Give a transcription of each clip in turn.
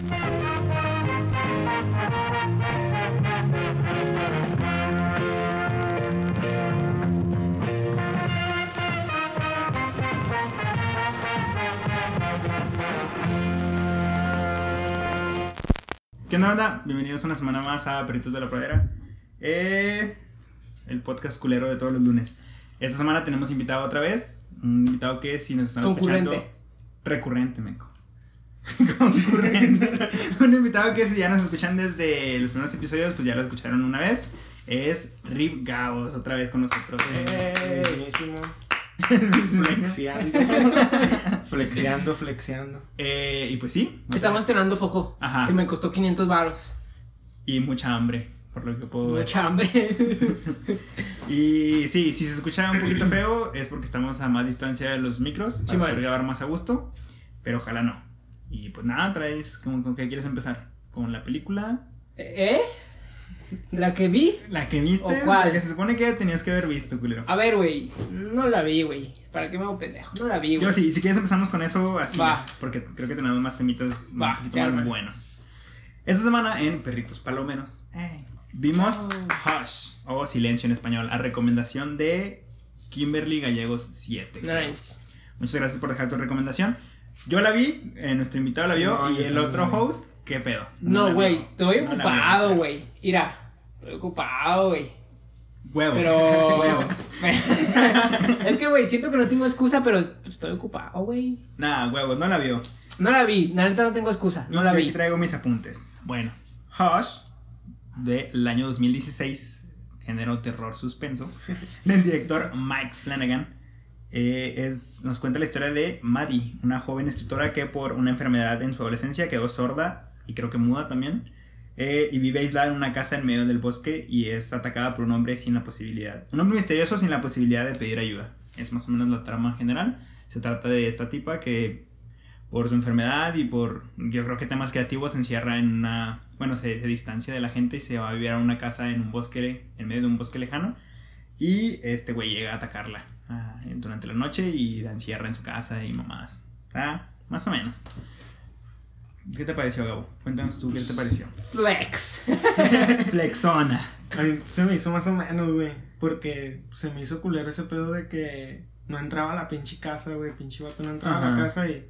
¿Qué onda, banda? Bienvenidos una semana más a Peritos de la Pradera. Eh, el podcast culero de todos los lunes. Esta semana tenemos invitado otra vez. Un invitado que si nos están escuchando. Recurrente, meco. Concurrente. Un invitado que si ya nos escuchan desde los primeros episodios, pues ya lo escucharon una vez. Es Rip Gavos, otra vez con nosotros. Eh, Buenísimo. Flexiando. flexiando, flexiando. Eh, y pues sí. Estamos vez. estrenando foco. Ajá. Que me costó 500 varos. Y mucha hambre, por lo que puedo ver. Mucha hambre. Y sí, si se escucha un poquito feo es porque estamos a más distancia de los micros para Sí, man. poder grabar más a gusto, pero ojalá no. Y pues nada, traes, ¿con, con qué quieres empezar? ¿Con la película? ¿Eh? ¿La que vi? ¿La que viste? ¿O cuál? La que se supone que tenías que haber visto, culero. A ver, güey. No la vi, güey. ¿Para qué me hago pendejo? No la vi, güey. Yo sí, si quieres empezamos con eso así, Va. porque creo que tenemos más temitas Va, más arma. buenos. Esta semana en Perritos Palomeros eh, vimos Hush, o Silencio en español, a recomendación de Kimberly Gallegos 7. creo. Nice. Muchas gracias por dejar tu recomendación. Yo la vi, eh, nuestro invitado la vio Sí, y el otro host, ¿qué pedo? No, güey. Estoy ocupado, güey. Mira. Estoy ocupado, güey. Huevos. Pero. Huevos. es que, güey, siento que no tengo excusa, pero estoy ocupado, güey. Nah, huevos, no la vio. No la vi. La neta no tengo excusa. No la vi. aquí traigo mis apuntes. Bueno, Hush, del año 2016, género terror suspenso, del director Mike Flanagan. Eh, es, nos cuenta la historia de Maddie, una joven escritora que por una enfermedad en su adolescencia quedó sorda y creo que muda también. eh, y vive aislada en una casa en medio del bosque y es atacada por un hombre sin la posibilidad. Un hombre misterioso sin la posibilidad de pedir ayuda. Es más o menos la trama general. Se trata de esta tipa que por su enfermedad y por, yo creo que temas creativos, se encierra en una, bueno, se distancia de la gente y se va a vivir a una casa en un bosque, en medio de un bosque lejano. Y este güey llega a atacarla ah, durante la noche y la encierra en su casa y mamás. Ah, más o menos. ¿Qué te pareció, Gabo? Cuéntanos tú, ¿qué te pareció? Flex. Flexona. A mí se me hizo más o menos, güey. Porque se me hizo culero ese pedo de que no entraba a la pinche casa, güey. Pinche vato no entraba a la casa y.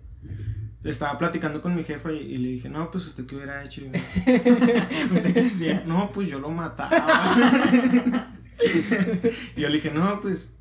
Estaba platicando con mi jefa y, y le dije, no, pues usted qué hubiera hecho. Y me- ¿Usted qué decía? no, pues yo lo mataba. y yo le dije, no, pues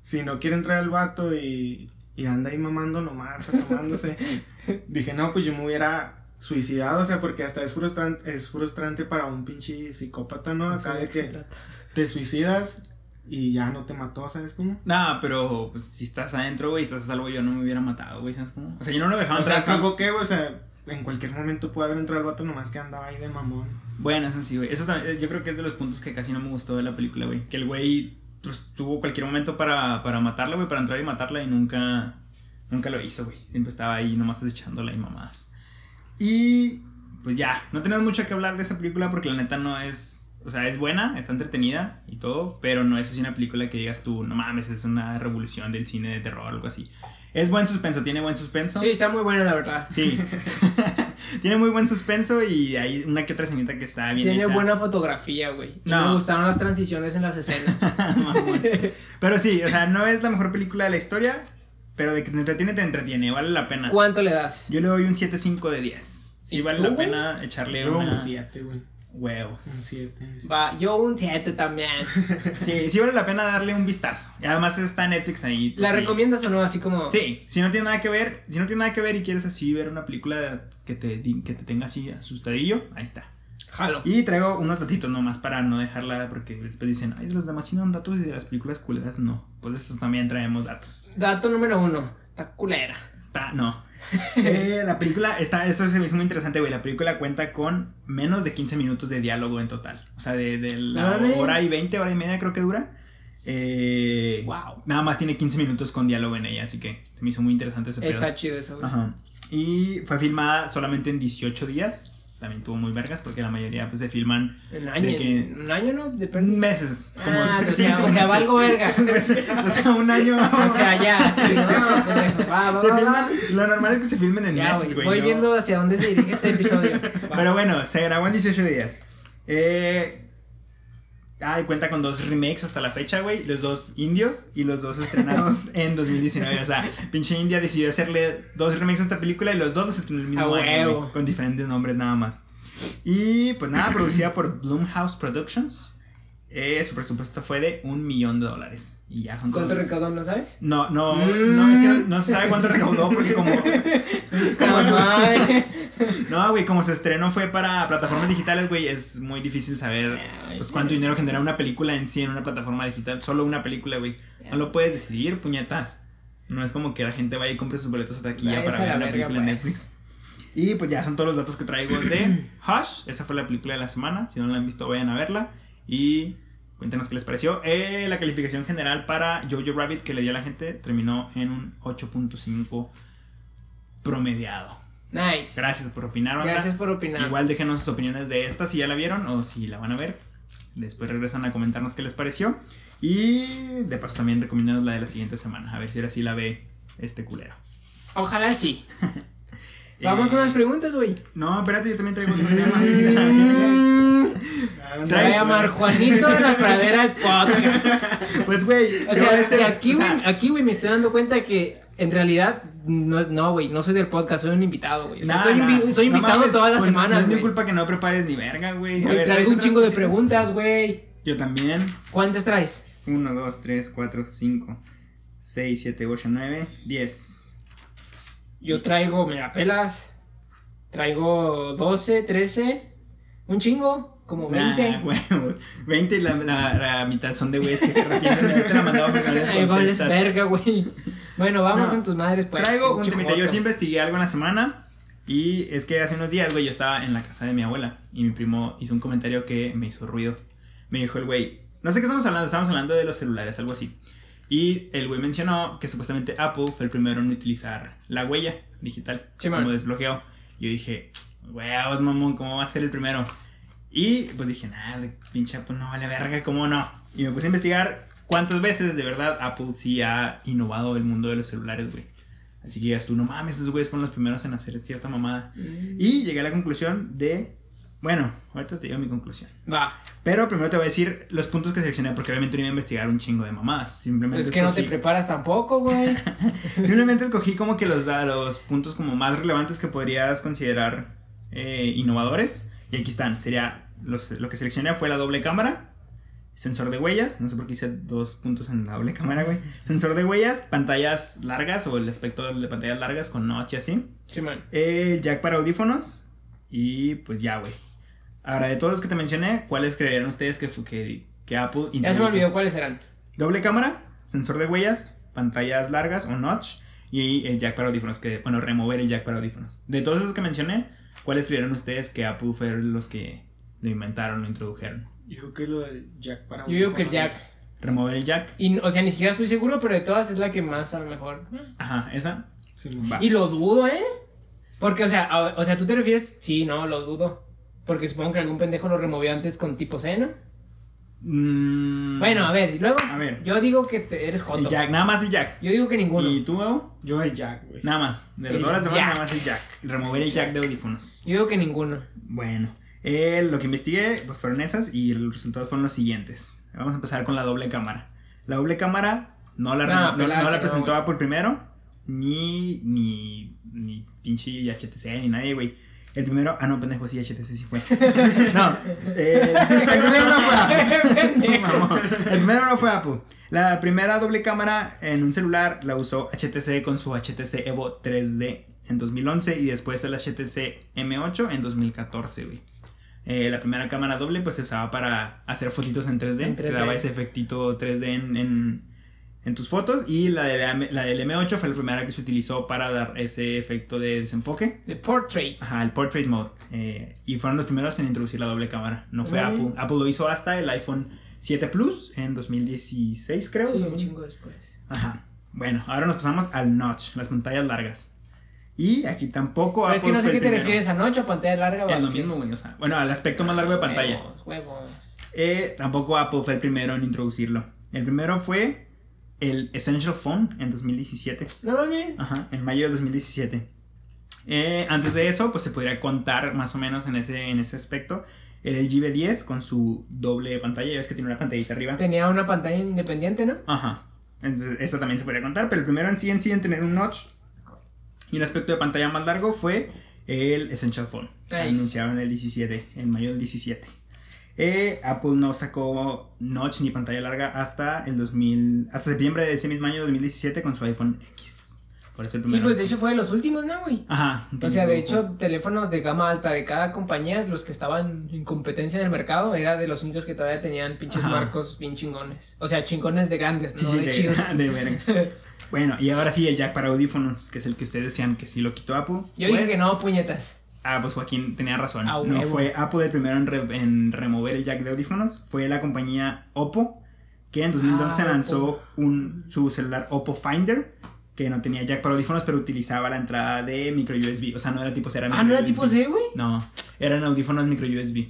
si no quiere entrar el vato y, y anda ahí mamando nomás, asomándose. dije, no, pues yo me hubiera suicidado, o sea, porque hasta es frustrante, es frustrante para un pinche psicópata, ¿no? Acá de que te suicidas y ya no te mató, ¿sabes cómo? No, pero pues si estás adentro, güey, estás a salvo, yo no me hubiera matado, güey, ¿sabes cómo? O sea, yo no lo dejaba O sea, entrar. algo que, güey, o sea, en cualquier momento puede haber entrado el vato nomás que andaba ahí de mamón. Bueno, eso sí, güey. Eso también, yo creo que es de los puntos que casi no me gustó de la película, güey. Que el güey pues, tuvo cualquier momento para, para matarla, güey, para entrar y matarla y nunca, nunca lo hizo, güey. Siempre estaba ahí nomás echándola y mamadas. Y pues ya, no tenemos mucho que hablar de esa película porque la neta no es, o sea, es buena, está entretenida y todo, pero no es así una película que digas tú, no mames, es una revolución del cine de terror o algo así. Es buen suspenso, tiene buen suspenso. Sí, está muy bueno, la verdad. Sí. Tiene muy buen suspenso y hay una que otra escenita que está bien Tiene hecha. buena fotografía, güey. Y No. Me gustaron las transiciones en las escenas. Mamón. Pero sí, o sea, no es la mejor película de la historia, pero de que te entretiene, te entretiene, vale la pena. ¿Cuánto le das? Yo le doy un 7.5 de 10. Sí ¿Y vale tú, la pena echarle Yo una un 7, güey. Huevos. Un 7. Va, yo un 7 también. Sí, sí vale la pena darle un vistazo. Y además está en Netflix ahí. pues ¿La sí. recomiendas o no? Así como. Sí, si no tiene nada que ver, si no tiene nada que ver y quieres así ver una película que te, di- que te tenga así asustadillo, ahí está. Jalo. Y traigo unos datitos nomás para no dejarla porque después dicen, ay, los demás sí dan datos y de las películas culeras no. Pues eso también traemos datos. Dato número uno. Está culera. Está, no. Eh, la película, está, esto se me hizo muy interesante, güey. La película cuenta con menos de 15 minutos de diálogo en total. O sea, de, de la hora y 20, hora y media creo que dura. Eh, Wow. Nada más tiene 15 minutos con diálogo en ella, así que se me hizo muy interesante ese pedo. Está chido eso, güey. Ajá. Y fue filmada solamente en 18 días. También tuvo muy vergas porque la mayoría pues se filman Un año, de que un año no, de meses, como Ah, o sea, o sea, valgo verga. o sea, un año. O sea, ya, sí, no. Va, va, se va, filman, lo normal es que se filmen en Ya, meses, güey. Voy ¿no? viendo hacia dónde se dirige este episodio. Pero bueno, se grabó en 18 días. Eh, ah, y cuenta con dos remakes hasta la fecha, güey. Los dos indios y los dos estrenados en 2019. O sea, pinche India decidió hacerle dos remakes a esta película y los dos los estrenó el mismo año, Con diferentes nombres nada más. Y pues nada, producida por Blumhouse Productions. Eh, su presupuesto fue de un millón de dólares. Y ya son ¿Cuánto todos- recaudó, no sabes? No, no, Mm. no, es que no, no se sabe cuánto recaudó porque como... como no, güey, como su estreno fue para plataformas digitales, güey, es muy difícil saber pues cuánto dinero genera una película en sí en una plataforma digital. Solo una película, güey. No lo puedes decidir, puñetas. No es como que la gente vaya y compre sus boletos a taquilla para ver una película en pues. Netflix. Y pues ya son todos los datos que traigo de Hush. Esa fue la película de la semana. Si no la han visto, vayan a verla. Y cuéntenos qué les pareció. Eh, la calificación general para Jojo Rabbit que le dio a la gente terminó en un 8.5 promediado. Nice. Gracias por opinar, banda. Gracias por opinar. Igual déjenos sus opiniones de esta si ya la vieron o si la van a ver. Después regresan a comentarnos qué les pareció. Y de paso también recomiéndanos la de la siguiente semana. A ver si ahora sí la ve este culero. Ojalá sí. Vamos Eh, con las preguntas, güey. No, espérate, yo también traigo otro tema. Se va a Traes- llamar Juanito de la Pradera el podcast. Pues, güey. O sea, este- aquí, o güey, sea, aquí, güey, me estoy dando cuenta que en realidad no es, no, güey, no soy del podcast, soy un invitado, güey. O sea, nah, soy, nah. No invitado mames, todas las pues, semanas, No es mi culpa que no prepares ni verga, güey. Traigo ¿traes un chingo de preguntas, güey. Yo también. ¿Cuántas traes? 1, 2, 3, 4, 5, 6, 7, 8, 9, 10. Yo traigo, me la pelas. Traigo 12, 13. Un chingo, como 20. Nah, huevos. 20 y la, la, la mitad son de güeyes que se arrepienten haberte la mandado porque no les Ay, vales verga, güey. Bueno, vamos No, con tus madres, pues. Traigo un temita. Yo sí investigué algo en la semana. Y es que hace unos días, güey, yo estaba en la casa de mi abuela. Y mi primo hizo un comentario que me hizo ruido. Me dijo el güey, no sé qué estamos hablando, estamos hablando de los celulares, algo así. Y el güey mencionó que supuestamente Apple fue el primero en utilizar la huella digital Sí, man. como desbloqueo. Y yo dije, huevos, mamón, ¿cómo va a ser el primero? Y pues dije, nada, pinche Apple no vale verga, ¿cómo no? Y me puse a investigar cuántas veces de verdad Apple sí ha innovado el mundo de los celulares, güey. Así que digas tú, no mames, esos güeyes fueron los primeros en hacer cierta mamada. Mm. Y llegué a la conclusión de. Bueno, ahorita te digo mi conclusión. Va. Pero primero te voy a decir los puntos que seleccioné porque obviamente no iba a investigar un chingo de mamadas. Simplemente Pues es que no te escogí- preparas tampoco, güey. Simplemente escogí como que los, los puntos como más relevantes que podrías considerar eh, innovadores. Y aquí están. Sería los- lo que seleccioné fue la doble cámara, sensor de huellas. No sé por qué hice dos puntos en la doble cámara, güey. Sensor de huellas, pantallas largas o el aspecto de pantallas largas con notch y así. Sí, man. Eh, jack para audífonos. Y pues ya, güey. Ahora, de todos los que te mencioné, ¿cuáles creerían ustedes que, que, que Apple Ya se me olvidó cuáles eran. Doble cámara, sensor de huellas, pantallas largas o notch y el jack para audífonos, que bueno, remover el jack para audífonos. De todos esos que mencioné, ¿cuáles creyeron ustedes que Apple fueron los que lo inventaron, lo introdujeron? Yo creo que lo del Jack para Yo digo que el Jack. Remover el jack. Y, o sea, ni siquiera estoy seguro, pero de todas es la que más a lo mejor. Ajá, esa. Sí, Va. Y lo dudo, ¿eh? Porque, o sea, a- o sea, tú te refieres. Sí, no, lo dudo. Porque supongo que algún pendejo lo removió antes con tipo C, ¿no? Mm, Bueno, a ver, y luego. A ver. Yo digo que te- eres El joto. jack, nada más el jack. Yo digo que ninguno. ¿Y tú, Evo? Yo el Jack, güey. Nada más. De Sí, todas las nada más el jack. Remover el jack de audífonos. Yo digo que ninguno. Bueno, eh, lo que investigué pues, fueron esas y los resultados fueron los siguientes. Vamos a empezar con la doble cámara. La doble cámara no la, No, no- no, la no, presentó güey. Apple primero, ni, ni, ni pinche HTC, ni nadie, güey. El primero, ah, no, pendejo, sí, HTC sí fue. no, eh, el primero no fue Apple. Mamón. el primero no fue Apple. La primera doble cámara en un celular la usó HTC con su HTC Evo 3D en 2011 y después el HTC M8 en 2014, güey. Eh, la primera cámara doble pues se usaba para hacer fotitos en 3D, En que 3D. daba ese efectito 3D en, en, en tus fotos y la, de la, la del M8 fue la primera que se utilizó para dar ese efecto de desenfoque. The Portrait. Ajá, el Portrait Mode. eh, y fueron los primeros en introducir la doble cámara. No fue. Apple. Apple lo hizo hasta el iPhone 7 Plus en 2016, creo. Sí, un chingo después. Ajá. Bueno, ahora nos pasamos al notch, las pantallas largas. Y aquí tampoco Pero es que no sé qué te refieres a noche o pantalla larga. Es lo mismo, güey. O sea, bueno, al aspecto más largo de pantalla. Huevos, huevos. Eh, tampoco Apple fue el primero en introducirlo. El primero fue el Essential Phone en 2017. No mames. Ajá, en mayo de 2017. Eh, antes de eso, pues se podría contar más o menos en ese, en ese aspecto. El LG V10 con su doble pantalla, ya ves que tiene una pantallita arriba. Tenía una pantalla independiente, ¿no? Ajá. Entonces, eso también se podría contar, pero el primero en sí en sí en tener un notch y un aspecto de pantalla más largo fue el Essential Phone. Nice. Anunciado en el 17, en mayo del 17. Eh, Apple no sacó notch ni pantalla larga hasta el 2000, hasta septiembre de ese mismo año 2017 con su iPhone X. Por eso el Sí, primero. pues de hecho fue de los últimos, ¿no, güey? Ajá. O sea, de hecho, teléfonos de gama alta de cada compañía, los que estaban en competencia en el mercado, era de los únicos que todavía tenían pinches Ajá. marcos bien chingones. O sea, chingones de grandes, Sí, no sí, de, de, chidos. de verga. Bueno, y ahora sí, el jack para audífonos, que es el que ustedes decían que sí lo quitó Apple. Yo dije Pues, que no, puñetas. Ah, pues Joaquín tenía razón. Ah, no fue Apple el primero en, re- en remover el jack de audífonos, fue la compañía Oppo, que en 2012 Ah, se lanzó un, su celular Oppo Finder, que no tenía jack para audífonos, pero utilizaba la entrada de micro USB. O sea, no era tipo C, era Ah, ¿no era micro tipo. C, güey? No, eran audífonos micro USB.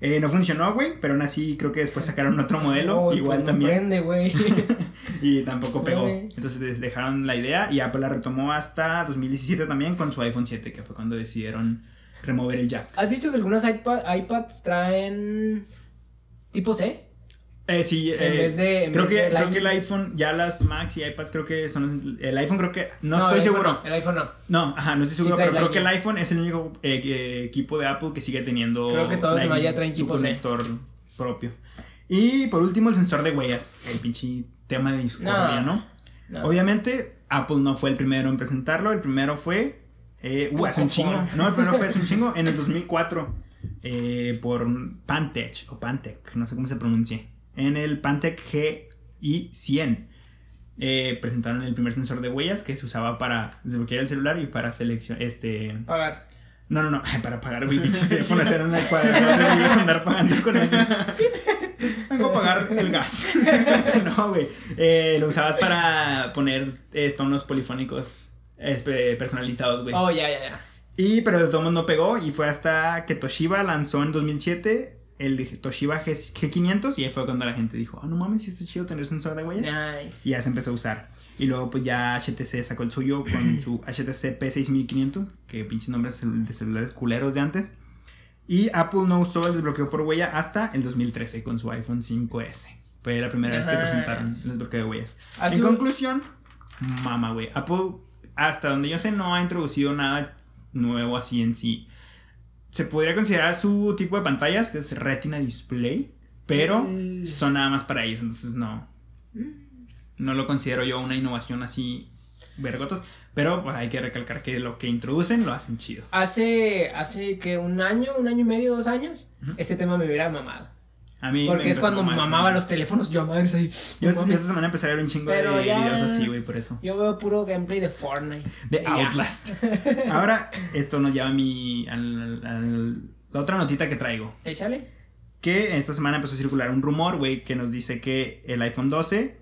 Eh, no funcionó, güey, pero aún así creo que después sacaron otro modelo, güey, igual pues también. prende, güey. Y tampoco pegó. Entonces dejaron la idea y Apple la retomó hasta 2017 también con su iPhone 7, que fue cuando decidieron remover el jack. ¿Has visto que algunos iPad, iPads traen tipo C? Eh, sí, En eh, vez de- en creo, vez que, de creo que el Lightning. iPhone, ya las Macs y iPads creo que son... El iPhone creo que... No, estoy el iPhone seguro. no, el iPhone no. No, ajá, no estoy seguro, pero creo que el Lightning. iPhone es el único eh, equipo de Apple que sigue teniendo Creo que todos demás ya traen su tipo C. conector propio. Y por último el sensor de huellas, el pinche tema de discordia, No. ¿no? No. Obviamente Apple no fue el primero en presentarlo, el primero fue eh, uh, hace un chingo. No, el primero fue hace un chingo en el 2004 eh, por Pantech o Pantec, no sé cómo se pronuncie. En el Pantec GI100 eh, presentaron el primer sensor de huellas que se usaba para desbloquear el celular y para seleccionar este Pagar. no, no, no, para pagar, güey, pinches teléfonos eran una cuadrada, ibas a andar pagando con eso. Vengo a pagar el gas. no, güey. Eh, lo usabas para poner eh, tonos polifónicos personalizados, güey. Oh, ya, ya, ya. Y, pero de todos modos no pegó y fue hasta que Toshiba lanzó en 2007 el Toshiba G- G500 y ahí fue cuando la gente dijo, ah, no mames, está chido tener sensor de huellas. Nice. Y ya se empezó a usar. Y luego pues ya HTC sacó el suyo con su HTC P6500, que pinches nombres de celulares culeros de antes. Y Apple no usó el desbloqueo por huella hasta el 2013 con su iPhone 5S. Fue la primera vez que presentaron el desbloqueo de huellas. Hace en conclusión, mama, güey. Apple, hasta donde yo sé, no ha introducido nada nuevo así en sí. Se podría considerar su tipo de pantallas, que es Retina Display, pero Mm. son nada más para ellos, entonces no. No lo considero yo una innovación así vergotas, pero pues hay que recalcar que lo que introducen lo hacen chido. Hace, hace que un año, un año y medio, dos años, este tema me hubiera mamado. A mí Porque es cuando a mamaba los teléfonos yo a madres ahí. Yo, esta semana empecé a ver un chingo Pero de ya- videos así, güey, por eso. Yo veo puro gameplay de Fortnite. De. Outlast. Ahora, esto nos lleva a mi. al- la otra notita que traigo. Échale. Que esta semana empezó a circular un rumor, güey, que nos dice que el iPhone 12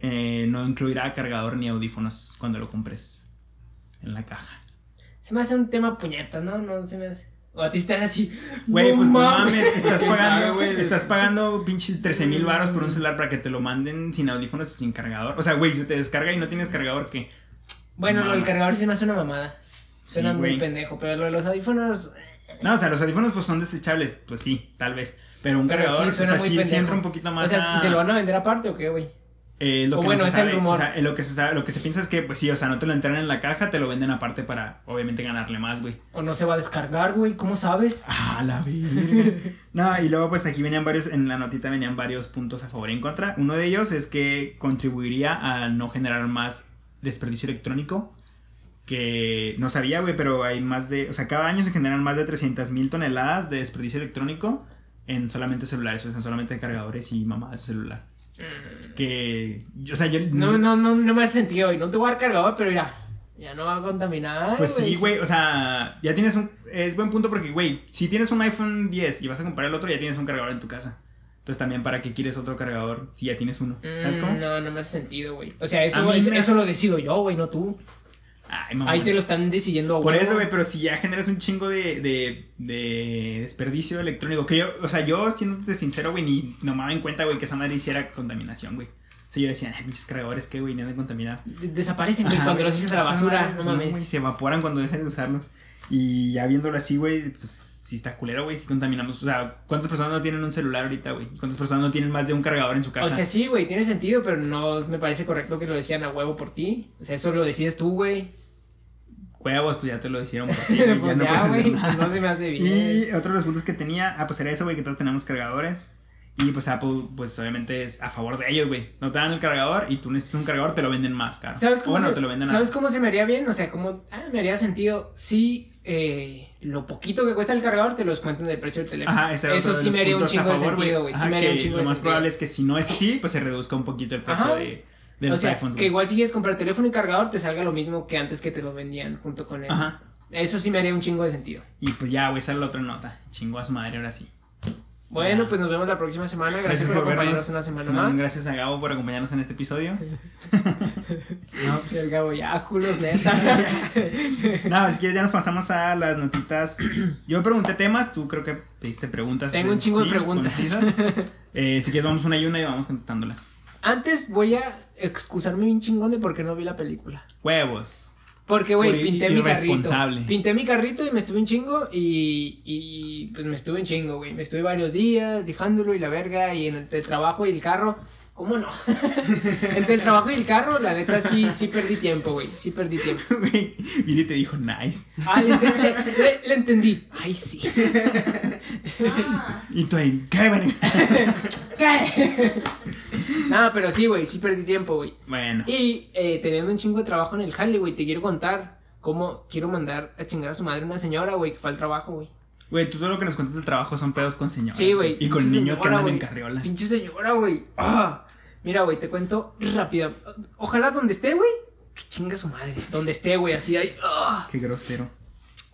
eh, no incluirá cargador ni audífonos cuando lo compres en la caja. Se me hace un tema puñeta, ¿no? No se me hace. O a ti estás así. Güey, pues no mames, estás ¿Quién sabe, pagando, güey? estás pagando pinches 13 mil baros por un celular para que te lo manden sin audífonos y sin cargador. O sea, güey, se te descarga y no tienes cargador, que Bueno, lo del Mamas. cargador sí me hace una mamada. Suena Sí, muy pendejo, pero lo de los audífonos. No, o sea, los audífonos pues son desechables, pues sí, tal vez. Pero un pero cargador, sí, suena o sea, muy sí, sí pendejo. entra un poquito más O sea, a- ¿y te lo van a vender aparte o qué, güey? Eh, lo O que bueno, no se es el sabe, rumor. o sea, lo que se sabe, lo que se piensa es que, pues sí, o sea, no te lo entregan en la caja, te lo venden aparte para, obviamente, ganarle más, güey. O no se va a descargar, güey. ¿Cómo sabes? Ah, la verga. no, y luego, pues aquí venían varios, en la notita venían varios puntos a favor y en contra. Uno de ellos es que contribuiría a no generar más desperdicio electrónico. Que no sabía, güey, pero hay más de, o sea, cada año se generan más de 300 mil toneladas de desperdicio electrónico en solamente celulares, o sea, en solamente cargadores y mamadas de celular. Que, o sea, yo... Mm. No, no, no, no me hace sentido, güey. No te voy a dar cargador, pero mira. Ya no va a contaminar. Pues sí, güey, o sea, ya tienes un... Es buen punto porque, güey, si tienes un iPhone 10 y vas a comprar el otro, ya tienes un cargador en tu casa. Entonces también, ¿para qué quieres otro cargador si ya tienes uno? ¿Sabes Mm, cómo? No, no me hace sentido, güey. O sea, eso, me- eso lo decido yo, güey, no tú. Ahí te lo están decidiendo a Por eso, güey, pero si ya generas un chingo de, de, de desperdicio electrónico, que yo, o sea, yo siéndote sincero, güey, ni no me daba en cuenta, güey, que esa madre hiciera contaminación, güey. O sea, yo decía, mis cargadores, ¿qué, güey? Ni de contaminar. Desaparecen, güey, cuando los echas a la basura, no mames. se evaporan cuando dejas de usarlos. Y ya viéndolo así, güey, pues si está culero, güey, si contaminamos. O sea, ¿cuántas personas no tienen un celular ahorita, güey? ¿Cuántas personas no tienen más de un cargador en su casa? O sea, sí, güey, tiene sentido, pero no me parece correcto que lo decían a huevo por ti. O sea, eso lo decides tú, güey huevos, pues ya te lo hicieron por ti, pues ya, no se me hace bien. Y otro de los puntos que tenía, ah, pues era eso, güey, que todos tenemos cargadores. Y pues Apple, pues obviamente es a favor de ellos, güey. No te dan el cargador y tú necesitas un cargador, te lo venden más caro. ¿Sabes cómo, se, te lo venden ¿sabes cómo se me haría bien? O sea, como ah, me haría sentido si eh, lo poquito que cuesta el cargador te lo descuentan del precio del teléfono. Ajá, Eso sí me haría un chingo de sentido, güey. Sí me haría un chingo Lo más probable es que si no es así, pues se reduzca un poquito el precio de de o sea, Que igual si quieres comprar teléfono y cargador, te salga lo mismo que antes que te lo vendían junto con él. Ajá. Eso sí me haría un chingo de sentido. Y pues ya, güey, esa la otra nota. Chingo a su madre, ahora sí. Bueno, pues nos vemos la próxima semana. Gracias, por, acompañarnos una semana más. Gracias a Gabo por acompañarnos en este episodio. no, pues el Gabo ya, culos neta. no, si quieres ya nos pasamos a las notitas. Yo pregunté temas, tú creo que te diste preguntas. Tengo un chingo de preguntas. Eh, si quieres vamos una y una y vamos contestándolas. Antes voy a excusarme un chingón de por qué no vi la película. Huevos. Porque, güey, pinté mi carrito. Pinté mi carrito y me estuve un chingo y, y pues me estuve un chingo, güey. Me estuve varios días dejándolo y la verga y en el trabajo y el carro. ¿Cómo no? Entre el trabajo y el carro, la neta sí, sí perdí tiempo, güey. Sí perdí tiempo. Güey, y te dijo nice. Ah, le, le, entendí. Ay, sí. Ah. Y tú ahí, ¿qué, ¿Qué? No, pero sí, güey, sí perdí tiempo, güey. Bueno. Y eh, teniendo un chingo de trabajo en el jale, güey, te quiero contar cómo quiero mandar a chingar a su madre una señora, güey, que fue al trabajo, güey. Güey, tú todo lo que nos cuentas del trabajo son pedos con señoras. Sí, güey. Y con niños que andan en carriola. Pinche señora, güey. Ah. Mira, güey, te cuento rápido. Ojalá donde esté, güey. Que chinga su madre. Donde esté, güey, así ahí. Ah. Qué grosero.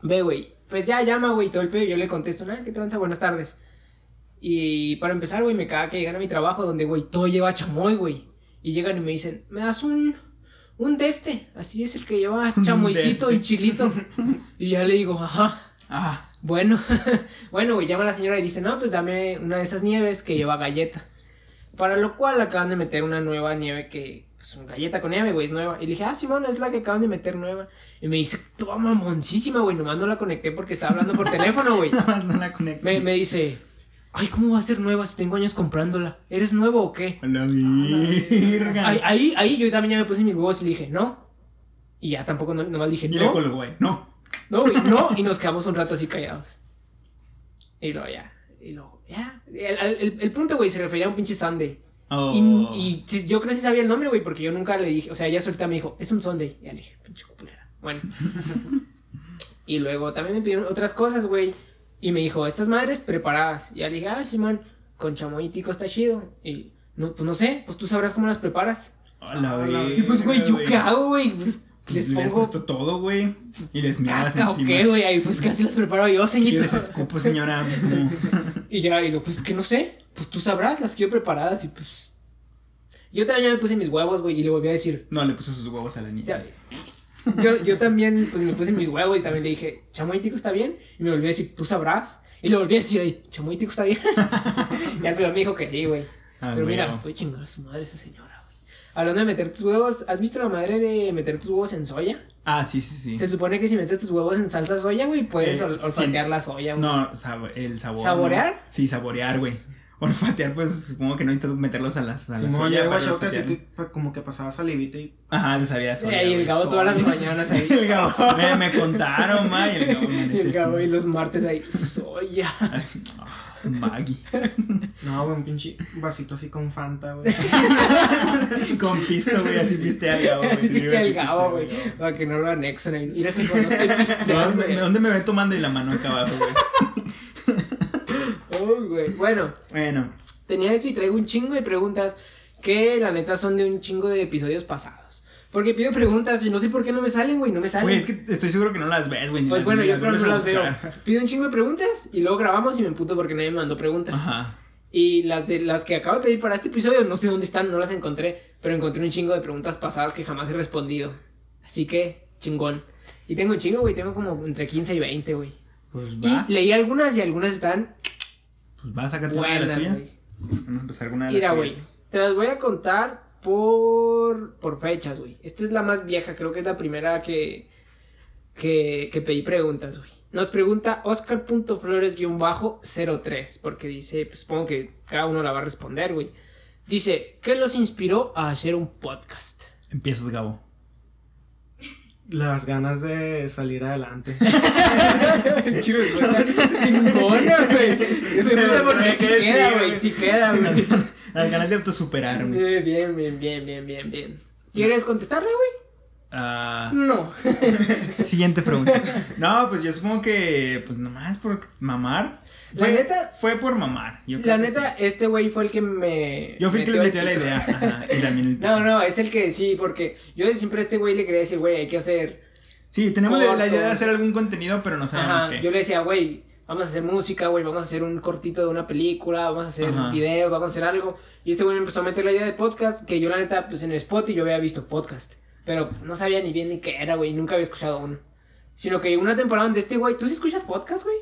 Ve, güey. Pues ya llama, güey, todo el pedo. Yo le contesto, nada, ¿qué tranza? Buenas tardes. Y para empezar, güey, me caga que llegan a mi trabajo donde, güey, todo lleva chamoy, güey. Y llegan y me dicen, ¿me das un, un de este? Así es el que lleva chamoycito y chilito. y ya le digo, ajá. Ah. Bueno, bueno, güey, llama a la señora y dice, no, pues dame una de esas nieves que lleva galleta. Para lo cual acaban de meter una nueva nieve que, pues, una galleta con nieve, güey, es nueva. Y le dije, ah, Simón, es la que acaban de meter nueva. Y me dice, toda mamoncísima, güey, nomás no la conecté porque estaba hablando por teléfono, güey. nomás no la conecté. Me, me dice, Ay, ¿cómo va a ser nueva si tengo años comprándola? ¿Eres nuevo o qué? la virga. Ahí, ahí, yo también ya me puse mis huevos y le dije, no. Y ya tampoco no, nomás dije, no. Y le colgó, güey, no. No, güey, no. Y nos quedamos un rato así callados. Y luego ya. Y luego, ya. El, el, punto, güey, se refería a un pinche Sunday. Oh. Y, y, yo creo que sí sabía el nombre, güey, porque yo nunca le dije. O sea, ella solita me dijo, es un Sunday. Y ya le dije, pinche cupulera. Bueno. y luego también me pidieron otras cosas, güey. Y me dijo, estas madres preparadas. Y ya le dije, ah, Simón, con chamoyitico está chido. Y, no, pues no sé, pues tú sabrás cómo las preparas. Hola, güey. Y pues, güey, ¿yo qué hago, güey? Pues, pues les pongo... puesto todo, güey. Y les miras encima. qué, güey? Ahí, pues casi las preparo yo, señorita. Y les escupo, señora. y ya, y lo, pues que no sé. Pues tú sabrás, las quiero preparadas y pues... Yo también ya me puse mis huevos, güey, y le volví a decir... No, le puse sus huevos a la niña. Yo, yo también, pues me puse mis huevos y también le dije, chamoyítico está bien. Y me volví a decir, tú sabrás. Y le volví a decir, chamoyítico está bien. y al final me dijo que sí, güey. Ah, Pero mira, fue chingar a su madre esa señora. Hablando de meter tus huevos, ¿has visto la madre de meter tus huevos en soya? Ah, sí, sí, sí. Se supone que si metes tus huevos en salsa soya, güey, puedes eh, olfatear la soya, güey. No, el sabor. ¿Saborear? Sí, saborear, güey olfatear, pues supongo que no necesitas meterlos a las. A sí, no, ya así que como que pasaba salivita y. Ajá, te sabía eso. y el gabo todas las mañanas ahí. el gabo. Me, me contaron, ma, y el gabo me Y el gabo y los martes ahí, soya. Maggie. No, güey, un pinche vasito así con Fanta, güey. con pisto, güey, así piste al gabo. Así piste al gabo, güey. Para que no lo anexen. Mira que cuando estoy pisteando. ¿Dónde me ve tomando y la mano acá abajo, güey? Bueno. Bueno. Tenía eso y traigo un chingo de preguntas que la neta son de un chingo de episodios pasados. Porque pido preguntas y no sé por qué no me salen, güey, no me salen. Güey, es que estoy seguro que no las ves, güey. Pues bueno, yo creo que no las veo. Pido un chingo de preguntas y luego grabamos y me emputo porque nadie me mandó preguntas. Ajá. Y las de las que acabo de pedir para este episodio, no sé dónde están, no las encontré, pero encontré un chingo de preguntas pasadas que jamás he respondido. Así que chingón. Y tengo un chingo, güey, tengo como entre 15 y 20, güey. Pues va. Y leí algunas y algunas están Pues va a sacar una de las buenas, tuyas. güey. Vamos a empezar con una de Mira, las güey, tuyas. te las voy a contar por, por fechas, güey. Esta es la más vieja, creo que es la primera que, que, que pedí preguntas, güey. Nos pregunta Oscar.flores-03, porque dice, pues supongo que cada uno la va a responder, güey. Dice, ¿qué los inspiró a hacer un podcast? Empiezas, Gabo. Las ganas de salir adelante. Chingona, güey. Porque sí queda, güey, sí queda, güey. Las ganas de autosuperarme. Eh, Bien, bien, bien, bien, bien, bien. ¿Quieres contestarle, güey? Ah, No. siguiente pregunta. No, pues yo supongo que, pues nomás por mamar. La Fue, neta- Fue por mamar. Yo creo La neta, sí. este güey fue el que me. Yo fui el que le metió el- la idea. Ajá, y también el- No, no, es el que sí, porque yo siempre a este güey le quería decir, güey, hay que hacer. Sí, tenemos la, la idea de hacer algún contenido, pero no sabemos Ajá, qué. yo le decía, güey, vamos a hacer música, güey, vamos a hacer un cortito de una película, vamos a hacer Ajá. videos, vamos a hacer algo. Y este güey me empezó a meter la idea de podcast, que yo la neta, pues en Spotify yo había visto podcast, pero no sabía ni bien ni qué era, güey, nunca había escuchado uno. Sino que una temporada donde este güey, ¿tú sí escuchas podcast, güey?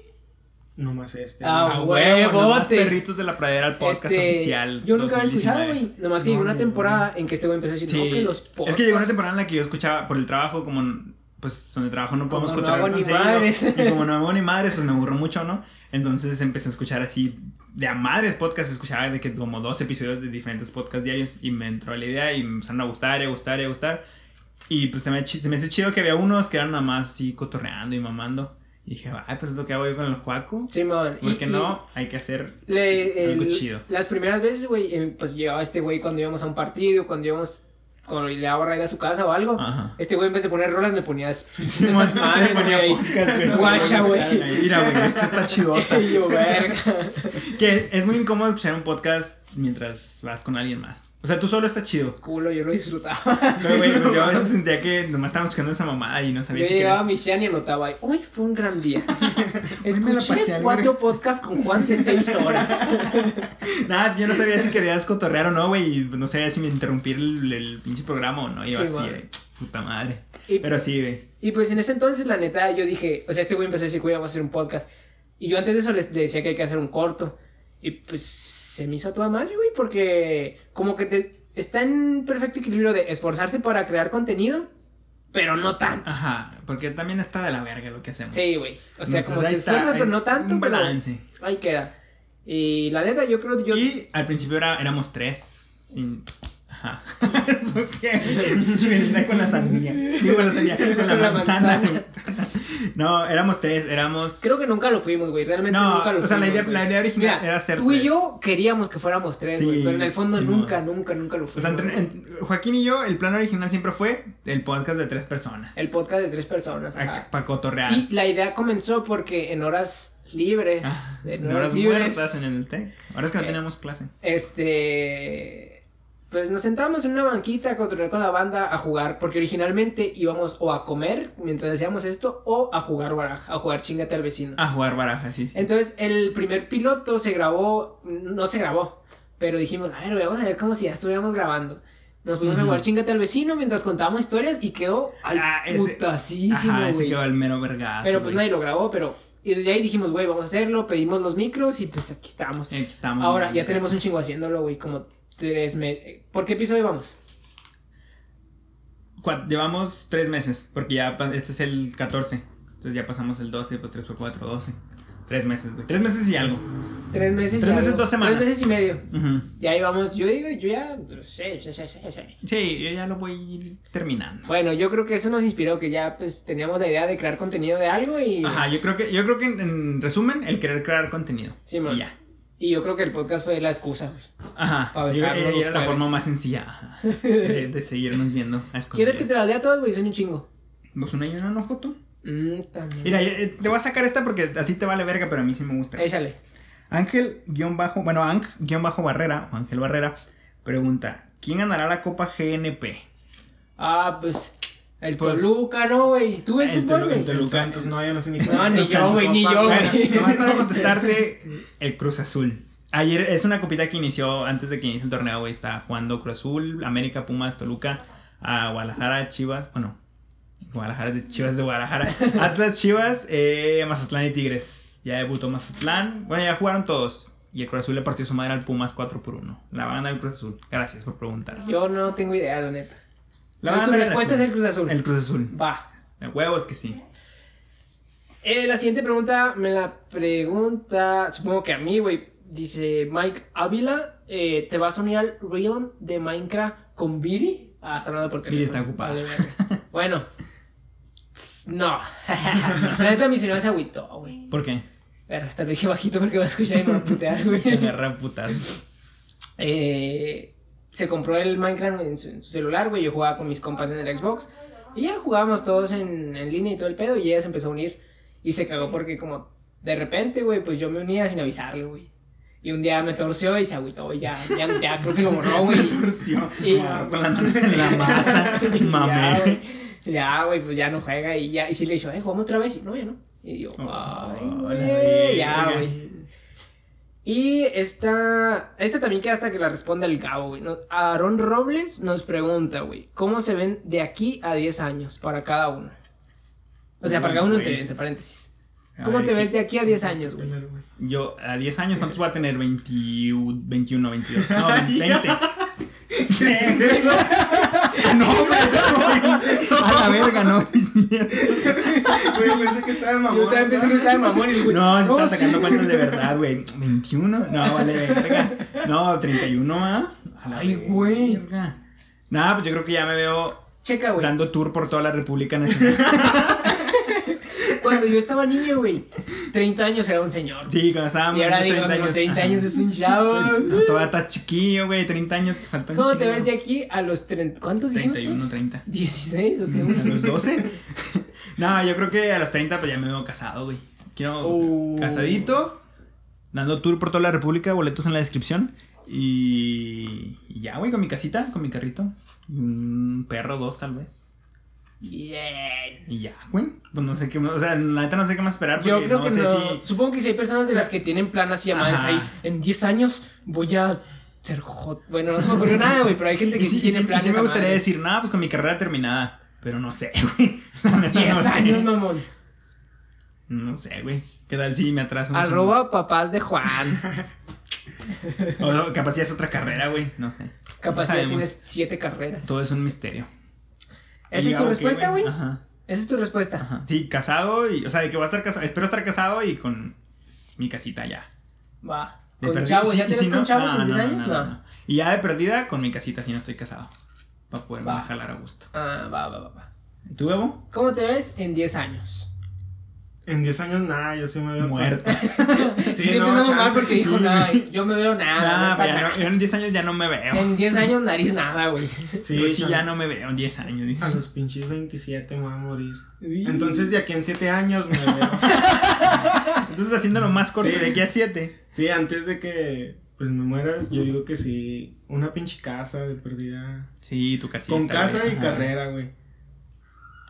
Nomás este. Ah, A huevote. huevo, nomás Perritos de la Pradera, el podcast Este, oficial. Yo nunca había 2019. escuchado, güey. Nomás que llegó una temporada en que este güey empezó a decir, no, Sí, que los podcasts. es que llegó una temporada en la que yo escuchaba por el trabajo, como pues donde trabajo no podemos Como no cotorrear hago tan ni seguido, madres. Y como no hago ni madres, pues me aburro mucho, ¿no? Entonces empecé a escuchar así de a madres podcasts, escuchaba de que como dos episodios de diferentes podcasts diarios y me entró la idea y me empezaron a gustar y a gustar y a gustar. Y pues se me, se me hace chido que había unos que eran nada más así cotorreando y mamando. Y dije, ay, pues es lo que hago yo con el Juaco. Simón. ¿Por y- no? Hay que hacer le- Algo el- chido. Las primeras veces, güey, eh, pues llegaba este güey cuando íbamos a un partido, cuando íbamos. Cuando le daba raid a su casa o algo. Ajá. Este güey en vez de poner rolas me ponías Sí, esas madres, güey. Guacha, güey. Mira, güey, esto está chidota. Yo, verga. Que es muy incómodo escuchar un podcast mientras vas con alguien más. O sea, tú solo está chido. Culo, yo lo disfrutaba. Pero, güey, pues yo a veces sentía que nomás estábamos escuchando esa mamada y no Yo sabía si llegaba a mi Shan y anotaba ahí, hoy fue un gran día. Escuché cuatro podcasts con Juan de seis horas. Nada, yo no sabía si querías cotorrear o no, güey. Y no sabía si me interrumpir el, el pinche programa o no. Iba Sí, así, de puta madre. Y- Pero sí, güey. Y pues en ese entonces, la neta, yo dije, o sea, este güey empezó a decir, güey, vamos a hacer un podcast. Y yo antes de eso les decía que hay que hacer un corto. Y pues se me hizo a toda madre, güey, porque como que te, está en perfecto equilibrio de esforzarse para crear contenido, pero no tanto. Ajá, porque también está de la verga lo que hacemos. Sí, güey. O sea, Entonces, como que está, esfuerzas, pero no tanto. Un pero balance. ahí queda. Y la neta, yo creo que yo. Y al principio era, éramos tres. Sin. Ajá. ¿Eso qué? Con la sandía. Digo, con la sandía. Con la, manzana. manzana. no, éramos tres. Éramos. Creo que nunca lo fuimos, güey. Realmente No, nunca lo o sea, la fuimos, idea- güey. la idea original Mira, era ser Tú y yo queríamos que fuéramos tres, Sí, güey. pero en el fondo sí, nunca, nunca, nunca lo O fuimos. sea, entre- güey. en- Joaquín y yo, el plan original siempre fue el podcast de tres personas. El podcast de tres personas. ajá. Para cotorrear. Y la idea comenzó porque en horas libres, Ah, en horas, horas libres, muertas en el TEC. Ahora es que no Eh, teníamos clase. este, pues nos sentábamos en una banquita a cotorrear con la banda a jugar, porque originalmente íbamos o a comer mientras hacíamos esto o a jugar baraja, a jugar chingate al vecino. A jugar baraja, sí. sí. Entonces el primer piloto se grabó, no se grabó, pero dijimos, a ver, vamos a ver como si ya estuviéramos grabando. Nos fuimos a jugar chingate al vecino mientras contábamos historias y quedó al Ah, ese- putasísimo, Ajá, ese quedó el mero vergazo. Pero pues nadie lo grabó, pero. Y desde ahí dijimos, güey, vamos a hacerlo, pedimos los micros y pues aquí estamos. Aquí estamos. Ahora, ya tenemos un chingo haciéndolo, güey, como tres meses. ¿Por qué episodio vamos? Llevamos tres meses, porque ya este es el 14. Entonces ya pasamos el 12, pues 3 por 4, 12. Tres meses, güey. Tres meses y algo. Tres meses Tres y meses, algo. dos semanas. Tres meses y medio. Y ahí vamos, yo digo, yo ya. pues, Sí, sí, sí, sí, sí. Sí, yo ya lo voy a ir terminando. Bueno, yo creo que eso nos inspiró, que ya pues teníamos la idea de crear contenido de algo y. Ajá, yo creo que, yo creo que en, en resumen, el querer crear contenido. Sí, man. y ya. Y yo creo que el podcast fue la excusa. Ajá. Pa' Yo era la forma más sencilla ajá, de, de seguirnos viendo a ¿Quieres que te la la lea todas, güey? Son un chingo. ¿Vos una y una no, Joto? Mmm, también. Mira, eh, te voy a sacar esta porque a ti te vale verga, pero a mí sí me gusta. Échale. Ángel guion bajo, bueno, Ank guion bajo Barrera, o Ángel Barrera, pregunta, ¿quién ganará la Copa GNP? Ah, pues. El Pues- Toluca, ¿no, güey? ¿Tú ves El fútbol, güey? el Toluca. El Santos, no, yo no sé ni No, ni El yo, güey, ni yo, Bueno, güey. nomás para contestarte, el Cruz Azul. Ayer es una copita que inició antes de que inicie el torneo, güey. Está jugando Cruz Azul, América, Pumas, Toluca, a Guadalajara, Chivas. Bueno, Guadalajara de Chivas de Guadalajara. Atlas, Chivas, eh, Mazatlán y Tigres. Ya debutó Mazatlán. Bueno, ya jugaron todos. Y el Cruz Azul le partió su madre al Pumas 4 por 1. La banda del Cruz Azul. Gracias por preguntar. Yo no tengo idea, la neta. La Entonces, tu respuesta es el Cruz Azul. El Cruz Azul. Va. De huevos que sí. Eh, la siguiente pregunta me la pregunta, supongo que a mí, güey. Dice Mike Ávila, eh, ¿te vas a unir al Realm de Minecraft con Viri? Ah, está hablando por teléfono. Viri está ocupada. Vale, verga. bueno. No. la neta mi señora se agüitó, güey. ¿Por qué? Pero hasta lo dije bajito porque va a escuchar y me va a putear, güey. Me agarra putas. Eh, se compró el Minecraft en su, en su celular, güey. Yo jugaba con mis compas en el Xbox. Y ya jugábamos todos en, en línea y todo el pedo. Y ella se empezó a unir. Y se cagó porque, como de repente, güey, pues yo me unía sin avisarle, güey. Y un día me torció y se agüitó, y ya, ya, ya creo que lo borró, güey. Torció. Y- Me agarró con la masa. Y Mamé. güey. Ya, güey, pues ya no juega. Y ya, y sí le dijo, eh, jugamos otra vez. Y no, ya no. Y yo, ay, Oh, güey. la Ya, güey. Y esta, esta también queda hasta que la responda el Gabo, güey. No- Aarón Robles nos pregunta, güey, ¿cómo se ven de aquí a 10 años para cada uno? O sea, para cada uno entre, entre paréntesis. A ¿Cómo ver, te ¿qué- ves de aquí a 10 años, güey? Yo a 10 años, ¿cuántos voy a tener? 20, 21, 22. No, 20. no, güey, a la verga, no. Güey, pensé que estaba de mamón. Yo también pensé que estaba de mamón y güey. No, se está sí. sacando cuentas de verdad, güey. 21, no, vale, verga. No, 31, ¿ah? Ay, güey. verga. Nada, pues yo creo que ya me veo Checa, güey. dando tour por toda la República Nacional. Cuando yo estaba niño, güey, 30 años era un señor. Sí, cuando estábamos y ahora digo, 30 con 30 ajá. años es un chavo. No, todavía estás chiquillo, güey. 30 años, te faltan ¿Cómo te ves de aquí a los 30? ¿Cuántos dijimos? 31, 30. 16 o qué, ¿A los 12? no, yo creo que a los 30 pues ya me veo casado, güey. Quiero Oh. casadito, dando tour por toda la República, boletos en la descripción. Y, y ya, güey, con mi casita, con mi carrito. Y Un perro, dos tal vez. Bien. Y ya, güey. Pues no sé qué más, o sea, la neta no sé qué más esperar porque Yo creo no que sé no. si... Supongo que si hay personas de las que tienen plan así llamadas Ajá. ahí. En 10 años voy a ser hot. Bueno, no se me ocurrió nada, güey, pero hay gente que Y sí, sí, y tiene sí- y planes. sí me gustaría decir, nada, pues con mi carrera terminada. Pero no sé, güey. La neta 10 no sé. años, mamón. No sé, güey. ¿Qué tal si me atraso? Arroba papás de Juan. O capaz ya es otra carrera, güey. No sé. Sabemos. tienes 7 carreras. Todo es un misterio. ¿Esa es tu respuesta, güey? Ajá. Esa es tu respuesta. Ajá. Sí, casado y. O sea, de que voy a estar casado. Espero estar casado y con mi casita ya. Va. De ¿Con chavos? sí, ¿Ya y tienes si con no- chavos no, en 10 no, años? no. Y ya de perdida con mi casita si no estoy casado. Para poderme Va. jalar a gusto. Ah, va, va, va, va. ¿Y tú, Evo? ¿Cómo te ves en 10 años? En 10 años, nada, yo sí me veo. Muerto. Sí, Sí, no, empezamos mal chance, porque dijo, sí, nada, yo me veo nada. Nah, pues ya nada". no, yo en 10 años ya no me veo. En 10 años nariz nada, güey. Sí, Yo sí chance. ya no me veo en 10 años. dice. A los pinches 27 me voy a morir. Uy. Entonces, de aquí en 7 años me veo. Entonces haciéndolo más corto Sí. de aquí a 7. Sí, antes de que pues me muera, yo digo que sí. Una pinche casa de perdida. Sí, tu casita. Con casa güey. y Ajá. carrera, güey.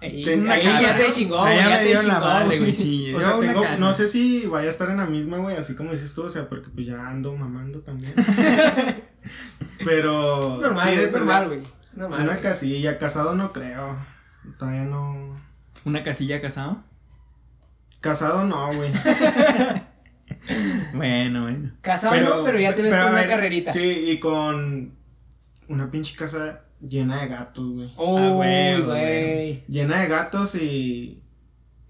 Ahí, ya te chingó, güey. ya Ya me te dieron la chingó, madre, güey. Sí, O sea, tengo, no sé si vaya a estar en la misma, güey, así como dices tú, o sea, porque pues ya ando mamando también. Pero. Es normal, sí, es normal, güey. Normal. Una güey. casilla, casado no creo. Todavía no. ¿Una casilla casado? Casado no, güey. Bueno, bueno. Casado no, pero ya te ves pero, con una ver, carrerita. Sí, y con una pinche casa llena de gatos, güey. Uy, Ah, güey, güey. Llena de gatos y.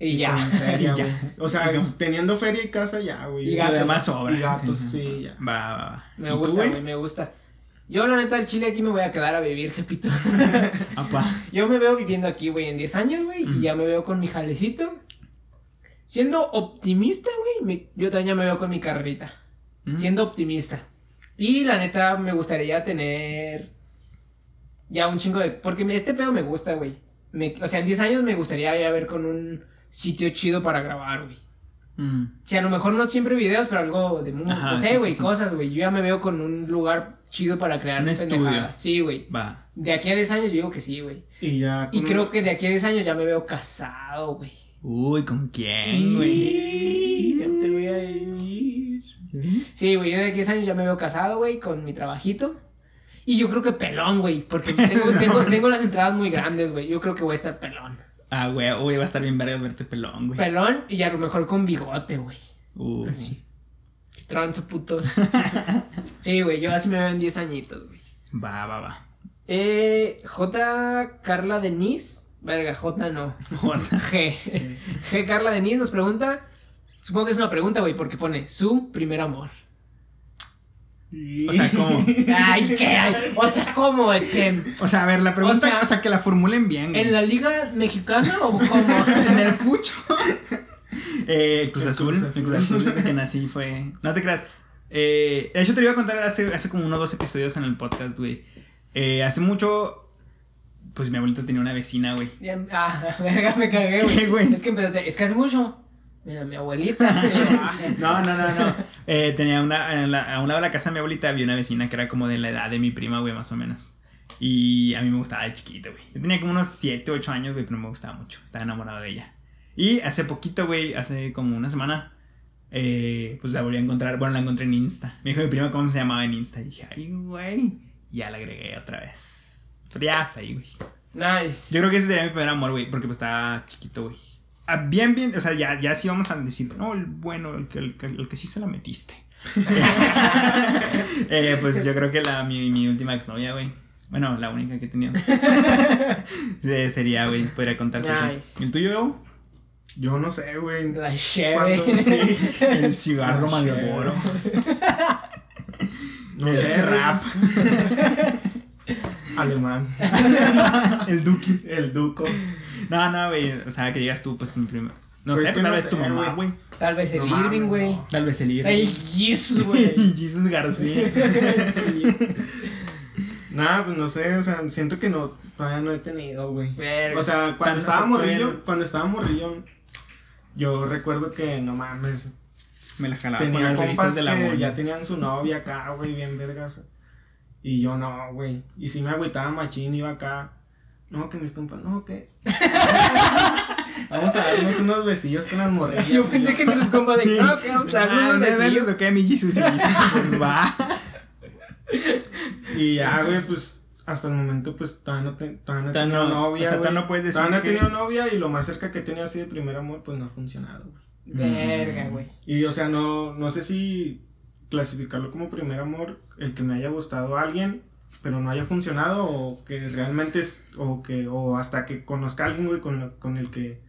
Y ya. con feria, Y ya. güey. O sea, teniendo feria y casa ya, güey. Y gatos. demás sobra. Y gatos, Sí, sí, ya. Va, va, va. Me ¿Y tú, gusta, güey, me gusta. Yo, la neta, al chile aquí me voy a quedar a vivir, jepito. Yo me veo viviendo aquí, güey, en 10 años, güey, y ya me veo con mi jalecito. Siendo optimista, güey, yo también ya me veo con mi carrerita. Mm. Siendo optimista. Y la neta, me gustaría tener ya un chingo de... Porque me- este pedo me gusta, güey. Me- O sea, en 10 años me gustaría ya ver con un sitio chido para grabar, güey. Mm. O sea, a lo mejor no siempre videos, pero algo de... mu- Ajá, no sí, sé, sí, güey, sí. cosas, güey. Yo ya me veo con un lugar chido para crear Un pendejadas. estudio. Sí, güey. Va. De aquí a 10 años yo digo que sí, güey. Y ya. Y creo que de aquí a 10 años ya me veo casado, güey. Uy, ¿con quién, güey? Ya te voy a ir. Sí, güey, yo de aquí a 10 años ya me veo casado, güey, con mi trabajito. Y yo creo que pelón, güey, porque tengo, tengo, tengo las entradas muy grandes, güey. Yo creo que voy a estar pelón. Ah, güey, uy, va a estar bien vergas verte pelón, güey. Pelón y a lo mejor con bigote, güey. Uh. Así. Tranza putos. sí, güey, yo así me veo en 10 añitos, güey. Va, va, va. Eh, J. Carla Denise. Verga, J no. J. G. G. Carla Denise nos pregunta. Supongo que es una pregunta, güey, porque pone su primer amor. O sea, ¿cómo? Ay, ¿qué? O sea, ¿cómo? Este, O sea, a ver, la pregunta, o O sea, que la formulen bien. güey. ¿En la liga mexicana o cómo? en el fucho. eh, el Cruz El Azul. Cruz El Cruz Azul desde que nací fue. No te creas. Eh, de hecho, te lo iba a contar hace, hace como uno o dos episodios en el podcast, güey. Eh, hace mucho. Pues mi abuelita tenía una vecina, güey. Ah, verga, me cagué, ¿Qué, güey. güey? Es que empezaste, es que hace mucho. Mira, mi abuelita. No, no, no, no. Eh, tenía una. la- a un lado de la casa de mi abuelita había una vecina que era como de la edad de mi prima, güey, más o menos. Y a mí me gustaba de chiquito, güey. Yo tenía como unos 7, 8 años, güey, pero me gustaba mucho. Estaba enamorado de ella. Y hace poquito, güey, hace como una semana, eh, pues la volví a encontrar. Bueno, la encontré en Insta. Me dijo mi prima cómo se llamaba en Insta. Y dije, ay, güey. Y ya la agregué otra vez. Pero ya está ahí, güey. Nice. Yo creo que ese sería mi primer amor, güey, porque pues estaba chiquito, güey. Ah, bien, bien, o sea, ya, ya sí vamos a decir, no, el bueno, el que, el, que- el que sí se la metiste. Eh, pues yo creo que la, mi, mi última exnovia, güey. Bueno, la única que he tenido. Eh, sería, güey, podría contarse. Nice. ¿Y el tuyo? Yo no sé, güey. La cheve. sí, El cigarro Malboro. no El sé. rap. Alemán. El Duki. El Duco. No, no, güey. O sea, que digas tú, pues, mi primo. No Pues sé, que tal no vez sé, tu mamá, güey. Tal vez el No Irving, güey. no. Tal vez el Irving. El Jesus, güey. Jesus García. Nada, pues no sé, o sea, siento que no, todavía no he tenido, güey. O sea, cuando estaba morrillo, cuando estaba morrillo, yo recuerdo que no mames, Me la jalaba con tenía las revistas compas de la que ya tenían su novia acá, güey, bien vergas. Y yo no, güey. Y si me agüitaba machín, iba acá. No, que mis compas, no, que. Vamos a darnos unos besillos con las morrillas. Yo pensé que tus compas de. No, que vamos a Ah, darnos unos ¿me besillos. besos o qué, mi Jesus? Y pues, va. Y ya, güey, pues hasta el momento, pues todavía no, te, todavía no he Todavía tenido no- novia. o sea, todavía no puedes decir Todavía no he tenido novia y lo más cerca que he tenido así de primer amor, pues no ha funcionado, güey. Verga, güey. Y o sea, no, no sé si clasificarlo como primer amor, el que me haya gustado a alguien, pero no haya funcionado, o que realmente es, o que, o hasta que conozca a alguien, güey, con, lo- con el que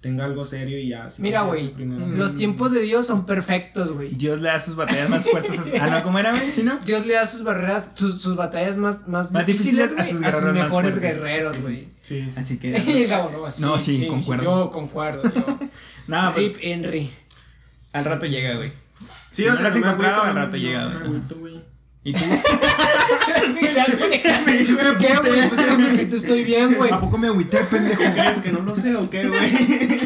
tenga algo serio y ya. así Mira, güey. Los tiempos de Dios son perfectos, güey. Dios le da sus batallas más fuertes a Ah, no, ¿cómo era, güey? ¿Sí, no? Dios le da sus barreras, sus, sus batallas más, más, Más difíciles difíciles, a sus a sus, más mejores guerreros, güey. Sí, sí. Así que. no, sí, No, sí, concuerdo. Yo concuerdo, yo. No, pues Rip Henry. al rato llega, güey. Sí, Si o no lo has encontrado, al rato llega, güey. ¿Y tú? Sí, ya, güey. ¿Qué, güey? Pues que porque tú estoy bien, güey. ¿A poco me agüité, pendejo? ¿Crees que no lo sé o qué, güey? ¿Crees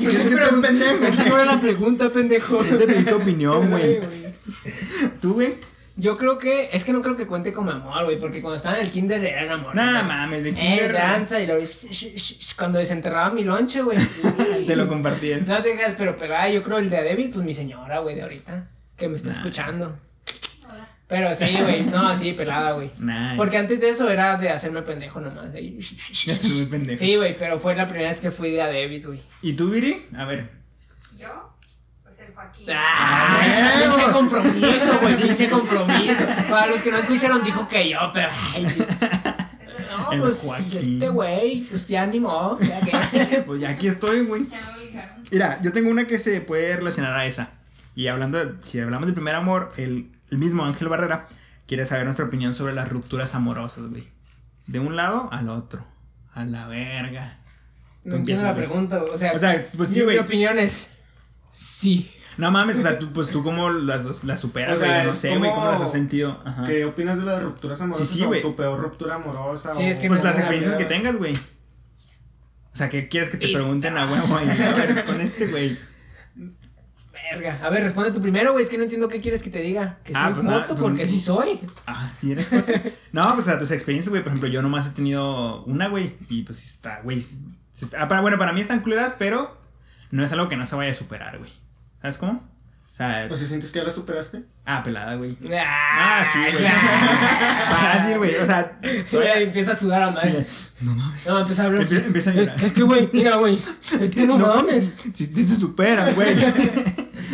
que estoy pendejo? Esa no era la pregunta, pendejo. Yo te pedí tu opinión, güey. ¿Tú, güey? Yo creo que, es que no creo que cuente como amor, güey, porque cuando estaba en el kinder era amor. Nah, mames, de Eh, kinder. danza y luego, sh- sh- sh- cuando desenterraba mi lonche, güey. Te lo compartí. No te creas, pero pelada, yo creo el de David, pues mi señora, güey, de ahorita, que me está escuchando. Pero sí, güey, no, sí, pelada, güey. Nice. Porque antes de eso era de hacerme pendejo nomás. soy muy pendejo. Sí, güey, pero fue la primera vez que fui de a Davis, güey. ¿Y tú, Viri? A ver. ¿Yo? Pues el Joaquín. ¡Ah! Ah, pinche compromiso, güey, pinche compromiso. Para los que no escucharon, dijo que yo, pero. Ay, sí. No, El pues Joaquín. este güey, pues ya animó. Ya que. Pues ya aquí estoy, güey. Ya me obligaron. Mira, yo tengo una que se puede relacionar a esa. Y hablando, de- si hablamos del primer amor, el, el mismo Ángel Barrera quiere saber nuestra opinión sobre las rupturas amorosas, güey. De un lado al otro. A la verga. No Tú entiendo la pregunta, o sea. O sea, pues sí, güey. Mi opinión es. Sí. No mames, o sea, tú, pues tú cómo las, las superas, O sea, güey. No sé, güey, ¿cómo las has sentido? Ajá. ¿Qué opinas de las rupturas amorosas Sí, sí, o güey. tu peor ruptura amorosa? Sí, o- es que Pues las experiencias que tengas, güey. O sea, ¿qué quieres que te Y- pregunten a huevo? Y, a ver, con este, güey. Verga. A ver, responde tú primero, güey. Es que no entiendo qué quieres que te diga. Que soy Ah, pues nada, joto, pues, porque sí soy. Ah, sí eres. joto. No, pues a tus experiencias, güey. Por ejemplo, yo nomás he tenido una, güey. Y pues sí está, güey. ah, para, bueno, para mí es tan culera, pero no es algo que no se vaya a superar, güey. ¿Sabes cómo? O sea, ¿O si sientes que ya la superaste? ah, pelada, güey. Ah, Ah, sí, güey. Fácil, güey. O sea, Todavía empieza a sudar a madre. no mames. No, empieza a hablar. Empieza- empieza a llorar. Es que, güey, mira, güey. Es que no, mames. Si se superan, güey.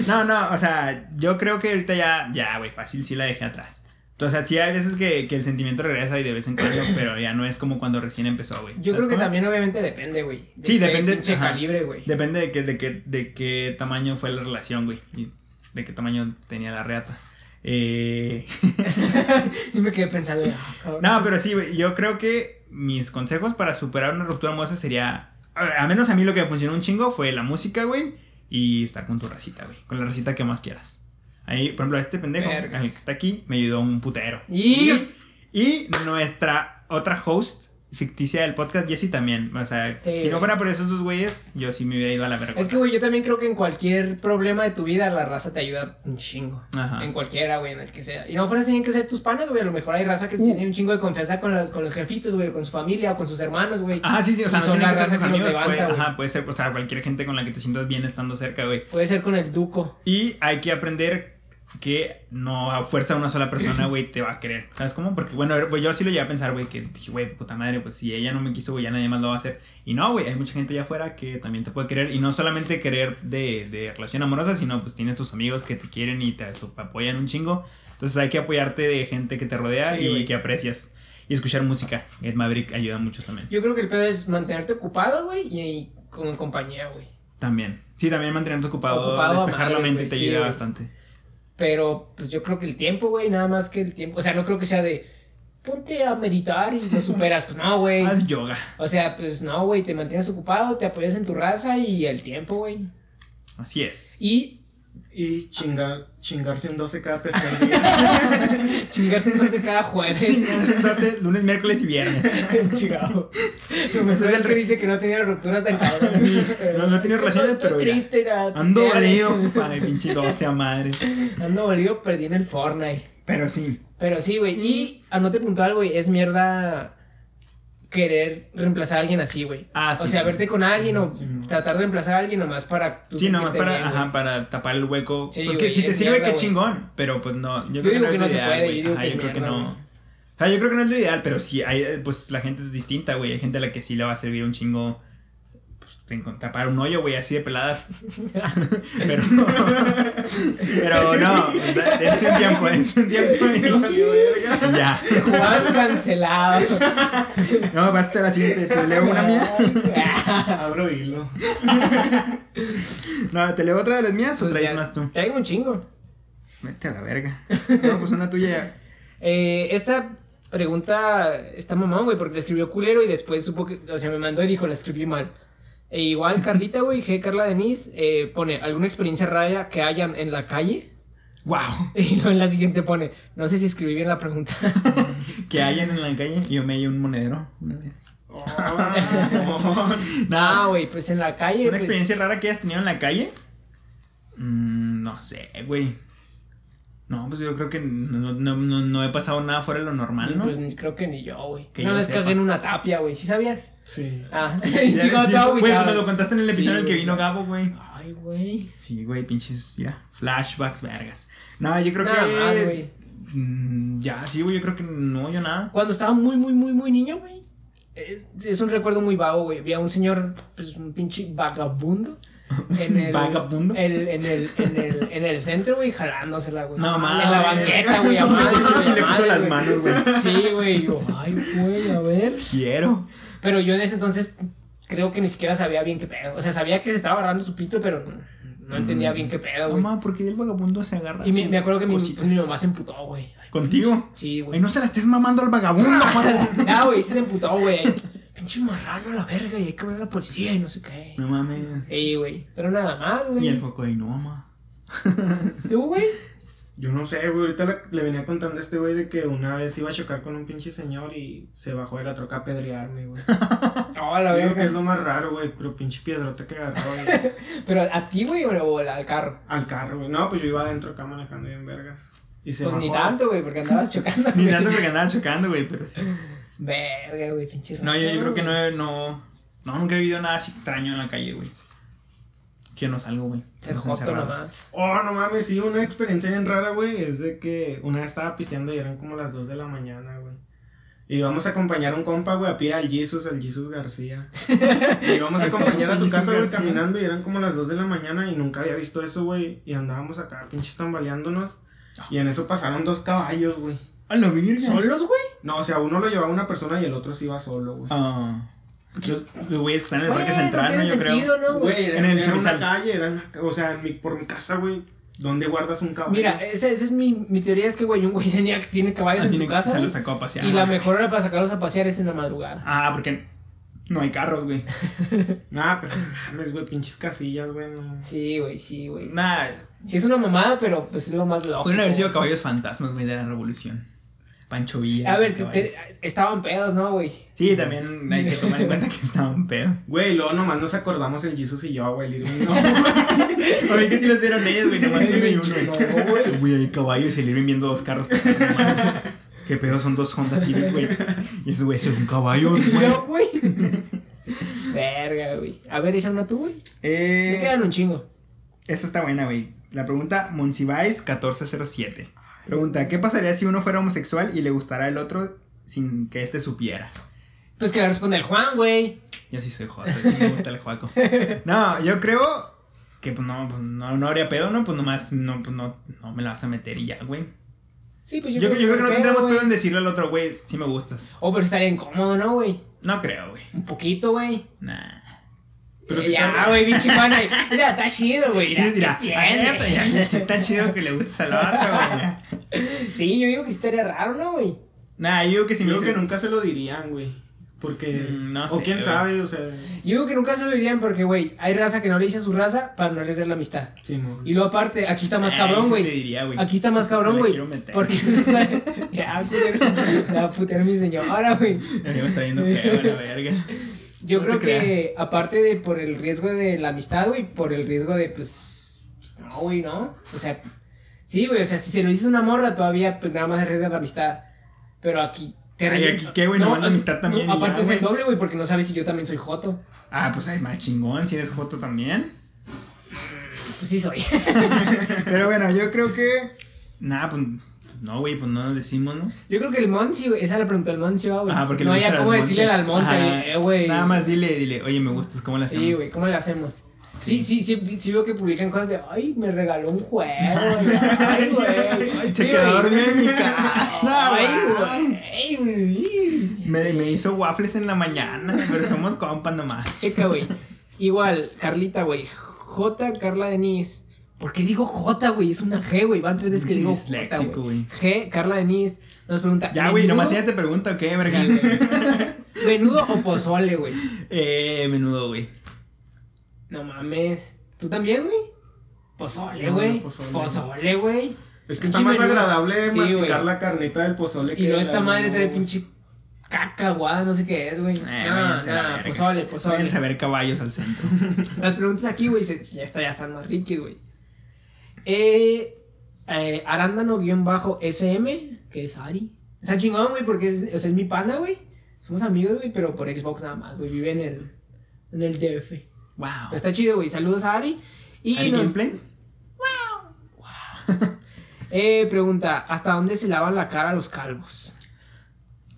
No, no, o sea, yo creo que ahorita ya, ya, güey, fácil sí la dejé atrás. O sea, sí hay veces que, que el sentimiento regresa y de vez en cuando, pero ya no es como cuando recién empezó, güey. Yo creo ¿Sabes que cómo? también, obviamente, depende, güey. de Sí, depende. Pinche calibre, güey. Depende de qué, de qué, de qué tamaño fue la relación, güey. Y de qué tamaño tenía la reata. Eh, Sí me quedé pensando. ah, no, pero sí, güey. Yo creo que mis consejos para superar una ruptura amorosa sería. A menos a mí lo que me funcionó un chingo fue la música, güey. Y estar con tu racita, güey. Con la racita que más quieras. Ahí, por ejemplo, este pendejo, el que está aquí, me ayudó un putero. Y nuestra otra host ficticia del podcast, Jessie, también. O sea, Sí, si no fuera por esos dos güeyes, yo sí me hubiera ido a la verga. Es que, güey, yo también creo que en cualquier problema de tu vida la raza te ayuda un chingo. Ajá. En cualquiera, güey, en el que sea. Y no fueras tienen que ser tus panas, güey. A lo mejor hay raza que Uh. tiene un chingo de confianza con los, con los jefitos, güey, con su familia o con sus hermanos, güey. Ah, sí, sí, o sea, no son que ser que amigos, levanta, ajá, puede ser, o sea, cualquier gente con la que te sientas bien estando cerca, güey. Puede ser con el duco. Y hay que aprender que no a fuerza una sola persona, güey, te va a querer. ¿Sabes cómo? Porque, bueno, yo sí lo llegué a pensar, güey, que dije, güey, puta madre, pues si ella no me quiso, güey, ya nadie más lo va a hacer. Y no, güey, hay mucha gente allá afuera que también te puede querer. Y no solamente querer de, de relación amorosa, sino pues tienes tus amigos que te quieren y te apoyan un chingo. Entonces hay que apoyarte de gente que te rodea Sí, y que aprecias. Y escuchar música. Ed Maverick ayuda mucho también. Yo creo que el pedo es mantenerte ocupado, güey, y, y con compañía, güey. También. Sí, también mantenerte ocupado, Ocupado despejar la mente te sí, ayuda bastante. Pero, pues yo creo que el tiempo, güey, nada más que el tiempo. O sea, no creo que sea de ponte a meditar y lo superas. Pues no, güey. Haz yoga. O sea, pues no, güey, te mantienes ocupado, te apoyas en tu raza y el tiempo, güey. Así es. Y Y chingar, chingarse un 12 cada tercer día. chingarse entonces cada jueves. Entonces, lunes, miércoles y viernes. Chingado. Mejor es el que dice que no tenía rupturas tan cabrón. No, no tiene relaciones, pero mira, era- Ando valido, ay, pinche 12 a madre. Ando valido, perdí en el Fortnite. Pero sí. Pero sí, güey. Y anote puntual, güey, es mierda querer reemplazar a alguien así, güey. Ah, O sea, verte con alguien o Sí, no. tratar de reemplazar a alguien nomás para. Sí, nomás para, bien, ajá, para tapar el hueco. Sí, pues que si te sirve, qué chingón. Pero pues no. Yo, Yo creo digo que que no no es se lo ideal, puede, güey. yo digo Ajá, que yo es creo que no. güey. O sea, yo creo que no es lo ideal, pero sí, hay, pues la gente es distinta, güey. Hay gente a la que sí le va a servir un chingo. Tapar un hoyo, güey, así de peladas. pero no. pero no. o Dense un tiempo, dense un tiempo. y- ya. Juan cancelado. No, basta la siguiente. Te leo una mía. Abro hilo. No, te leo otra de las mías o Pues traes ya, más tú. Traigo un chingo. Vete a la verga. No, pues una tuya. Eh, esta pregunta está mamón, güey, porque la escribió culero y después supo que, o sea, me mandó y dijo, la escribí mal. E igual Carlita, güey, G. Carla Denise, eh, pone, ¿alguna experiencia rara que hayan en la calle? Wow. Y luego en la siguiente pone, no sé si escribí bien la pregunta. Que hayan en la calle. Y yo me di un monedero una vez. Oh, ah, Nada. güey, pues en la calle. ¿Una pues, experiencia rara que hayas tenido en la calle? Mm, no sé, güey. No, pues yo creo que no, no, no, no he pasado nada fuera de lo normal, ¿no? Pues ni- creo que ni yo, güey. Una vez cagué en una tapia, güey. ¿Sí sabías? sí. Ah, Chico, sí, estaba güey, agüitado. me lo contaste en el episodio en el que vino. Gabo, güey. Ay, güey. Sí, güey, pinches, mira, flashbacks, vergas. No, yo creo Nada que... más, güey. Mm, ya, sí, güey, yo creo que no, yo nada. Cuando estaba muy, muy, muy, muy niño, güey. Es, es un recuerdo muy vago, güey. Había un señor, pues un pinche vagabundo. En el, ¿Vagabundo? el- en, el, en, el, en el centro, güey, jalándosela, güey. No mames. En la banqueta, güey, a madre, güey, Le puso las güey. manos, güey. Sí, güey. Yo, ay, güey, a ver. Quiero. Pero yo en ese entonces creo que ni siquiera sabía bien qué pedo. O sea, sabía que se estaba agarrando su pito, pero no entendía bien qué pedo, güey. Mamá, ¿por qué el vagabundo se agarra? Y me, acuerdo que mi, pues, mi mamá se emputó, güey. ¿Contigo? Sí, Ay, güey. no se la estés mamando al vagabundo, Juan. Ah, güey, sí se emputó, güey. Pinche marrano a la verga y hay que ver a la policía y no sé qué. No mames. Sí, güey. Pero nada más, Y el güey. coco ahí, no, mamá. ¿Tú, güey? Yo no sé, güey. Ahorita le, le venía contando a este güey de que una vez iba a chocar con un pinche señor y se bajó de la troca a apedrearme, güey. Oh, la Yo Digo que verga. es lo más raro, güey. Pero pinche piedrota que agarró güey, Pero a ti, güey, o al carro. al carro, güey. No, pues yo iba adentro acá manejando bien vergas. Y se Pues ni tanto, güey, porque andabas chocando. Ni tanto porque andaba chocando, güey, pero sí. Verga, güey, pinche No, yo, yo creo que no, no. No, nunca he vivido nada así extraño en la calle, güey. Yo no salgo, güey. Ser joto nomás. Oh, no mames, sí, una experiencia bien rara, güey. Es de que una vez estaba pisteando y eran como las 2 de la mañana, güey. Y íbamos a acompañar a un compa, güey, a pie al Jesus, al Jesus García. Y íbamos a acompañar a su casa, güey, caminando y eran como las 2 de la mañana y nunca había visto eso, güey. Y andábamos acá, pinches tambaleándonos. Y en eso pasaron dos caballos, güey. A la virgen. ¿Solos, güey? No, o sea, uno lo llevaba una persona y el otro se iba solo, güey. Ah. Los güeyes que están en el parque central, ¿no? Yo creo. ¿no, güey? Güey, era En el era una calle, era en la ca- o sea, en mi- por mi casa, güey. ¿Dónde guardas un caballo? Mira, esa, esa es mi, mi teoría, es que, güey, un güey tenía, tiene caballos Ah, en tiene su casa, se güey, los sacó a pasear. y la mejor hora para sacarlos a pasear es en la madrugada. Ah, porque no hay carros, güey. Nah, pero no mames, güey, pinches casillas, güey. No. Sí, güey, sí, güey. Nah, Sí es una mamada, pero pues es lo más lógico. pueden haber sido caballos fantasmas, güey, de la revolución. Pancho Villa. A ver, te- te- estaban pedos, ¿no, güey? Sí, también hay que tomar en cuenta que estaban pedo. Güey, luego nomás nos acordamos el Jesus y yo, güey, el Irving, no. Oye, que si los vieron ellos, güey, nomás uno y uno. No, güey. Güey, hay caballos y le iban viendo dos carros pasando. ¿Qué pedo son dos Honda Civic, güey? Y ese güey, es un caballo, güey. No, güey. Verga, güey. A ver, echa una tú, güey. Me Eh, quedan un chingo. esta está buena, güey. La pregunta Monsiváis 1407. Pregunta, ¿qué pasaría si uno fuera homosexual y le gustara el otro sin que éste supiera? Pues que le responde el Juan, güey. Yo sí soy joto, sí me gusta el juaco. No, yo creo que pues no, pues, no, no habría pedo, ¿no? Pues nomás no, pues, no, no me la vas a meter y ya, güey. Sí, pues Yo, yo, creo que no tendremos pedo en decirle al otro, güey, si me gustas. Oh, pero estaría incómodo, ¿no, güey? No creo, güey. Un poquito, güey. Nah. Pero Eh, si ya, güey, pinche. Mira, está chido, güey. Sí, Mira, ya, sí está chido que le gustes al otro, güey. Sí, yo digo que sí estaría raro, ¿no, güey? Nah, yo digo que si me Creo que nunca se lo dirían, güey. Porque. Mm, no o sé, quién güey. sabe, o sea. Yo digo que nunca se lo dirían porque, güey, hay raza que no le dice a su raza para no arriesgar la amistad. Sí, no. Y luego aparte, aquí está más cabrón, güey. te diría, güey. Aquí está más cabrón, la güey. meter. Porque no sabe. Ya, culero. Me va a putear mi señora, güey. Ya me está viendo feo la verga. Yo No creo que, creas. aparte de por el riesgo de la amistad, güey, por el riesgo de, pues. pues, no, güey, ¿no? O sea, sí, güey, o sea, si se lo dices a una morra, todavía, pues nada más arriesga la amistad. Pero aquí. Te Ay, aquí qué, güey, nomás la amistad también ya, aparte es el doble, güey, porque no sabes si yo también soy joto. Ah, pues hay más chingón, si eres foto también. Pues sí soy. Pero bueno, yo creo que. Nah, pues. No, güey, pues no nos decimos, ¿no? Yo creo que el Monsi, güey, esa la preguntó el Monsi, va, güey. Ah, porque no le gusta cómo decirle al monte, eh, güey. Nada más dile, dile, oye, me gustas, ¿cómo le hacemos? Sí, güey, ¿cómo le hacemos? Sí, sí, sí, sí veo que publican cosas de, ay, me regaló un juego, güey, ay, güey. Ay, se quedó en mi casa, Ay, güey. güey, güey. Me, me hizo waffles en la mañana, pero somos compas nomás. Checa, güey. Igual, Carlita, güey. J. Carla Denise. ¿Por qué digo J, güey? Es una G, güey. Van tres veces que digo disléxico, J, güey. G. Carla Denise nos pregunta. Ya, güey, nomás ella te pregunta, ¿qué, verga? Sí. ¿Menudo o pozole, güey? eh, menudo, güey. No mames. ¿Tú también, güey? Pozole, No, güey. pozole. Güey. Es que está más menudo. agradable Sí, masticar güey. la carnita del pozole Y luego la esta madre trae pinche caca aguada, no sé qué es, güey. Eh, no, no, verga. pozole, pozole. Váyanse a ver caballos al centro. Las preguntas aquí, güey, ya, está, ya están más ricas, güey. Eh, eh, Arándano-SM, que es Ari. Está chingón, güey, porque es, o sea, es mi pana, güey. Somos amigos, güey, pero por Xbox nada más, güey. Vive en el, en el DF. Wow. Pero está chido, güey. Saludos a Ari. Y ¿Any nos, gameplays? eh, pregunta, ¿hasta dónde se lavan la cara los calvos?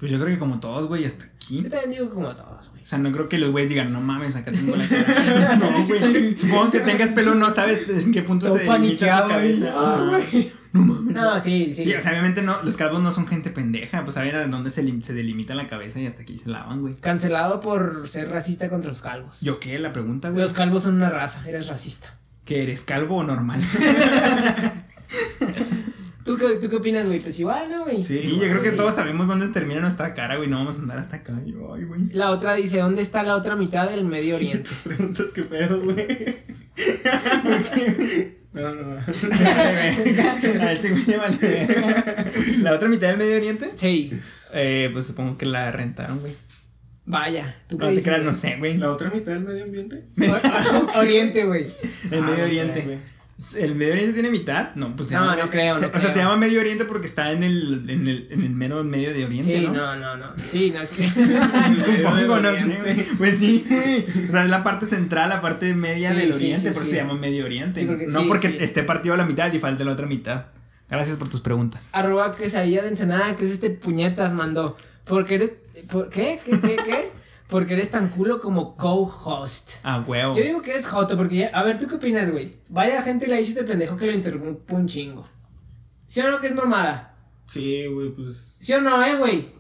Pues yo creo que como todos, güey, hasta aquí. Yo también digo como todos, güey. O sea, no creo que los güeyes digan, no mames, acá tengo la cara. no, güey. Supongo que tengas pelo, no sabes en qué punto Todo se delimita tu cabeza. Ah. No mames. No, sí, sí. Sí, o sea, obviamente no, los calvos no son gente pendeja, pues saben a dónde se, se delimita la cabeza y hasta aquí se lavan, güey. Cancelado por ser racista contra los calvos. ¿Yo qué? La pregunta, güey. Los calvos son una raza, eres racista. ¿Que eres calvo o normal? ¿Tú qué, ¿Tú qué opinas, güey? Pues igual, ¿no, güey? Sí, Sí, yo creo que güey. todos sabemos dónde termina nuestra cara, güey. No vamos a andar hasta acá. Ay, güey. La otra dice, ¿dónde está la otra mitad del Medio Oriente? Preguntas que pedo, güey. no, no, no. A este güey le vale verga. La otra mitad del Medio Oriente, Sí, eh, pues supongo que la rentaron, güey. vaya. ¿Tú qué No te dices, creas, no sé, güey. La otra mitad del medio ambiente. Oriente, güey. El Ah, Medio no sé, Oriente. güey. ¿El Medio Oriente tiene mitad? No, pues se No, llama- no creo, se- no O sea, se llama Medio Oriente porque está en el, en el, en el mero medio de Oriente, Sí, ¿no? no, no, no. Sí, no, es que. Supongo, no sé, güey. Pues sí. O sea, es la parte central, la parte media Sí, del sí, Oriente, sí, por eso sí. se llama Medio Oriente. Sí, porque- no sí, porque sí. esté partido a la mitad y falte la otra mitad. Gracias por tus preguntas. Arroba quesadilla de Ensenada, que es este puñetas mandó. Porque eres. ¿Por qué? ¿Qué? ¿Qué? ¿Qué? Porque eres tan culo como co-host. Ah, huevo. Yo digo que es joto, porque ya. A ver, ¿tú qué opinas, güey? Vaya gente le ha dicho este pendejo que lo interrumpe un chingo. ¿Sí o no que es mamada? Sí, güey, pues. ¿Sí o no, eh, güey?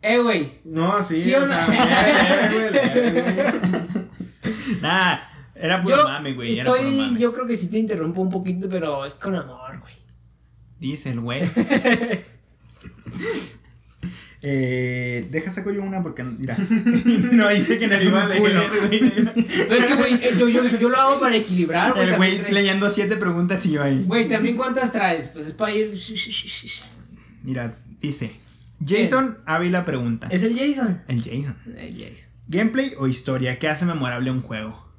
Eh, güey. No, sí. ¿Sí o o no? sea, eh, eh, güey. Nah, era puro Yo mame, güey. Era puro estoy. mame. Yo creo que sí te interrumpo un poquito, pero es con amor, güey. Dice el güey. eh, deja saco yo una porque mira. no dice que no es. Pero es que, güey, eh, yo, yo, yo lo hago para equilibrar, güey. El güey leyendo siete preguntas y yo ahí. Güey, también cuántas traes? Pues es para ir. Mira, dice. Jason Ávila pregunta. Es el Jason. El Jason. El Jason. Gameplay o historia, ¿qué hace memorable un juego?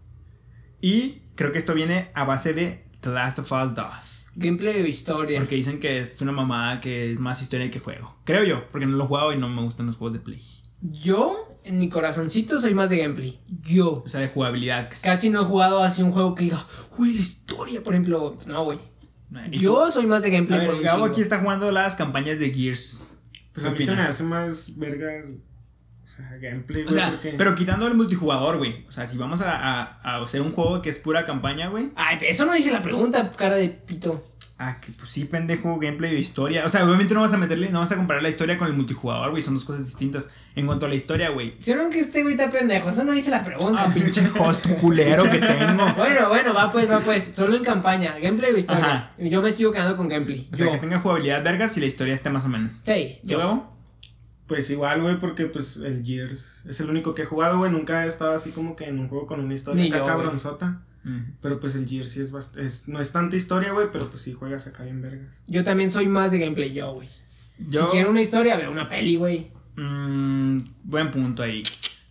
Y creo que esto viene a base de The Last of Us 2. Gameplay o historia. Porque dicen que es una mamada que es más historia que juego. Creo yo, porque no lo he jugado y no me gustan los juegos de Play. Yo, en mi corazoncito, soy más de gameplay. Yo. O sea, de jugabilidad. Casi no he jugado así un juego que diga, güey, la historia, por ejemplo. No, güey. ¿Y Yo soy más de? A gameplay. por ver, Gabo aquí está jugando las campañas de Gears. Pues ¿Qué a mí se me hace más vergas. Sea, gameplay, O güey. sea, porque- Pero quitando el multijugador, güey. O sea, si vamos a, a- a hacer un juego que es pura campaña, güey. Ay, eso no dice la pregunta, cara de pito. Ah, que pues sí, pendejo, gameplay o historia. O sea, obviamente no vas a meterle, no vas a comparar la historia con el multijugador, güey. Son dos cosas distintas. En cuanto a la historia, güey. ¿Sí o no que este güey está pendejo? Eso no dice la pregunta. Ah, pinche host culero que tengo. Bueno, bueno, va pues, va pues. Solo en campaña. Gameplay o historia. Ajá. Yo me estoy quedando con gameplay. O sea, que tenga jugabilidad vergas y la historia esté más o menos. Sí, ¿Yo? Pues igual, güey, porque pues el Gears es el único que he jugado, güey. Nunca he estado así como que en un juego con una historia Ni acá cabronzota. Pero pues el Gears sí es, es No es tanta historia, güey, pero pues sí juegas acá bien vergas. Yo también soy más de gameplay, yo, güey. Yo. Si quiero una historia, veo una peli, güey. Mm, buen punto ahí.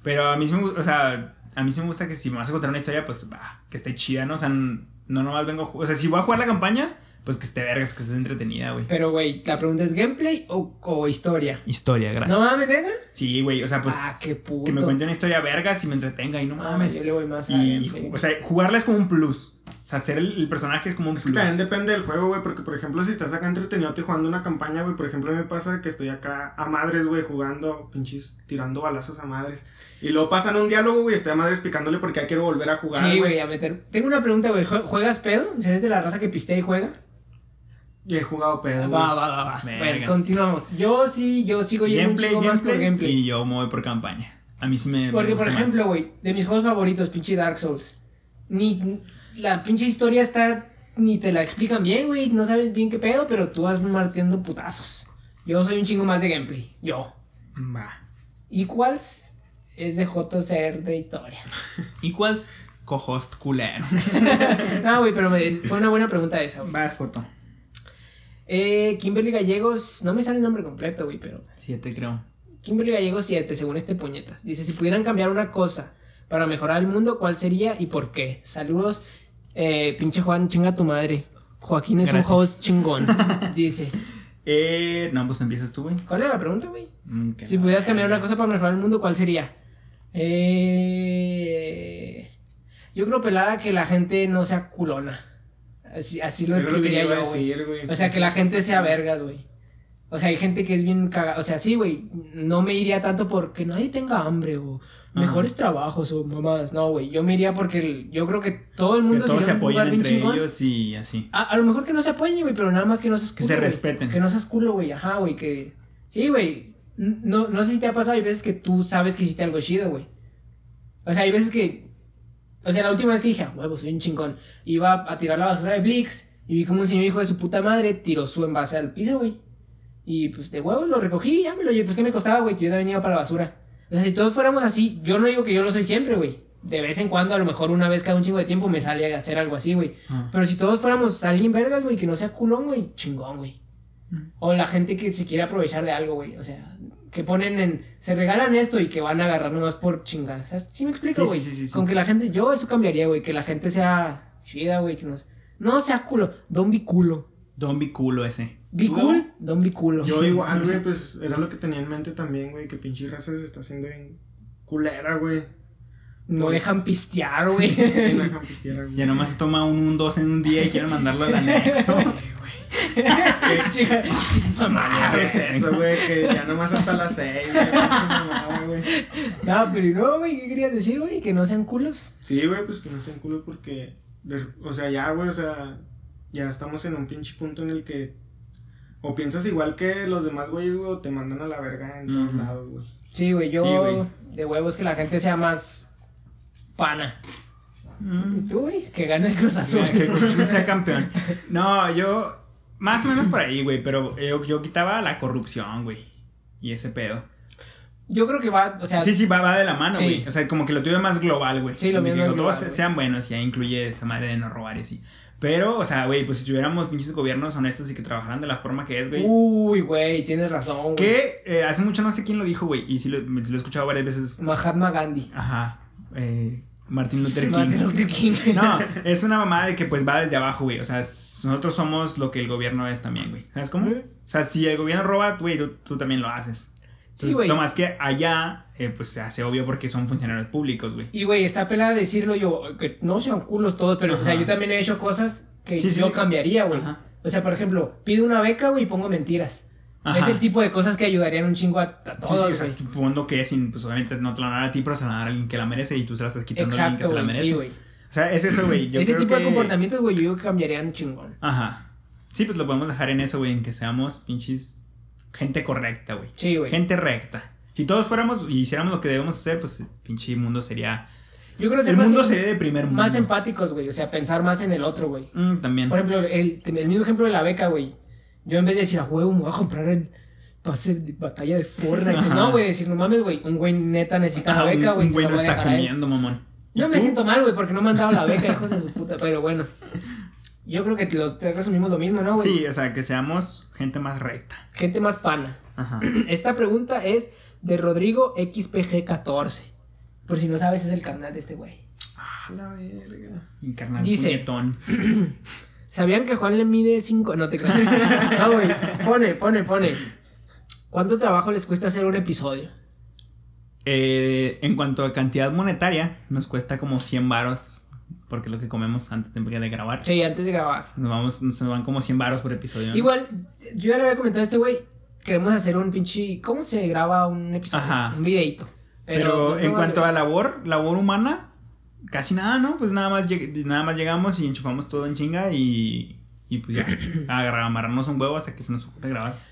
Pero a mí sí me gusta, o sea, a mí sí me gusta que si me vas a contar una historia, pues va, que esté chida, ¿no? O sea, no nomás vengo, o sea, si voy a jugar la campaña, pues que esté vergas, que esté entretenida, güey. Pero, güey, la pregunta es gameplay o, o historia. Historia, gracias. No mames, ¿neta? Sí, güey, o sea, pues ah, qué puto. que me cuente una historia vergas y me entretenga y no No mames. yo le voy más a y, gameplay. o sea, jugarla es como un plus. O sea, ser el, el personaje es como un Es que plus. también depende del juego, güey, porque por ejemplo, si estás acá entretenido te jugando una campaña, güey, por ejemplo, a mí me pasa que estoy acá a madres, güey, jugando, pinches, tirando balazos a madres. Y luego pasan un diálogo, güey, estoy a madres picándole porque ya quiero volver a jugar, Sí, güey. a meter. Tengo una pregunta, güey. ¿jue- ¿Juegas pedo? ¿Eres de la raza que pistea y juega? Y he jugado pedo. Va, va, va, va. Bueno, continuamos. Yo sí, yo sigo yendo un chingo más por gameplay, y yo me voy por campaña. A mí sí me. me Porque, por ejemplo, güey, de mis juegos favoritos, pinche Dark Souls. Ni la pinche historia está. Ni te la explican bien, güey. No sabes bien qué pedo, pero tú vas martiendo putazos. Yo soy un chingo más de gameplay. Yo. Va. Equals es de Joto ser de historia. Equals co-host culero. No, güey, pero me- fue una buena pregunta esa, güey. Vas, Joto. Eh, Kimberly Gallegos, no me sale el nombre completo, güey, pero. Siete, creo. Kimberly Gallegos 7, según este puñetas. Dice: Si pudieran cambiar una cosa para mejorar el mundo, ¿cuál sería y por qué? Saludos, eh, pinche Juan, chinga tu madre. Joaquín es Gracias. un host chingón. Dice: Eh, no, pues empiezas tú, güey. ¿Cuál era la pregunta, güey? Mm, Si no. pudieras cambiar una cosa para mejorar el mundo, ¿cuál sería? Eh, yo creo, pelada, que la gente no sea culona. Así, así lo Es lo que escribiría yo, güey. O sea, que la gente sea vergas, güey. O sea, hay gente que es bien cagada. O sea, sí, güey. No me iría tanto porque nadie tenga hambre o mejores trabajos o mamadas. No, güey. Yo me iría porque el- yo creo que todo el Que mundo todos se bien entre chingón. ellos y así. A, a lo mejor que no se apoyen, güey, pero nada más que no seas Que culo. se güey. respeten. Que no seas culo, güey. Ajá, güey. Que. Sí, güey. No, no sé si te ha pasado. Hay veces que tú sabes que hiciste algo chido, güey. O sea, hay veces que. O sea, la última vez que dije, "Ah, huevo, soy un chingón. Iba a tirar la basura de Blix y vi como un señor hijo de su puta madre tiró su envase al piso, güey. Y pues de huevos lo recogí y ya me lo llevé. Pues que me costaba, güey, que yo también iba para la basura. O sea, si todos fuéramos así, yo no digo que yo lo soy siempre, güey. De vez en cuando, a lo mejor una vez cada un chingo de tiempo me sale a hacer algo así, güey. Ah. Pero si todos fuéramos alguien vergas, güey, que no sea culón, güey, chingón, güey. O la gente que se quiere aprovechar de algo, güey. O sea, que ponen en. Se regalan esto y que van a agarrar nomás por chingadas. O sea, ¿sí me explico, Sí, güey? sí, sí, sí, sí. Con que la gente. Yo eso cambiaría, güey. Que la gente sea chida, güey. Que nos. No sea culo, don biculo. Don Biculo ese. Bicul, don biculo. Yo igual, güey, pues era lo que tenía en mente también, güey, que pinche raza se está haciendo bien culera, güey. No dejan pistear, güey. No dejan pistear, güey. Ya nomás se toma un, un dos en un día y quieren mandarlo al anexo. Chica, mamá, ¿Qué es eso, güey? Que ya nomás hasta las seis, güey. No, pero no, güey, ¿qué querías decir, güey? Que no sean culos. Sí, güey, pues que no sean culos porque. O sea, ya, güey, o sea. Ya estamos en un pinche punto en el que. O piensas igual que los demás, güey, güey, o te mandan a la verga en todos lados, güey. Sí, güey, yo Sí, güey. de huevos que la gente sea más pana. ¿Y tú, güey? Que gane el Cruz Azul. que Cruz Azul sea campeón. No, yo. Más o menos por ahí, güey. Pero yo, yo quitaba la corrupción, güey. Y ese pedo. Yo creo que va, o sea, Sí, sí, va, va de la mano, Sí. güey. O sea, como que lo tuve más global, güey. Sí, lo mismo es todos sean buenos, ya incluye esa madre de no robar y así. Pero, o sea, güey, pues si tuviéramos pinches gobiernos honestos y que trabajaran de la forma que es, güey. uy, güey, tienes razón, güey. que eh, hace mucho no sé quién lo dijo, güey. Y sí lo, he escuchado varias veces. Mahatma Gandhi. Ajá. Eh, Martin Luther King. Martin Luther King. No, es una mamada de que pues va desde abajo, güey. O sea, nosotros somos lo que el gobierno es también, güey. ¿Sabes cómo? Ujú. O sea, si el gobierno roba, güey, tú, tú también lo haces. Sí, Entonces, güey. no más que allá, eh, pues se hace obvio porque son funcionarios públicos, güey. Y, güey, está pelada decirlo yo, que no sean culos todos, pero, o sea, Ajá. yo también he hecho cosas que Sí, sí, yo sí. cambiaría, güey. Ajá. O sea, por ejemplo, pido una beca, güey, y pongo mentiras. Ajá. Es el tipo de cosas que ayudarían un chingo a, a Sí, todos, sí, o sea, supongo que sin, pues obviamente no te la van a dar a ti, pero se la van a dar a alguien que la merece y tú se la estás quitando a alguien que Exacto, se la merece. sí, güey. O sea, es eso, güey. Ese creo tipo de comportamientos, güey, yo digo que cambiarían chingón. Ajá. Sí, pues lo podemos dejar en eso, güey, en que seamos pinches gente correcta, güey. Sí, güey. Gente recta. Si todos fuéramos y hiciéramos lo que debemos hacer, pues el pinche mundo sería. Yo creo que El mundo sería de primer mundo. más empáticos, güey. O sea, pensar más en el otro, güey. Mm, también. Por ejemplo, el, el mismo ejemplo de la beca, güey. Yo en vez de decir, a huevo, me voy a comprar el pase de batalla de Fortnite. Pues Ajá. no, güey, decir, no mames, güey. Un güey neta necesita la Ah, beca, güey. Un güey la no está comiendo, mamón. ¿Y No me siento mal, güey, porque no me han dado la beca, hijos de su puta. Pero bueno. Yo creo que los tres resumimos lo mismo, ¿no, güey? Sí, o sea, que seamos gente más recta. Gente más pana. Ajá. Esta pregunta es de Rodrigo XPG14. Por si no sabes, es el canal de este güey. Ah, la verga. Encarnar Dice- puñetón. ¿Sabían que Juan le mide 5? No te creas. No, güey. Pone, pone, pone. ¿Cuánto trabajo les cuesta hacer un episodio? Eh, en cuanto a cantidad monetaria, nos cuesta como 100 varos. Porque es lo que comemos antes de, de grabar. Sí, antes de grabar. Nos, vamos, nos van como 100 varos por episodio. ¿no? Igual, yo ya le había comentado a este güey. Queremos hacer un pinche. ¿Cómo se graba un episodio? Ajá. Un videito. Pero, en cuanto a labor, labor humana, casi nada, ¿no? Pues nada más, nada más llegamos y enchufamos todo en chinga y, y pues ya, a amarrarnos un huevo hasta que se nos ocurre grabar.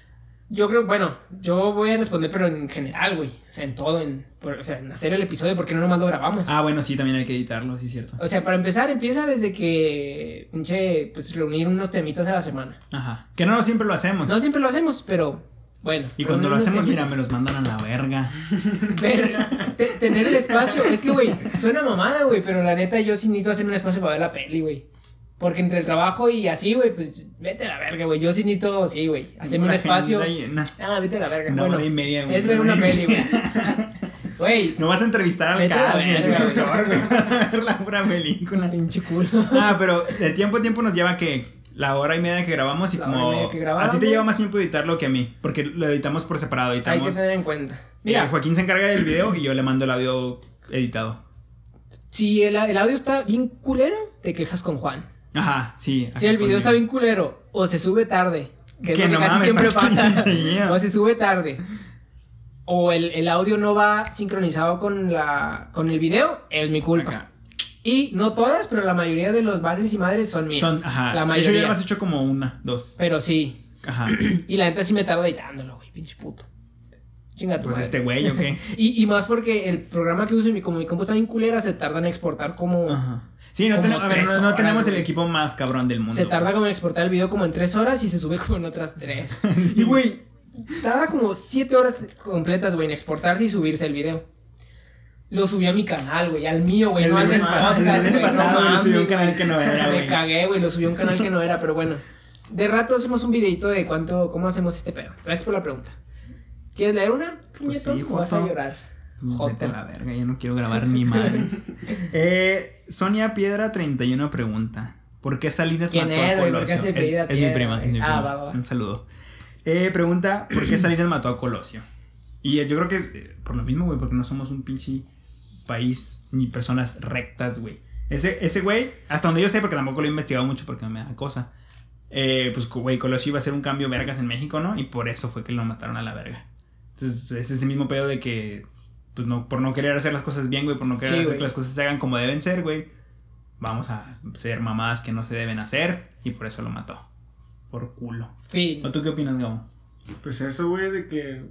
Yo creo, bueno, yo voy a responder, pero en general, güey. O sea, en todo, en, por- o sea, en hacer el episodio, porque no nomás lo grabamos. Ah, bueno, sí, también hay que editarlo, sí, cierto. O sea, para empezar, empieza desde que, pinche, pues reunir unos temitas a la semana. Ajá. Que no siempre lo hacemos. No siempre lo hacemos, pero bueno. y cuando lo hacemos, mira, me los mandan a la verga. Ver, te- tener el espacio. Es que, güey, suena mamada, güey, pero la neta yo sí necesito hacer un espacio para ver la peli, güey. Porque entre el trabajo y así, güey, pues vete a la verga, güey. Yo sí necesito, sí, güey, hacerme un espacio. llena. Ah, vete a la verga. Una bueno, hora y media, güey. Es ver una peli, güey. Güey, No vas a entrevistar al a cast ni al director, güey. para ver la pura película. pinche culo. Ah, pero de tiempo a tiempo nos lleva que la hora y media que grabamos y La hora como y media que a grabamos. ti te lleva más tiempo editarlo que a mí, porque lo editamos por separado, Hay que editamos. tener en cuenta. Mira, Mira, Joaquín se encarga del video y yo le mando el audio editado. si el, el audio está bien culero, te quejas con Juan. Ajá, sí. Si el video está bien culero o se sube tarde, que es Que lo que no casi mames, siempre pasa o se sube tarde, o el, el audio no va sincronizado con la con el video, es mi culpa. Acá. Y no todas, pero la mayoría de los padres y madres son mías. Son, ajá. La hecho, ya mayoría. lo has hecho como una, dos. Pero sí. Ajá. Y la neta sí me tardo editándolo, güey, pinche puto. Chinga tu Pues madre. este güey, ¿o qué? Y, y más porque el programa que uso, y mi- como mi compu está bien culera, se tarda en exportar como. Ajá. Sí, no, tenemos, a ver, no, no horas, tenemos el equipo más cabrón del mundo. Se tarda como en exportar el video como en tres horas y se sube como en otras tres. Y güey, tarda como siete horas completas, güey, en exportarse y subirse el video. Lo subí a mi canal, güey, al mío, güey, El no lunes pasado- lo subió a un canal que no era, Me güey. cagué, güey, lo subió a un canal que no era, pero bueno. De rato hacemos un videito de cuánto, cómo hacemos este pedo. Gracias por la pregunta. ¿Quieres leer una? Pues sí, ¿O vas a llorar? Vete a la verga, ya no quiero grabar ni madres. eh, Sonia Piedra 31 pregunta. ¿Por qué Salinas ¿Quién mató a Colosio? es, mi prima, es mi prima. Ah, va, va. Un saludo. Eh, pregunta, ¿por qué Salinas mató a Colosio? Y eh, yo creo que por lo mismo, güey, porque no somos un pinche país ni personas rectas, güey. Ese, ese güey, hasta donde yo sé, porque tampoco lo he investigado mucho porque me da cosa. Eh, pues, güey, Colosio iba a hacer un cambio vergas en México, ¿no? Y por eso fue que lo mataron a la verga. Entonces, es ese mismo pedo de que, pues, no, por no querer hacer las cosas bien, güey, por no querer Sí, hacer güey. que las cosas se hagan como deben ser, güey. Vamos a ser mamadas que no se deben hacer. Y por eso lo mató. Por culo. Fin. ¿O tú qué opinas, Gabo? Pues eso, güey, de que.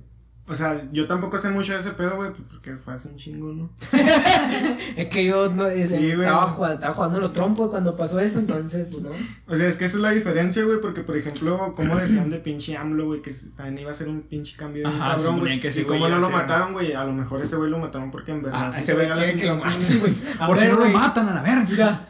O sea, yo tampoco sé mucho de ese pedo, güey, pues porque fue hace un chingo, ¿no? Es que yo no, es- Sí, estaba, jugando, estaba jugando los trompos cuando pasó eso, entonces, pues no. O sea, es que esa es la diferencia, güey, porque por ejemplo, como decían de pinche AMLO, güey, que también iba a ser un pinche cambio bien Ajá, cabrón, güey. que ese y como no lo mataron, güey, a lo mejor ese güey lo mataron porque en verdad Ah, sí ese güey quiere que lo maten, güey. ¿Por qué no lo matan a la verga? Mira.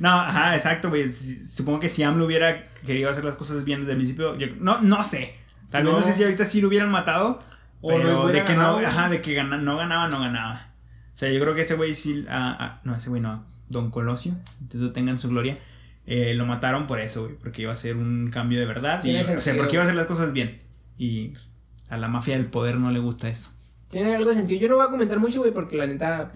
No, ajá, exacto, güey. Supongo que si AMLO hubiera querido hacer las cosas bien desde el principio, yo- no, no sé. Tal vez no. No. sé si ahorita sí lo hubieran matado, O pero de que ganado, no, ajá, de que gana- no ganaba, no ganaba. O sea, yo creo que ese güey sí, ah, ah, no, ese güey no, Don Colosio, entonces tengan su gloria, eh, lo mataron por eso, güey, porque iba a ser un cambio de verdad. Y, o sea, porque iba a hacer las cosas bien. Y a la mafia del poder no le gusta eso. Tiene algo de sentido. Yo no voy a comentar mucho, güey, porque la neta.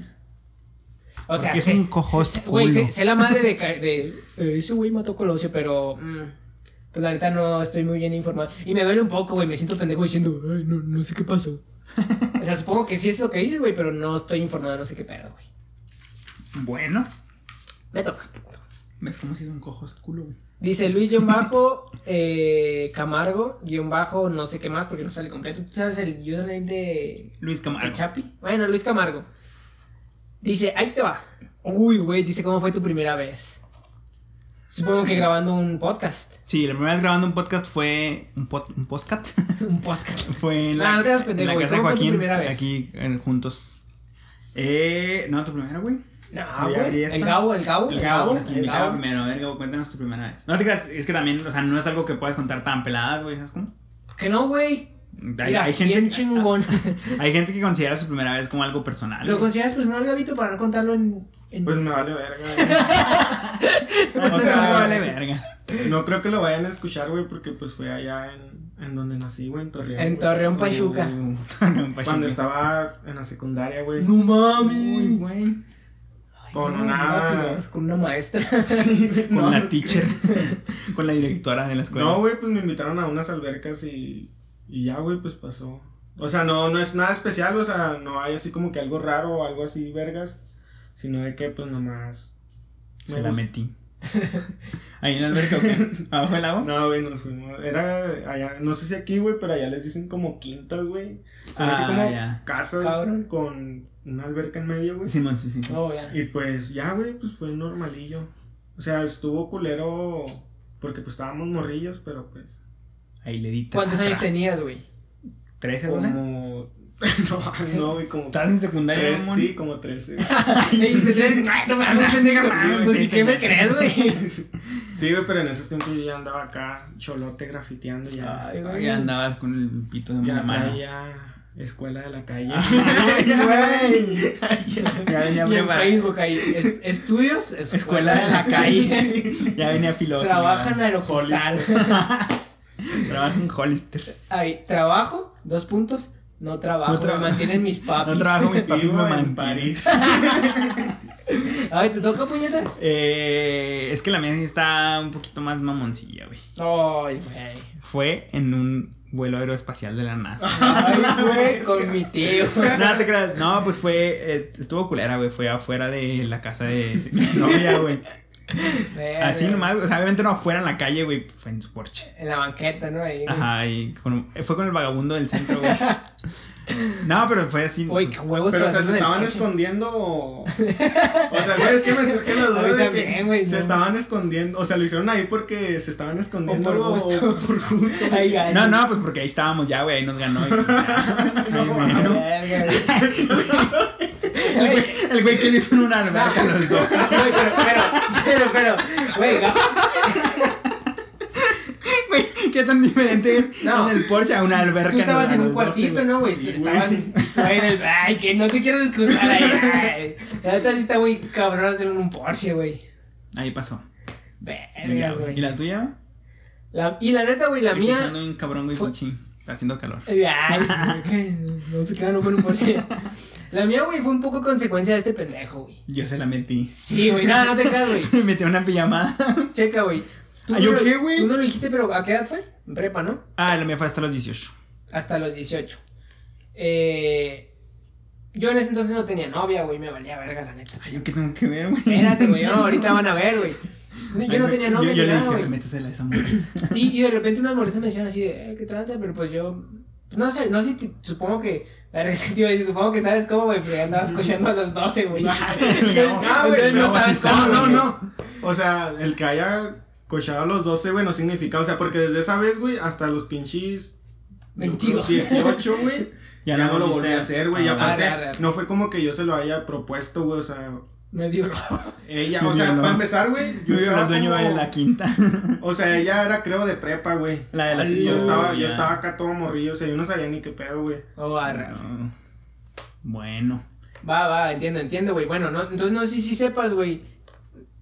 O sea, Porque es sé- un cojo sé- sé- Güey, sé, la madre de. de eh, ese güey mató a Colosio, pero. mm, pues la neta no estoy muy bien informado. Y me duele un poco, güey. Me siento pendejo diciendo, ay, no, no sé qué pasó. o sea, supongo que sí es lo que dices, güey, pero no estoy informado, no sé qué pedo, güey. Bueno, Me toca. ¿ves cómo si es un cojo culo, güey? Dice Luis guion bajo eh, Camargo guion bajo no sé qué más porque no sale completo. ¿Tú sabes el username de, Luis de Camargo. Chapi? Bueno, Luis Camargo. Dice, ahí te va. Uy, güey, dice cómo fue tu primera vez. Supongo que grabando un podcast. Sí, la primera vez grabando un podcast fue un, pod, un podcast. un podcast. fue en la, Ah, no te en pendejo, la güey. casa de ¿Cómo fue tu Joaquín. primera vez? Aquí eh, juntos. Eh, no, tu primera, güey. No, güey. El Gabo, el Gabo. El Gabo, el Gabo. primero. A ver, Gabo, cuéntanos tu primera vez. No te creas, es que también, o sea, no es algo que puedas contar tan peladas, güey, ¿sabes cómo? Que no, güey. Hay, Mira, hay bien gente, chingón. hay gente que considera su primera vez como algo personal. ¿Lo güey. consideras personal, Gabito, para no contarlo en... en- Pues me vale verga. güey. O sea, me vale verga. no creo que lo vayan a escuchar, güey, porque pues fue allá en, en donde nací, güey, en Torreón. En güey. Torreón, Pachuca. Cuando estaba en la secundaria, güey. No mames, güey. Ay, con no, una- Con una maestra. Sí, güey, Con no. la teacher. con la directora de la escuela. No, güey, pues me invitaron a unas albercas y, y ya, güey, pues pasó. O sea, no, no es nada especial, o sea, no hay así como que algo raro o algo así, vergas, sino de que, pues nomás. Se me la gustó. metí. Ahí en la alberca, ¿o? ¿Abajo del agua? No, güey, nos fuimos. Era allá, no sé si aquí, güey, pero allá les dicen como quintas, güey. Son así Ah, como ya. casas Cabrón. con una alberca en medio, güey. Sí, sí. sí. Oh, ya. Y pues ya, güey, pues fue normalillo. O sea, estuvo culero porque pues estábamos morrillos, pero pues. Ahí le di. ¿Cuántos años tenías? güey? ¿13, 12? No, no, güey, como. ¿Estás en secundaria, Tres, mamón? sí, como 13. Y. Pues, ¿y qué me crees, güey? Sí, güey, pero en esos tiempos yo ya andaba acá, cholote, grafiteando ya. Ay, güey. Ya andabas con el pito de ya mano. traía escuela de la calle. Ay, güey. Ya venía Y en. Facebook ahí, es- estudios, escuela, Escuela de la calle. Ya venía filoso. Trabaja en ya. Aeropostal. Trabaja en Hollister. Ahí, trabajo, dos puntos. No trabajo, No tra- me mantienen mis papis. No trabajo, mis papis me en mantienen. París. Ay, ¿te toca puñetas? Eh, es que la mía sí está un poquito más mamoncilla, güey. Ay, güey. Fue en un vuelo aeroespacial de la NASA. Ay, güey, con mi tío. no te creas. No, pues fue. eh, estuvo culera, güey. Fue afuera de la casa de mi novia, güey. Así nomás, o sea, obviamente no afuera en la calle, güey. Fue en su porche. En la banqueta, ¿no? Ahí. Ajá, y con- fue con el vagabundo del centro, güey. No, pero fue así. Uy, qué huevos Pero, o sea, hacer ¿se estaban coche. escondiendo o...? O sea, güey, es que me surge la duda de también, que güey, se no. estaban escondiendo. O sea, lo hicieron ahí porque se estaban escondiendo por o gusto. o por gusto. Ay. No, no, pues porque ahí estábamos ya, güey. Ahí nos ganó. y pues ya. Ahí mero. El güey- El güey que le hizo en una alberca No. los dos. Güey, pero, pero, pero, pero, güey, Güey, ¿qué tan diferente es No. en el porche a una alberca? tú estabas a en un dos, cuartito, ¿no, güey? Sí, Estaban, güey, en el, ay, que no te quiero excusar ahí. La neta sí está muy cabrón hacer un Porsche, güey. Ahí pasó. Vergas, güey. ¿Y la tuya? La- y la neta, güey, la Estoy mía. un cabrón, güey, fue- pinche. Haciendo calor. Ay, que no se queda, no fue un Porsche. La mía, güey, fue un poco consecuencia de este pendejo, güey. Yo se la metí. Sí, güey, nada, no te creas, güey. Me metí una pijamada. Checa, güey. Tú ¿Ah, no yo lo- qué, güey? Tú no lo dijiste, pero ¿a qué edad fue? En prepa, ¿no? Ah, la mía fue hasta los 18. Hasta los 18. Eh, yo en ese entonces no tenía novia, güey, me valía verga, la neta. Ay, ¿yo qué tengo que ver, güey? Espérate, güey, no, ahorita van a ver, güey. Yo no tenía novia Yo, yo le dije, güey. métesela a esa mujer. Y, y de repente unas morritas me decían así de, eh, ¿qué tranza? Pero pues yo, no sé, no sé, si te- supongo que, la verdad es que te iba a decir, supongo que sabes cómo, güey, pero ya andabas cochando a los 12, güey. Ah, güey, no no, sabes cómo, no, no. O sea, el que haya cochado a los 12, güey, no significa, o sea, porque desde esa vez, güey, hasta los pinches 22. 18, güey, ya, no lo volví a hacer, güey, y Ah, aparte, arre, arre, arre. no fue como que yo se lo haya propuesto, güey, o sea, Me violó. ella, Me o sea, para empezar, güey, yo Yo era dueño como- de la quinta. O sea, ella era, creo, de prepa, güey. La de la Y yo estaba, güey, yo estaba acá todo morrillo, o sea, yo no sabía ni qué pedo, güey. Oh, arre. No. Bueno. Va, va, entiendo, entiendo, güey. Bueno, no, entonces no sé si sepas, güey.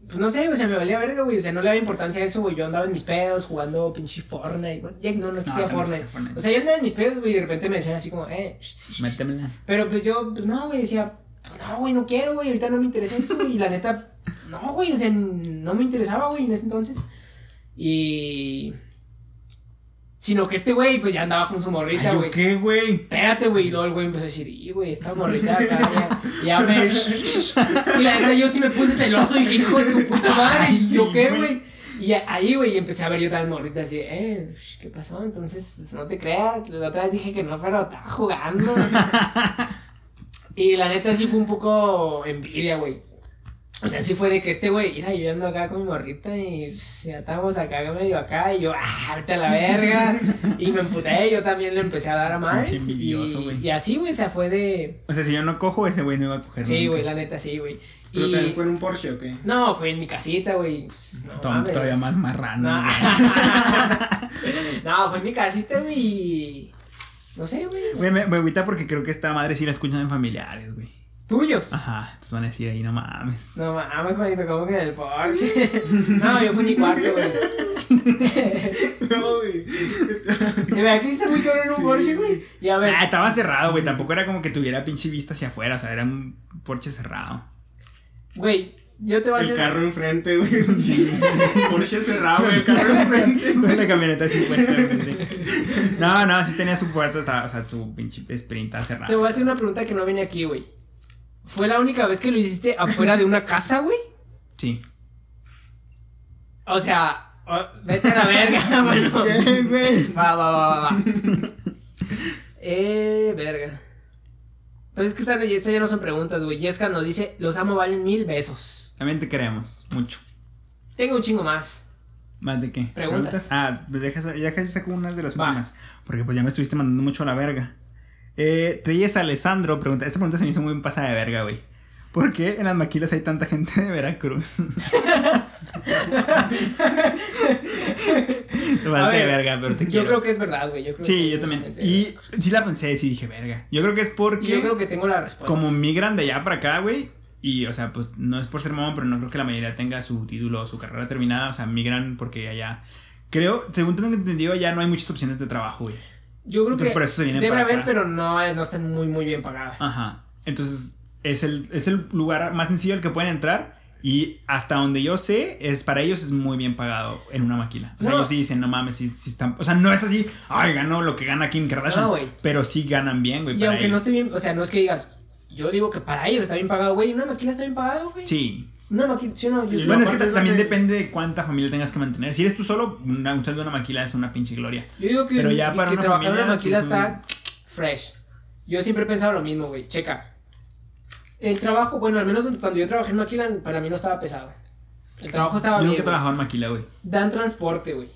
Pues no sé, o sea, me valía verga, güey. O sea, no le daba importancia a eso, güey. Yo andaba en mis pedos jugando pinche Fortnite. Bueno, ya no, no existía No, Fortnite. Fortnite. O sea, yo andaba en mis pedos, güey, y de repente me decían así como, eh. Métemela. Pero pues yo, pues no, güey, decía, no, güey, no quiero, güey. Ahorita no me interesa eso, güey. Y la neta, no, güey, o sea, no me interesaba, güey, en ese entonces. Y. Sino que este güey, pues ya andaba con su morrita, Ay, ¿yo güey. qué, güey? Espérate, güey. Y luego el güey empezó a decir, y güey, esta morrita acá ya, ya me. y la neta, yo sí me puse celoso y dije, hijo de tu puta madre. Ay, ¿Y yo sí, qué, güey. Y ahí, güey, empecé a ver yo también morrita así, eh, sh, ¿qué pasó? Entonces, pues no te creas. La otra vez dije que no, pero estaba jugando. y la neta sí fue un poco envidia, güey. O sea, sí fue de que este güey, mira, yo ando acá con mi morrita y pues, ya estamos acá medio acá y yo, ah, vete a la verga. y me emputé, yo también le empecé a dar a más. Y, así, güey, o sea, fue de. O sea, si yo no cojo, ese güey no iba a coger Sí, güey, la neta, sí, güey. Pero Y. también fue en un Porsche, ¿o qué? No, fue en mi casita, güey. Pues, no, Tom- mames, todavía más marrano. No. güey. no, fue en mi casita, güey. No sé, güey. Güey, me, me agüita porque creo que esta madre sí la escuchan en familiares, güey. Tuyos. Ajá, entonces van a decir ahí, no mames. No mames, Juanito, ¿cómo que en el Porsche? no, yo fui en mi cuarto, güey. No, güey. De verdad que hice muy cabrón en un Sí. Porsche, güey. Y a ver, Ah, estaba cerrado, güey. Tampoco era como que tuviera pinche vista hacia afuera. O sea, era un porche cerrado. güey, yo te voy a El hacer. carro enfrente, güey. Porsche cerrado, güey, el carro enfrente. Con la camioneta así puesta enfrente. No, no, sí tenía su puerta, estaba- o sea, su pinche sprinta Te cerrada. voy a hacer una pregunta que no viene aquí, güey. ¿Fue la única vez que lo hiciste afuera de una casa, güey? Sí. O sea, vete a la verga, bueno. ¿Qué, güey? Va, va, va, va, va. eh, verga. Pues es que estas estas ya no son preguntas, güey. Jessica nos dice, los amo valen mil besos. También te queremos, mucho. Tengo un chingo más. ¿Más de qué? Preguntas. Ah, pues ya casi saco unas de las Va. últimas. Porque pues ya me estuviste mandando mucho a la verga. Eh, Alessandro pregunta, esta pregunta se me hizo muy pasada de verga, güey. ¿Por qué en las maquilas hay tanta gente de Veracruz? Te pasaste de ver, verga, pero te Yo quiero. creo que es verdad, güey. Yo creo que Sí, hay yo también. Y sí la pensé, sí dije, verga. Yo creo que es porque yo creo que tengo la respuesta. como migran de allá para acá, güey. Y, o sea, pues no es por ser mamón, pero no creo que la mayoría tenga su título o su carrera terminada. O sea, migran porque allá. Creo, según tengo entendido, allá no hay muchas opciones de trabajo, güey. Yo creo Entonces, que por eso se vienen debe haber, acá. pero no, no están muy, muy bien pagadas. Ajá. Entonces, es el, es el lugar más sencillo al que pueden entrar. Y hasta donde yo sé, es para ellos es muy bien pagado en una maquila. O sea, No. ellos sí dicen, no mames, sí, sí están. O sea, no es así, ay, ganó lo que gana Kim Kardashian. No, güey. pero sí ganan bien, güey. y para aunque no esté bien, o sea, no es que digas, yo digo que para ellos está bien pagado, güey. Una maquila está bien pagado, güey. Sí. Una maquila, sí no, yo Bueno, es que es también donde- depende de cuánta familia tengas que mantener. Si eres tú solo, una, un sueldo de una maquila es una pinche gloria. Yo digo que, Pero ya que para una trabajar en familia, una maquila sí, está fresh. Yo siempre he pensado lo mismo, güey. Checa. El trabajo, bueno, al menos cuando yo trabajé en maquila, para mí no estaba pesado. El trabajo estaba Yo bien. nunca he trabajado en maquila, güey. Dan transporte, güey.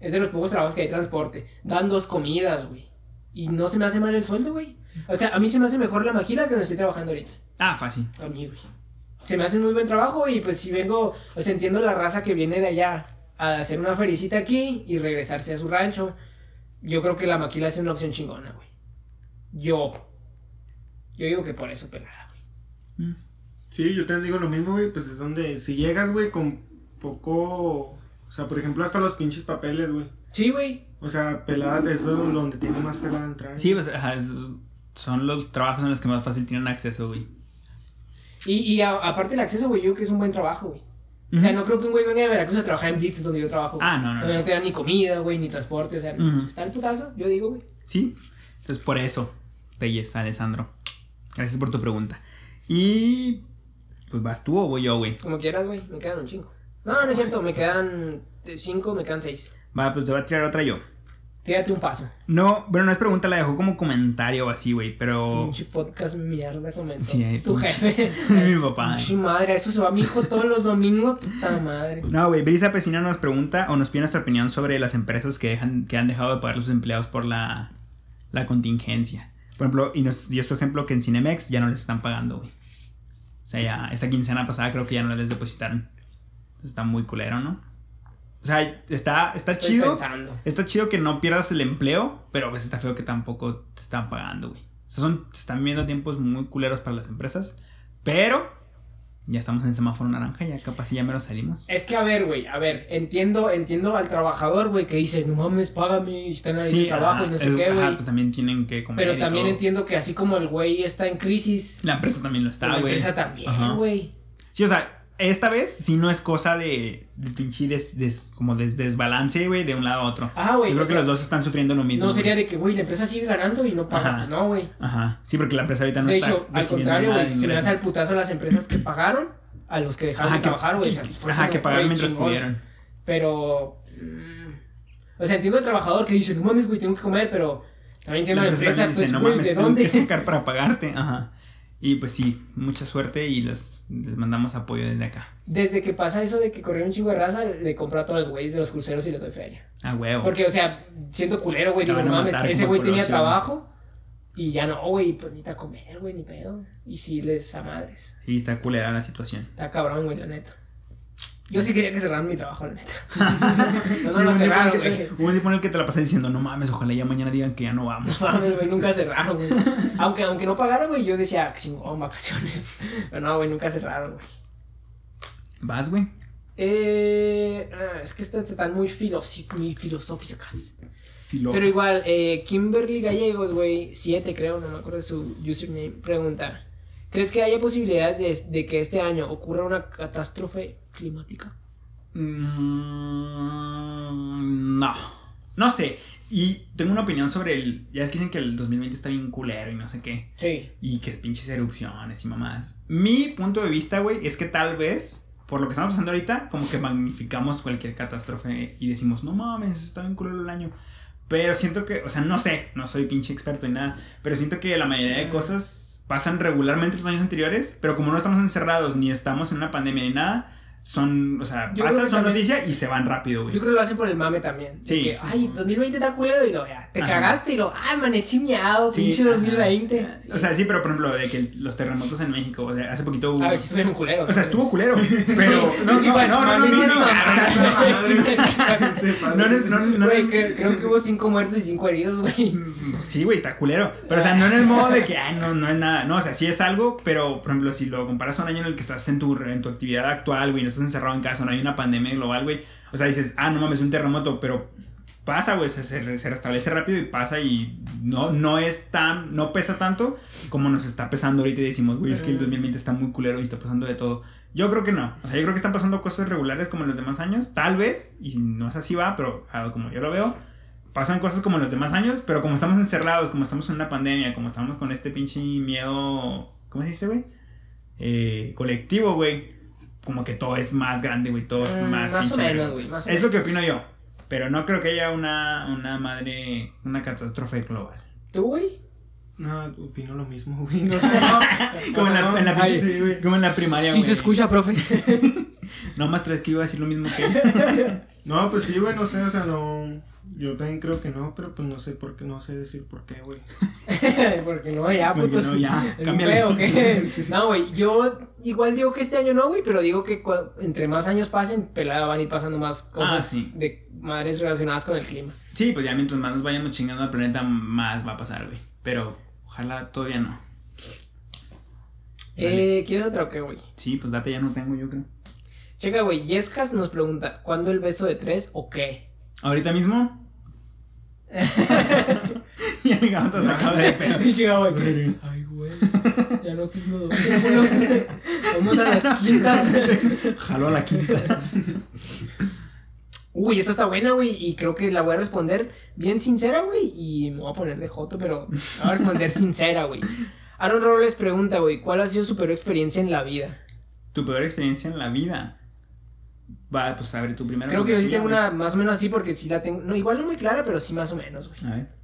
Es de los pocos trabajos que hay transporte. Dan dos comidas, güey. Y no se me hace mal el sueldo, güey. O sea, a mí se me hace mejor la maquila que donde estoy trabajando ahorita. Ah, fácil. A mí, güey. Se me hace muy buen trabajo y pues si vengo, o sea, entiendo la raza que viene de allá a hacer una fericita aquí y regresarse a su rancho. Yo creo que la maquila es una opción chingona, güey. Yo. Yo digo que por eso, pelada, güey. Sí, yo te digo lo mismo, güey, pues es donde si llegas, güey, con poco. O sea, por ejemplo, hasta los pinches papeles, güey. Sí, güey. O sea, pelada, eso es donde tiene más pelada entrar. Sí, pues, ajá, es- son los trabajos en los que más fácil tienen acceso, güey. Y, y a- aparte el acceso, güey, yo creo que es un buen trabajo, güey. O sea, no creo que un güey venga de Veracruz a trabajar en Blitz, donde yo trabajo. Ah, no, no, Donde no. no te dan ni comida, güey, ni transporte, o sea, está el putazo, yo digo, güey. Sí, entonces por eso, Pelles, Alessandro. Gracias por tu pregunta. Y pues vas tú o voy yo, güey. Como quieras, güey, me quedan un chingo. No, no es cierto, me quedan cinco, me quedan seis. Va, pues te voy a tirar otra yo. Tírate un paso. No, bueno, no es pregunta, la dejó como comentario o así, güey, pero... Pinche podcast mierda comentó. Sí, ahí, tu pinche- jefe. Mi papá. Pinche madre, eso se va a mi hijo todos los domingos, puta madre. No, güey, Brisa Pesina nos pregunta o nos pide nuestra opinión sobre las empresas que dejan, que han dejado de pagar a sus empleados por la, la contingencia. Por ejemplo, y nos dio su ejemplo que en Cinemex ya no les están pagando, güey. O sea, ya esta quincena pasada creo que ya no les depositaron. Está muy culero, ¿no? O sea, está, está Estoy chido. pensando. Está chido que no pierdas el empleo, pero pues está feo que tampoco te están pagando, güey. O sea, son, se están viendo tiempos muy culeros para las empresas, pero ya estamos en semáforo naranja, ya capaz y ya menos salimos. Es que a ver, güey, a ver, entiendo, entiendo al trabajador, güey, que dice, no mames, págame, están ahí en trabajo ajá, y no sé qué, güey. pues también tienen que comer. Pero también todo. entiendo que así como el güey está en crisis, La empresa también lo está, la güey. empresa también, güey. Sí, o sea, esta vez sí no es cosa de, de pinche des, des- como des- desbalance, güey, de un lado a otro. Ajá, güey, Yo creo que sea, los dos están sufriendo lo mismo. No sería güey. de que, güey, la empresa sigue ganando y no paga. Ajá. No, güey. Ajá. Sí, porque la empresa ahorita no de está. hecho, al contrario, güey, de se me hace al putazo a las empresas que pagaron a los que dejaron Ajá, de que, trabajar, güey. ajá, que pagaron mientras chingón. pudieron. Pero. mm, o sea, entiendo al trabajador que dice, no mames, güey, tengo que comer, pero también entiendo La la empresa dice, pues, no güey, mames, ¿de tengo dónde? que sacar para pagarte. Ajá. Y pues sí, mucha suerte y los, les mandamos apoyo desde acá. Desde que pasa eso de que corrió un chingo de raza, le compro a todos los güeyes de los cruceros y les doy feria. A huevo. Porque, o sea, siento culero, güey. Digo, no a mames, ese güey tenía trabajo y ya no, güey, pues necesita comer, güey, ni pedo. Y sí les a madres. Sí, está culera la situación. Está cabrón, güey, la neta. Yo sí quería que cerraran mi trabajo, la neta. no, no lo cerraron, güey. Hubo un tiempo en el que te la pasé diciendo, no mames, ojalá ya mañana digan que ya no vamos. No mames, güey, nunca cerraron, güey. Aunque, aunque no pagaron, güey, yo decía, "Ah, chingón, vacaciones. Pero no, güey, nunca cerraron, güey. ¿Vas, güey? Eh, ah, es que estas están muy, muy filosóficas. Filosas. Pero igual, eh, Kimberly Gallegos, güey, 7 creo, no me acuerdo de su username, pregunta. ¿Crees que haya posibilidades de, de que este año ocurra una catástrofe climática? Mm, no. No sé. Y tengo una opinión sobre el. Ya es que dicen que el 2020 está bien culero y no sé qué. Sí. Y que pinches erupciones y mamás. Mi punto de vista, güey, es que tal vez, por lo que estamos pasando ahorita, como que magnificamos cualquier catástrofe y decimos, no mames, está bien culero el año. Pero siento que, o sea, no sé, no soy pinche experto en nada, pero siento que la mayoría de cosas pasan regularmente los años anteriores, pero como no estamos encerrados ni estamos en una pandemia ni nada, son, o sea, Yo pasan, son noticias y se van rápido, güey. Yo creo que lo hacen por el mame también. Sí, Que, sí. ay, 2020 está culero y lo ya. Te Ajá. cagaste y lo, ah, amanecí miado, Sí, pinche ajá. 2020. O sea, sí, pero por ejemplo, de que los terremotos en México, o sea, hace poquito hubo... a ver si estuvieron culeros. O sea, estuvo culero, pero... No, no, Sí, no, no, no, no, no. Sí, no, no, no, no, Güey, no, creo, que hubo 5 muertos y 5 heridos, güey. Sí, güey, está culero. Pero, o sea, no en el modo de que, ay, no, no es nada. No, o sea, sí es algo, pero, por ejemplo, si lo comparas a un año en el que estás en tu, en tu actividad actual, güey, no estás encerrado en casa, no hay una pandemia global, güey. O sea, dices, ah, no mames, un terremoto, pero pasa, güey, se, se, restablece rápido y pasa y no, no es tan, no pesa tanto como nos está pesando ahorita y decimos, güey, es que el 2020 está muy culero y está pasando de todo. Yo creo que no. O sea, yo creo que están pasando cosas regulares como en los demás años, tal vez, y no es así va, pero ah, como yo lo veo, pasan cosas como en los demás años, pero como estamos encerrados, como estamos en una pandemia, como estamos con este pinche miedo, ¿cómo se dice, güey? Eh, colectivo, güey. Como que todo es más grande, güey, todo es Mm, más... más o menos, güey, Es lo que opino yo, pero no creo que haya una, una madre, una catástrofe global. ¿Tú, güey? No, opino lo mismo, güey. No sé, no. Como en la, en la Ay, pinche- sí, güey. como en la primaria, Sí güey. se escucha, profe. No, más tres que iba a decir lo mismo que él. No, pues sí, güey, no sé, o sea, no. Yo también creo que no, pero pues no sé por qué, no sé decir por qué, güey. Porque no, ya, Porque putos. no, ya, ¿El cámbiale. o qué? No, güey, yo igual digo que este año no, güey, pero digo que entre más años pasen, pelada van a ir pasando más cosas Ah, sí. de madres relacionadas con el clima. Sí, pues ya mientras más nos vayamos chingando al planeta, más va a pasar, güey. Pero ojalá todavía no. Dale. Eh, ¿Quieres otra o qué, güey? Sí, pues date ya no tengo, yo creo. Checa, güey, Yescas nos pregunta, ¿cuándo el beso de tres o qué? ¿Ahorita mismo? y el gato se acaba de pedo. Y llega, güey, ay, güey, ya no tengo dos círculos, vamos a las quintas. Jaló a la quinta. Uy, esta está buena, güey, y creo que la voy a responder bien sincera, güey, y me voy a poner de joto, pero voy a responder sincera, güey. Aaron Robles pregunta, güey, ¿cuál ha sido su peor experiencia en la vida? Tu peor experiencia en la vida. Va, pues a ver, tu primera. Creo que yo sí tengo una más o menos así porque sí la tengo. No, igual no muy clara, pero sí más o menos, güey. A ver.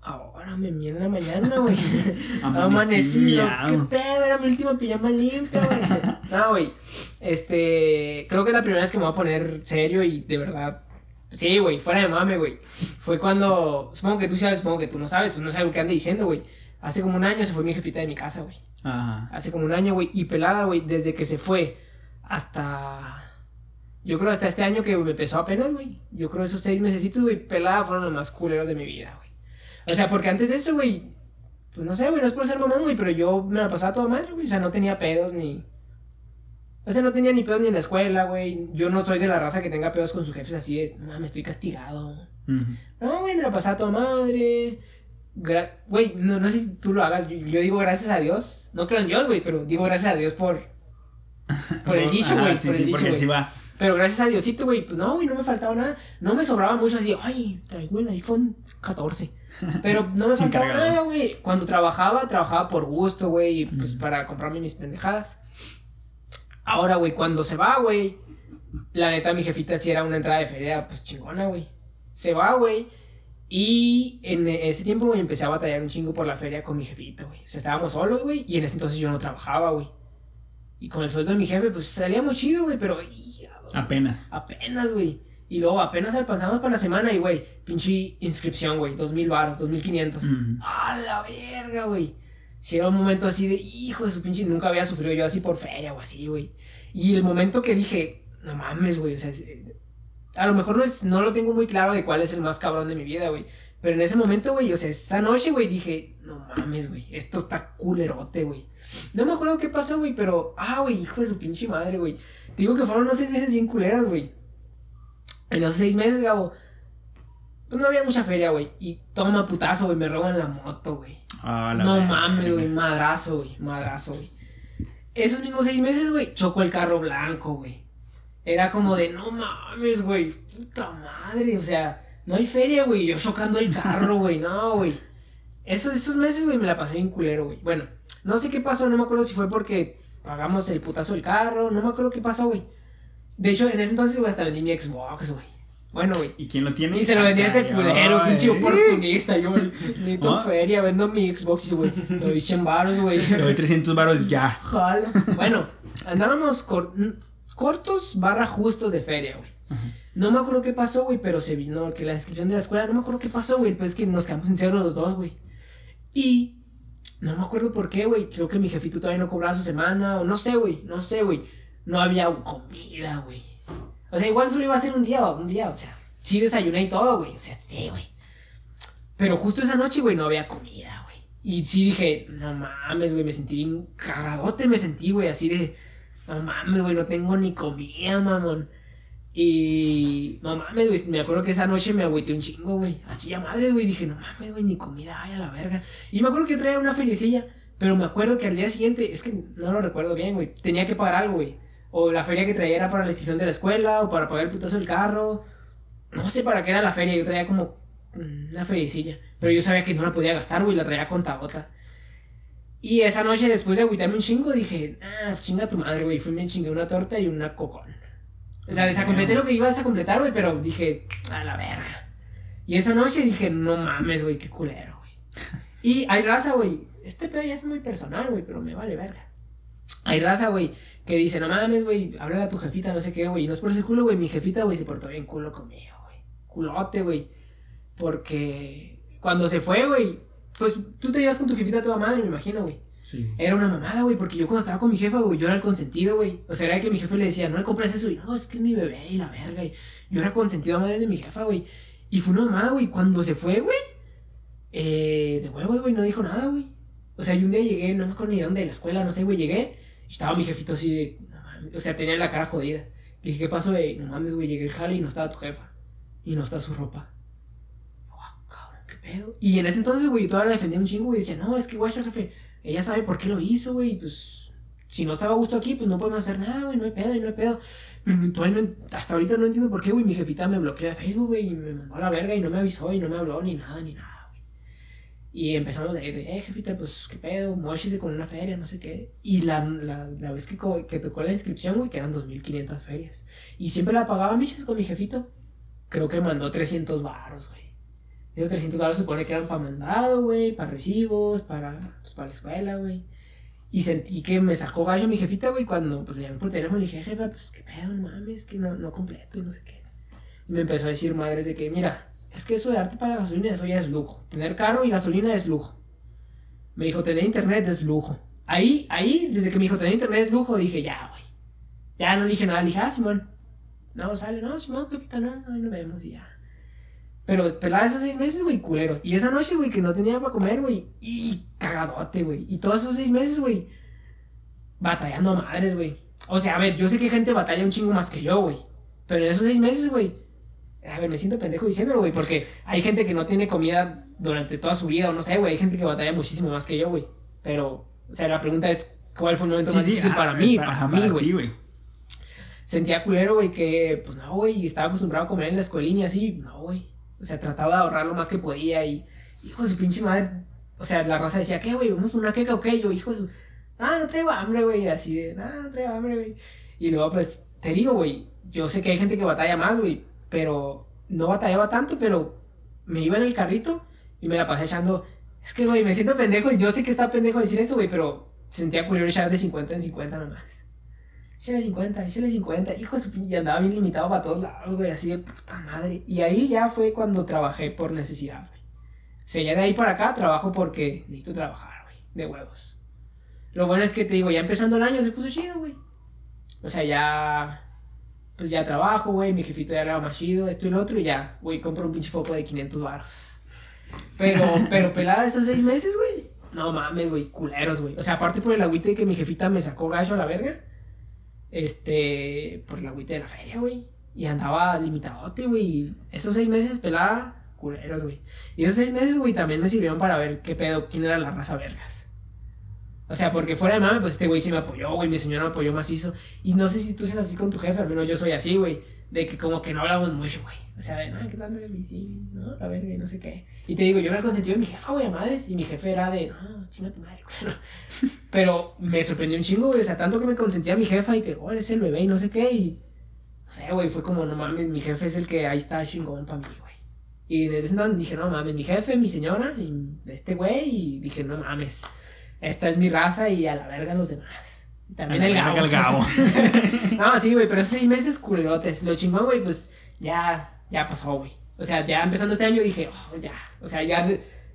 Ahora me mía en la mañana, güey. Amanecí Amanecido. ¿Qué pedo? Era mi última pijama limpia, güey. No, güey. Este. Creo que es la primera vez que me voy a poner serio y de verdad. Sí, güey, fuera de mame, güey. Fue cuando. Supongo que tú sabes, supongo que tú no sabes, pues no sé lo que ande diciendo, güey. Hace como un año se fue mi jefita de mi casa, güey. Ajá. Hace como un año, güey. Y pelada, güey, desde que se fue hasta. Yo creo hasta este año que me empezó apenas, güey. Yo creo esos seis mesecitos, güey, pelada fueron los más culeros de mi vida, güey. O sea, porque antes de eso, güey. Pues no sé, güey, no es por ser mamón, güey, pero yo me la pasaba toda madre, güey. O sea, no tenía pedos ni. O sea, no tenía ni pedos ni en la escuela, güey. Yo no soy de la raza que tenga pedos con sus jefes así de, no, me estoy castigado. Ujú. No, güey, me la pasaba toda madre. Güey, no, no sé si tú lo hagas. Yo, yo digo gracias a Dios. No creo en Dios, güey, pero digo gracias a Dios por. Por el dicho, güey. Sí, por sí, el dicho, porque así va. Pero gracias a Diosito, güey, pues no, güey, no me faltaba nada. No me sobraba mucho así, ay, traigo el iPhone 14. Pero no me faltaba cargador. nada, güey. Cuando trabajaba, trabajaba por gusto, güey, pues para comprarme mis pendejadas. Ahora, güey, cuando se va, güey, la neta, mi jefita sí era una entrada de feria, pues chingona, güey. Se va, güey. Y en ese tiempo, güey, empecé a batallar un chingo por la feria con mi jefita, güey. O sea, estábamos solos, güey, y en ese entonces yo no trabajaba, güey. Y con el sueldo de mi jefe, pues salíamos chido, güey, pero Apenas. Apenas, güey. Y luego apenas alcanzamos para la semana y, güey, pinche inscripción, güey. Dos mil baros, dos mil quinientos. A la verga, güey. Si era un momento así de, hijo de su pinche, nunca había sufrido yo así por feria o así, güey. Y el momento que dije, no mames, güey, o sea, es- a lo mejor no, es, no lo tengo muy claro de cuál es el más cabrón de mi vida, güey. Pero en ese momento, güey, o sea, esa noche, güey, dije, no mames, güey, esto está culerote, güey. No me acuerdo qué pasó, güey, pero, ah, güey, hijo de su pinche madre, güey. Te Digo que fueron unos seis meses bien culeros, güey. En los seis meses, Gabo, pues no había mucha feria, güey. Y toma putazo, güey, me roban la moto, güey. A la No mames, güey, madrazo, güey, madrazo, güey. Esos mismos seis meses, güey, chocó el carro blanco, güey. Era como de, no mames, güey, puta madre, o sea, no hay feria, güey, yo chocando el carro, güey, no, güey. Esos, esos meses, güey, me la pasé bien culero, güey. Bueno, no sé qué pasó, no me acuerdo si fue porque pagamos el putazo del carro, no me acuerdo qué pasó, güey. De hecho, en ese entonces, güey, hasta vendí mi Xbox, güey. Bueno, güey. ¿Y quién lo tiene? Y se lo vendía a este culero, pinche oportunista. Yo, necesito Ah. feria, vendo mi Xbox y, güey, te doy 100 baros, güey. Le doy 300 varos ya. Jalo. Bueno, andábamos cor- cortos barra justos de feria, güey. No me acuerdo qué pasó, güey, pero se vino que la descripción de la escuela, no me acuerdo qué pasó, güey, pues es que nos quedamos en cero los dos, güey. Y no me acuerdo por qué, güey, creo que mi jefito todavía no cobraba su semana, o no sé, güey, no sé, güey. No había comida, güey. O sea, igual solo iba a ser un día, un día, o sea, sí desayuné y todo, güey, o sea, sí, güey. Pero justo esa noche, güey, no había comida, güey. Y sí dije, no mames, güey, me sentí bien cagadote, me sentí, güey, así de, no mames, güey, no tengo ni comida, mamón. Y no mames, güey, me acuerdo que esa noche me agüité un chingo, güey. Así a madre, güey, dije, no mames, güey, ni comida hay a la verga. Y me acuerdo que traía una feriecilla, pero me acuerdo que al día siguiente, es que no lo recuerdo bien, güey, tenía que pagar algo, güey. O la feria que traía era para la inscripción de la escuela, o para pagar el putazo del carro. No sé para qué era la feria, yo traía como una feriecilla. Pero yo sabía que no la podía gastar, güey, la traía contadota. Y esa noche, después de agüitarme un chingo, dije, ah, chinga tu madre, güey. Fui me chingué una torta y una cocón. O sea, desacompleté lo que ibas a completar, güey, pero dije, a la verga. Y esa noche dije, no mames, güey, qué culero, güey. Y hay raza, güey. Este pedo ya es muy personal, güey, pero me vale verga. Hay raza, güey, que dice, no mames, güey, háblale a tu jefita, no sé qué, güey. Y no es por ese culo, güey. Mi jefita, güey, se portó bien culo conmigo, güey. Culote, güey. Porque cuando se fue, güey, pues tú te llevas con tu jefita toda madre, me imagino, güey. Era una mamada, güey, porque yo cuando estaba con mi jefa, güey, yo era el consentido, güey. O sea, era que mi jefe le decía, no le compres eso, y no, es que es mi bebé y la verga. Y yo era consentido a madres de mi jefa, güey. Y fue una mamada, güey. Cuando se fue, güey, eh, de huevos, güey, no dijo nada, güey. O sea, yo un día llegué, no me acuerdo ni de dónde, de la escuela, no sé, güey, llegué. Y estaba mi jefito así de, no mames. O sea, tenía la cara jodida. Le dije, ¿qué pasó, güey? No mames, güey, llegué al jale y no estaba tu jefa. Y no está su ropa. Oh, cabrón, qué pedo. Y en ese entonces, güey, yo todavía la defendía un chingo, güey. Decía, no, es que, guacha, jefe, ella sabe por qué lo hizo, güey. Pues, si no estaba a gusto aquí, pues no podemos hacer nada, güey, no hay pedo, y no hay pedo. Pero no, hasta ahorita no entiendo por qué, güey. Mi jefita me bloqueó de Facebook, güey, y me mandó a la verga y no me avisó y no me habló ni nada, ni nada. Y empezamos de, de, eh, jefita, pues, qué pedo, mochise con una feria, no sé qué. Y la, la, la vez que, que tocó la inscripción, güey, que eran 2.500 ferias. Y siempre la pagaba miches con mi jefito. Creo que mandó 300 baros, güey. Esos 300 baros se supone que eran para mandado, güey, para recibos, para, pues, para la escuela, güey. Y sentí que me sacó gallo mi jefita, güey, cuando pues le llamé por teléfono y dije, jefa, pues qué pedo, mames, que no, no completo y no sé qué. Y me empezó a decir madres de que, mira, es que eso de darte para gasolina, eso ya es lujo. Tener carro y gasolina es lujo. Me dijo, tener internet es lujo. Ahí, ahí, desde que me dijo, tener internet es lujo, dije, ya, güey. Ya no dije nada, dije, ah, Simón. No, sale, no, Simón, jefita, no, ahí nos vemos y ya. Pero pelaba esos seis meses, güey, culeros. Y esa noche, güey, que no tenía para comer, güey. Y cagadote, güey. Y todos esos seis meses, güey. Batallando a madres, güey. O sea, a ver, yo sé que gente batalla un chingo más que yo, güey. Pero en esos seis meses, güey. A ver, me siento pendejo diciéndolo, güey. Porque hay gente que no tiene comida durante toda su vida, o no sé, güey. Hay gente que batalla muchísimo más que yo, güey. Pero, o sea, la pregunta es: ¿cuál fue el momento Sí, más sí, difícil para mí? para- Para, mí, güey. sentía culero, güey, que, pues no, güey, estaba acostumbrado a comer en la escuelina y así, no, güey. O sea, trataba de ahorrar lo más que podía y, hijo de su pinche madre, o sea, la raza decía, ¿qué, güey? ¿Vamos por una queca o qué? Yo, hijo de su, ah, no traigo hambre, güey, así de, ah, no traigo hambre, güey. Y luego, pues, te digo, güey, yo sé que hay gente que batalla más, güey, pero no batallaba tanto, pero me iba en el carrito y me la pasé echando, es que, güey, me siento pendejo y yo sé que está pendejo decir eso, güey, pero sentía culero echar de 50 en 50 nomás. Échale 50, échale 50. Hijo de su pin- y andaba bien limitado para todos lados, güey, así de puta madre. Y ahí ya fue cuando trabajé por necesidad, güey. O sea, ya de ahí para acá trabajo porque necesito trabajar, güey, de huevos. Lo bueno es que te digo, ya empezando el año se puso chido, güey. O sea, ya. Pues ya trabajo, güey, mi jefito ya era más chido, esto y lo otro, y ya, güey, compro un pinche foco de 500 baros. Pero, pero pelada esos seis meses, güey. No mames, güey, culeros, güey. O sea, aparte por el agüite que mi jefita me sacó gallo a la verga. Este, por el agüite de la feria, güey. Y andaba limitadote, güey. Esos seis meses pelada, culeros, güey. Y esos seis meses, güey, también me sirvieron para ver qué pedo, quién era la raza vergas. O sea, porque fuera de mame, pues este güey sí me apoyó, güey. Mi señora me apoyó macizo. Y no sé si tú seas así con tu jefe, al menos yo soy así, güey. De que como que no hablamos mucho, güey. O sea, de, no, ¿qué tanto de? Sí, no, la verga, y no sé qué. Y te digo, yo era el consentido de mi jefa, güey, a madres. Y mi jefe era de, no, chinga tu madre, güey. Pero me sorprendió un chingo, güey. O sea, tanto que me consentía mi jefa y que, oh, eres el bebé y no sé qué. Y, no sé, güey, fue como, no mames, mi jefe es el que ahí está chingón para mí, güey. Y desde entonces dije, no mames, mi jefe, mi señora, y este güey. Y dije, no mames, esta es mi raza y a la verga los demás. También el A gabo. el Gabo. No, sí, güey, pero esos seis meses culerotes. Lo chingón, güey, pues ya, ya pasó, güey. O sea, ya empezando este año dije, oh, ya. O sea, ya.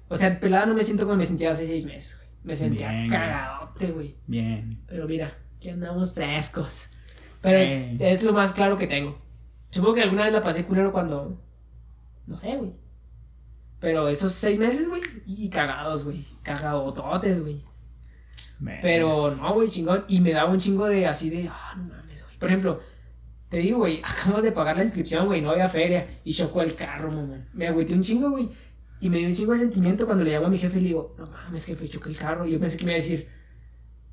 O sea, pelada no me siento como me sentía hace seis meses, güey. Me sentía Bien, cagadote, güey. Bien. Pero mira, aquí andamos frescos. Pero Ey. es lo más claro que tengo. Supongo que alguna vez la pasé culero cuando. No sé, güey. Pero esos seis meses, güey, y cagados, güey. Cagadototes, güey. Pero no, güey, chingón. Y me daba un chingo de así de, ah, no mames, güey. Por ejemplo, te digo, güey, acabamos de pagar la inscripción, güey, no había feria. Y chocó el carro, mamón. Me agüité un chingo, güey. Y me dio un chingo de sentimiento cuando le llamo a mi jefe y le digo, no mames, jefe, choqué el carro. Y yo pensé que me iba a decir,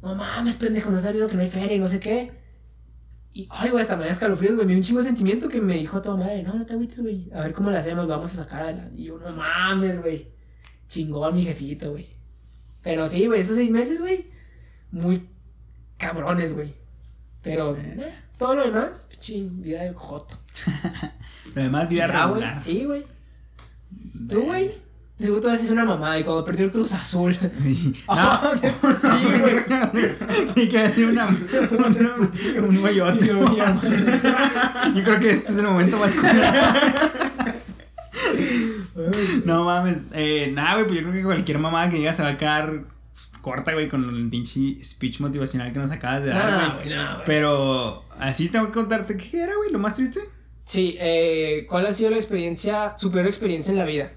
no mames, pendejo, no has sabido que no hay feria y no sé qué. Y, ay, güey, hasta me da escalofríos, güey. Me dio un chingo de sentimiento que me dijo a toda madre, no, no te agüites, güey. A ver cómo le hacemos, vamos a sacar adelante. Y yo, no mames, güey. Chingón mi jefito, güey. Pero sí, güey, esos seis meses, güey, muy cabrones, güey. Pero eh, todo lo demás, pinche vida de joto. Lo demás, vida Ya, regular. Sí, güey. ¿Tú, güey? Seguro tú haces una mamada y cuando perdió el Cruz Azul. Ah, y que hace una, una- un hoyote. Yo creo que este es el momento más. No mames. Eh, nada, güey, pues yo creo que cualquier mamada que diga se va a quedar corta, güey, con el pinche speech motivacional que nos acabas de dar, güey. nah, güey. Pero así tengo que contarte qué era, güey, lo más triste. Sí, eh, ¿cuál ha sido la experiencia, su peor experiencia en la vida?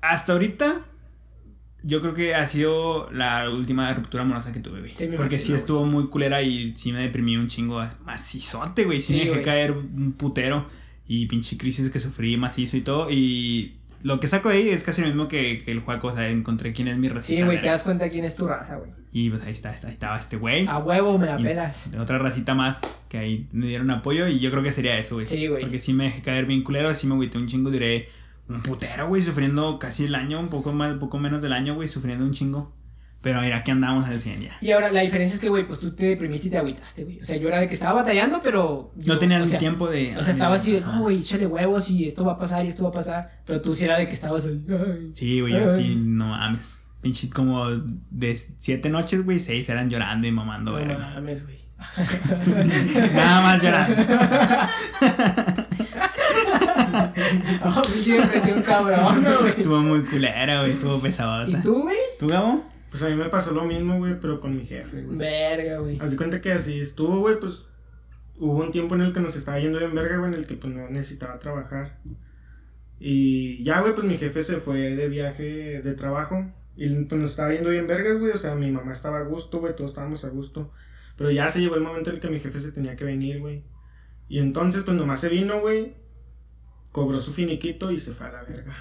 Hasta ahorita, yo creo que ha sido la última ruptura amorosa que tuve, güey. Sí, Porque imagino, sí güey. estuvo muy culera y sí me deprimí un chingo macizote, güey. Sí, Sí, me dejé güey. caer un putero y pinche crisis que sufrí macizo y todo. Y lo que saco de ahí es casi lo mismo que, que el juego. O sea, encontré quién es mi racita. Sí, güey, te das cuenta quién es tu raza, güey. Y pues ahí está, está- estaba este güey. A huevo me la Y pelas. Otra racita más que ahí me dieron apoyo y yo creo que sería eso, güey. Sí, güey. Porque sí me dejé caer bien culero, sí me agüité un chingo, diré un putero, güey, sufriendo casi el año, un poco más, un poco menos del año, güey, sufriendo un chingo. Pero mira, aquí andamos al 100 ya. Y ahora la diferencia es que, güey, pues tú te deprimiste y te agüitaste, güey. O sea, yo era de que estaba batallando, pero. No yo- o ni sea, tiempo de... O sea, estaba así de, no, güey, échale huevos y esto va a pasar y esto va a pasar. Pero tú sí era de que estabas ahí. ay. Sí, güey, yo así, no mames. Pinche como de siete noches, güey, seis eran llorando y mamando, No verga. mames, güey. Nada más llorando. Oh, pinche depresión cabrón, güey. Estuvo muy culera, güey, estuvo pesadota. ¿Y tú, güey? ¿Tú, Gabo? Pues a mí me pasó lo mismo, güey, pero con mi jefe, güey. Verga, güey. Haz cuenta que así estuvo, güey, pues hubo un tiempo en el que nos estaba yendo bien verga, güey, en el que pues no necesitaba trabajar. Y ya, güey, pues mi jefe se fue de viaje de trabajo y pues nos estaba yendo bien verga, güey, o sea, mi mamá estaba a gusto, güey, todos estábamos a gusto. Pero ya se llegó el momento en el que mi jefe se tenía que venir, güey. Y entonces, pues nomás se vino, güey, cobró su finiquito y se fue a la verga.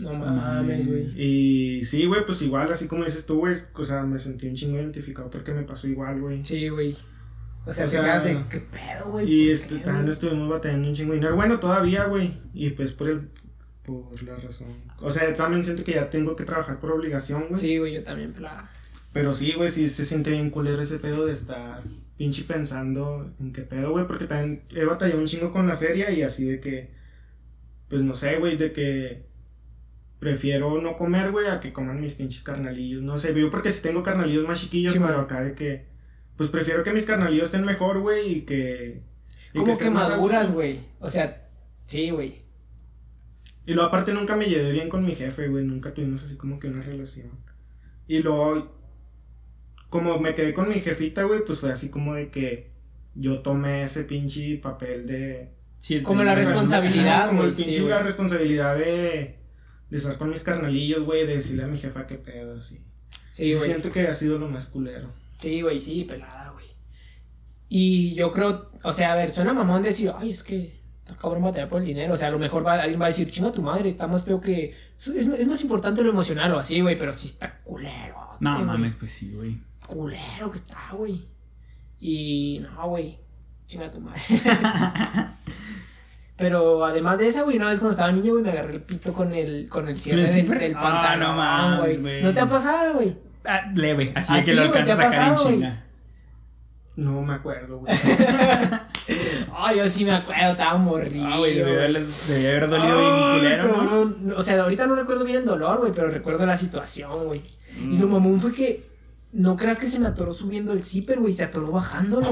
No mames, güey. Y sí, güey, pues igual, así como dices tú, güey, o sea, me sentí un chingo identificado porque me pasó igual, güey. Sí, güey. O sea, O te sea, de, ¿qué pedo, güey? Y ¿Por este, qué, también estuvimos batallando un chingo de dinero. Bueno, todavía, güey. Y pues por el. Por la razón. O sea, también siento que ya tengo que trabajar por obligación, güey. Sí, güey, yo también, pelada. Pero sí, güey, sí se siente bien culero ese pedo de estar pinche pensando en qué pedo, güey. Porque también he batallado un chingo con la feria y así de que. Pues no sé, güey, de que. Prefiero no comer, güey, a que coman mis pinches carnalillos. No sé, yo porque si tengo carnalillos más chiquillos, Sí, pero man. acá de que. Pues prefiero que mis carnalillos estén mejor, güey, y que. y Como que, maduras, güey. O sea, sí, güey. Y luego aparte nunca me llevé bien con mi jefe, güey, nunca tuvimos así como que una relación. Y luego, como me quedé con mi jefita, güey, pues fue así como de que yo tomé ese pinche papel de... Sí, Como la responsabilidad, Como el sí, pinche güey. la responsabilidad de, de estar con mis carnalillos, güey, de decirle a mi jefa qué pedo, así. Sí, Sí, güey. siento que ha sido lo más culero. Sí, güey, sí, pelada, güey. Y yo creo, o sea, a ver, suena mamón decir, ay, es que está cabrón batallar por el dinero. O sea, a lo mejor va, alguien va a decir, chinga tu madre, está más feo que. Es, es más importante lo emocional o así, güey, pero sí está culero. No mames, pues sí, güey. Culero que está, güey. Y no, güey, chinga tu madre. Pero además de eso, güey, una vez cuando estaba niño, güey, me agarré el pito con el, con el cierre ¿El del, del Ah, pantalón, no güey. güey. ¿No te ha pasado, güey? Ah, leve, así ¿A de que lo alcanzas a sacar en chinga. No me acuerdo, güey. Ay, yo sí me acuerdo, estaba morrido. Ah, güey, debió haber, haber dolido bien Ay, culero, ¿no? O sea, ahorita no recuerdo bien el dolor, güey, pero recuerdo la situación, güey. Y Mm. lo mamón fue que no creas que se me atoró subiendo el zipper, güey, se atoró bajándolo.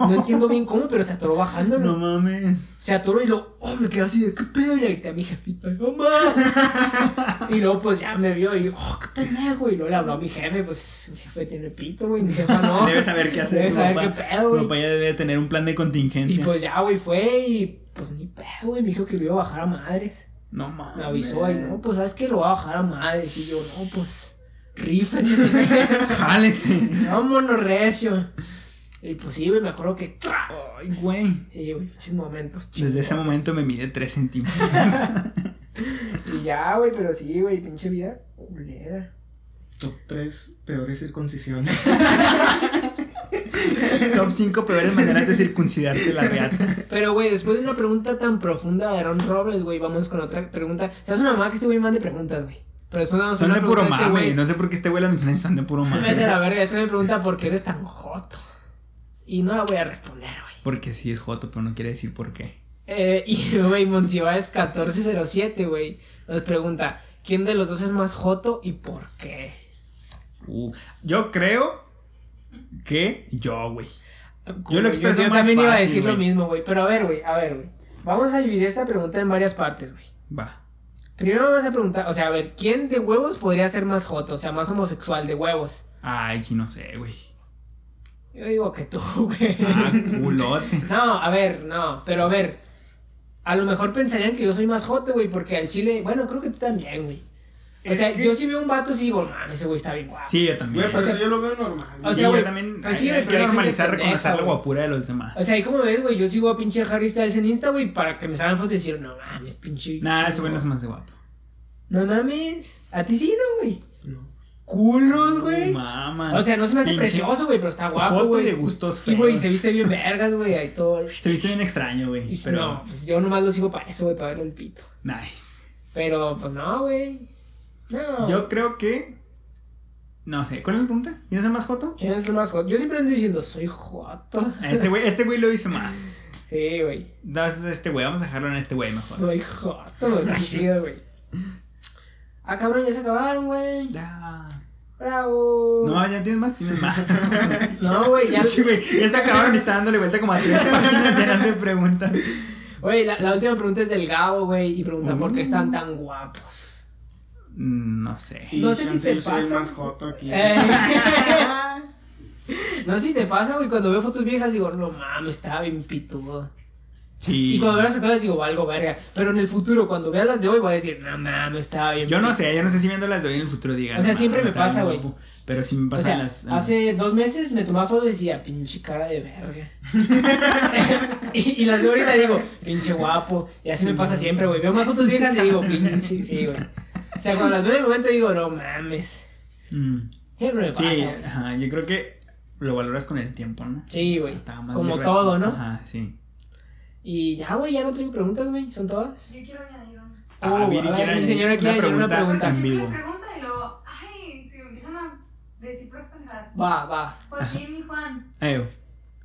No entiendo bien cómo, pero se atoró bajándolo. No mames. Se atoró y lo, oh, me quedé así de, ¿qué pedo? Y le grité a mi jefita, mamá. y luego, pues ya me vio y, oh, qué pendejo. Y luego le habló a mi jefe, pues mi jefe tiene pito, güey, mi jefa no. Debe saber qué hacer. Debe saber qué pedo, güey. Mi papá ya debe tener un plan de Y contingencia. pues ya, güey, fue y, pues ni pedo, güey, me dijo que lo iba a bajar a madres. no mames. Me avisó ahí, no, pues sabes que lo va a bajar a madres. Y yo, no, pues, rífese. Jálese. Vámonos, recio. Y pues sí, güey, me acuerdo que. ¡tra! Ay, güey. Y, güey, esos momentos. Desde ese momento me mide 3 centímetros. Y ya, güey, pero sí, güey, pinche vida culera. Top 3 peores circuncisiones. Top 5 peores maneras de circuncidarte la reata. Pero, güey, después de una pregunta tan profunda de Aaron Robles, güey, vamos con otra pregunta. ¿Sabes una mamá que este güey mande preguntas, güey? Pero después vamos a Son de puro este mame. güey. No sé por qué este güey las menciones son de puro Vete a mame. la verga, este me pregunta por qué eres tan joto. Y no la voy a responder, güey. Porque sí es joto, pero no quiere decir por qué. Eh, y, güey, Monsiváis 1407, güey, nos pregunta, ¿quién de los dos es más joto y por qué? Uh, yo creo que yo, güey. Yo, lo expreso yo más también iba a decir lo mismo, güey. Pero a ver, güey, a ver, güey. Vamos a dividir esta pregunta en varias partes, güey. Va. Primero vamos a preguntar, o sea, a ver, ¿quién de huevos podría ser más joto? O sea, más homosexual de huevos. Ay, sí, no sé, güey. Yo digo que tú, güey. Ah, culote. No, a ver, no, pero a ver. A lo mejor pensarían que yo soy más joto, güey, porque al chile, bueno, creo que tú también, güey. O sea, que- yo si veo un vato, sí digo, man, ese güey está bien guapo. Sí, yo también. Güey, pero O sea, eso yo lo veo normal. o Sí, sea, güey, yo también pues sí, hay, hay que normalizar, reconocer la guapura de los demás. O sea, ahí como ves, güey, yo sigo a pinche Harry Styles en Insta, güey, para que me salgan fotos y decir, no mames, pinche. Nah, ese güey no no es más de guapo. No mames. A ti sí, no, güey. No. Culos, güey. Mama. O sea, no se me hace Pinche- precioso, güey, pero está guapo, Joto y güey. de gustos Y, güey, feos. se viste bien vergas, güey, ahí todo. Se viste bien extraño, güey. Pero. no, pues yo nomás lo sigo para eso, güey, para verle el pito. Nice. Pero, pues no, güey. No. Yo creo que. No sé, ¿cuál es la pregunta? ¿Quién es el más joto? ¿Quién es el más joto? Yo siempre ando diciendo, soy joto. Este güey, este güey lo dice más. Sí, güey. No, es este güey, vamos a dejarlo en este güey mejor. Soy joto, güey. Chido, güey. Ah, cabrón, ya se acabaron, güey. Ya. Bravo. No, ya tienes más, tienes más. No, güey, ya. Sí, güey, ya se acabaron y está dándole vuelta como a tres páginas llenas de preguntas. Güey, la, la última pregunta es del Gabo, güey. Y pregunta por qué están tan guapos. Mm, No sé. Y No sé si te pasa. más joto aquí. Eh. no sé si te pasa, güey. Cuando veo fotos viejas digo, no mames, estaba bien pitudo. Sí. Y cuando veo las actuales digo, valgo verga. Pero en el futuro, cuando vea las de hoy, voy a decir, no mames, estaba bien Yo no pitudo". sé, yo no sé si viendo las de hoy en el futuro digan. O sea, "No siempre me pasa, güey. bien guapo". Pero sí me O pasa sea, en las. en hace las- dos meses me tomaba foto y decía, pinche cara de verga. y, y las veo ahorita digo, pinche guapo. Y así me pasa siempre, güey. Veo más fotos viejas y digo, pinche, sí, güey. O sea, cuando las veo en el momento digo, no mames. Mm. Siempre me pasa. Sí, güey. ajá, yo creo que lo valoras con el tiempo, ¿no? Sí, güey. Como todo, ¿no? Ajá, sí. Y ya, güey, ya no tengo preguntas, güey. ¿Son todas? Yo quiero añadir una. Ah, Oh, Viri a ver, quiere mi añadir señora quiere añadir una pregunta. en Siempre vivo. les pregunta y luego, ay, si me empiezan a decir puras pendejadas. Va, va. Joaquín y Juan,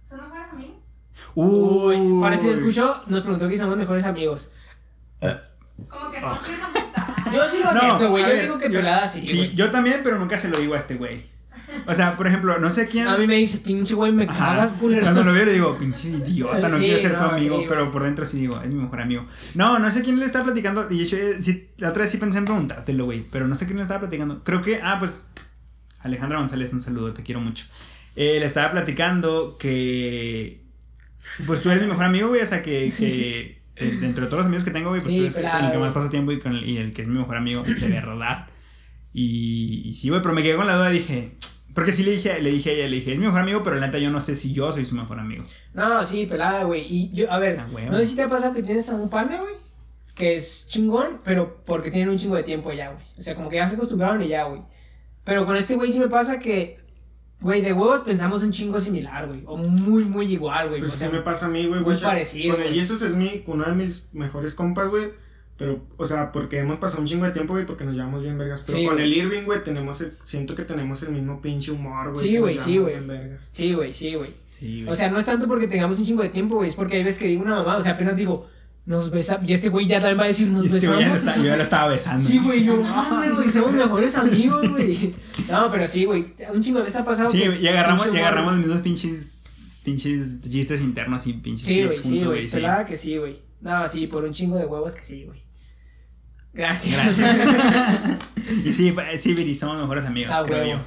¿son mejores amigos? Uy, para si lo escuchó, nos preguntó que somos mejores amigos. Como que no aceptar. Yo sí lo acepto, güey. Yo ver, digo que yo- pelada sí, Sí, yo también, pero nunca se lo digo a este güey. O sea, por ejemplo, no sé quién. A mí me dice, pinche güey, me Ajá. cagas, culero. Cuando lo veo le digo, pinche idiota, no Sí, quiero ser tu amigo, sí, pero por dentro sí digo, es mi mejor amigo. No, no sé quién le está platicando, y yo eh, sí, la otra vez sí pensé en preguntártelo, güey, pero no sé quién le estaba platicando. Creo que, ah, pues, Alejandra González, un saludo, te quiero mucho. Eh, le estaba platicando que, pues tú eres mi mejor amigo, güey, o sea, que, que eh, dentro de todos los amigos que tengo, güey, pues Sí, tú eres claro, el que más paso tiempo y, con el, y el que es mi mejor amigo, de verdad. Y, y sí, güey, pero me quedé con la duda, dije... Porque sí le dije, le dije a ella, le dije, es mi mejor amigo, pero la neta yo no sé si yo soy su mejor amigo. No, sí, pelada, güey. Y yo, a ver, Ah, no sé si te ha pasado que tienes a un pana, güey, que es chingón, pero porque tienen un chingo de tiempo ya, güey. O sea, como que ya se acostumbraron y ya, güey. Pero con este güey sí me pasa que, güey, de huevos pensamos un chingo similar, güey. O muy, muy igual, güey. Pues o sí sea, me pasa a mí, güey. muy parecido, Con el güey. Jesus es mi, uno de mis mejores compas, güey. Pero, o sea, porque hemos pasado un chingo de tiempo, güey, porque nos llevamos bien vergas. Pero Sí, con güey. el Irving, güey, tenemos el- siento que tenemos el mismo pinche humor, güey. Sí, güey, sí, güey. Sí, güey, sí, güey. Sí, güey. O sea, no es tanto porque tengamos un chingo de tiempo, güey. Es porque hay veces que digo una mamá, o sea, apenas digo, nos besamos. Y este güey ya también va a decir, nos Y este güey ya lo besamos. está- yo ya lo estaba besando. Sí, güey, yo, güey, somos mejores amigos, güey. No, pero sí, güey, un chingo de veces ha pasado. Sí, que y agarramos, y agarramos pinches, pinches chistes internos y pinches Sí, güey, clips sí, juntos, güey, sí. que sí, güey. No, sí, por un chingo de huevos que sí, güey. Gracias. Gracias. y sí, sí, Viri, somos mejores amigos, Ah, creo huevo.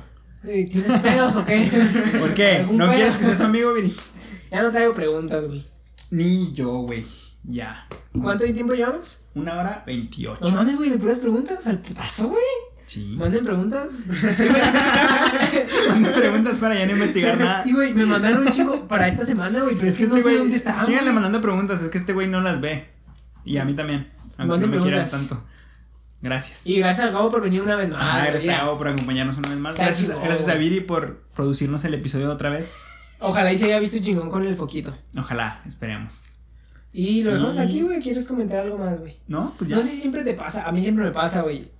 Eh, ¿Tienes pedos o qué? yo. ¿Por qué? ¿Algún ¿No pedo? quieres que sea su amigo, Viri? Ya no traigo preguntas, güey. Ni yo, güey. Ya. ¿Cuánto tiempo llevamos? Una hora veintiocho. No mames, güey, de puras preguntas al putazo, güey. Sí. Manden preguntas. Manda preguntas para ya no investigar nada. Y, güey, me mandaron un chingo para esta semana, güey, pero es que no sé güey, dónde está. Síganle mandando preguntas, es que este güey no las ve. Y a mí también. Aunque Manden no me quieran tanto. Gracias. Y gracias al Gabo por venir una vez más. Ah, gracias ya. a Gabo por acompañarnos una vez más. Gracias, gracias a. Viri por producirnos el episodio otra vez. Ojalá y se haya visto chingón con el foquito. Ojalá, esperemos. Y lo dejamos aquí, güey. ¿Quieres comentar algo más, güey? ¿No? Pues ya. No sé si siempre te pasa. A mí siempre me pasa, güey.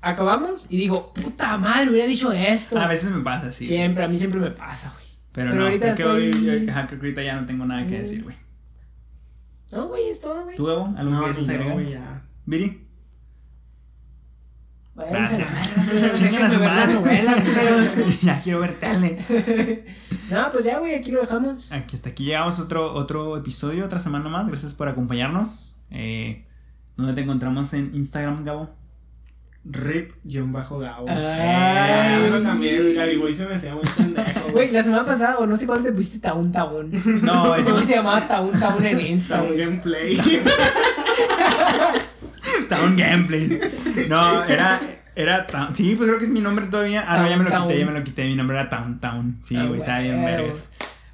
Acabamos y digo, puta madre, hubiera dicho esto. A veces me pasa, sí. Siempre, a mí siempre me pasa, güey. Pero, Pero no, ahorita creo que hoy, yo- ajá, creo que ahorita ya no tengo nada que Mm. decir, güey. No, güey, es todo, güey. ¿Tú, Gabo? ¿Algo No, que yo, agregar? güey, ya. ¿Viri? Gracias. Chinguen a su madre. novela, ya quiero ver tele. No, pues ya, güey, aquí lo dejamos. Aquí hasta aquí llegamos otro, otro episodio, otra semana más. Gracias por acompañarnos. Eh, ¿Dónde te encontramos en Instagram, Gabo? Rip-Gabo. Ah. Eh, lo cambié, el Gabiboy se me hacía muy pendejo. Güey, la semana pasada, o no sé cuándo te pusiste Taún Taún. No, ¿Cómo se llamaba Taún Taún en Insta, Está un güey? gameplay. Town Gameplay. No, era. Era Town. Sí, pues creo que es mi nombre todavía. Ah, no, ya me lo Town, quité, ya me lo quité. Mi nombre era Town Town. Sí, Ah, güey, estaba bien vergas.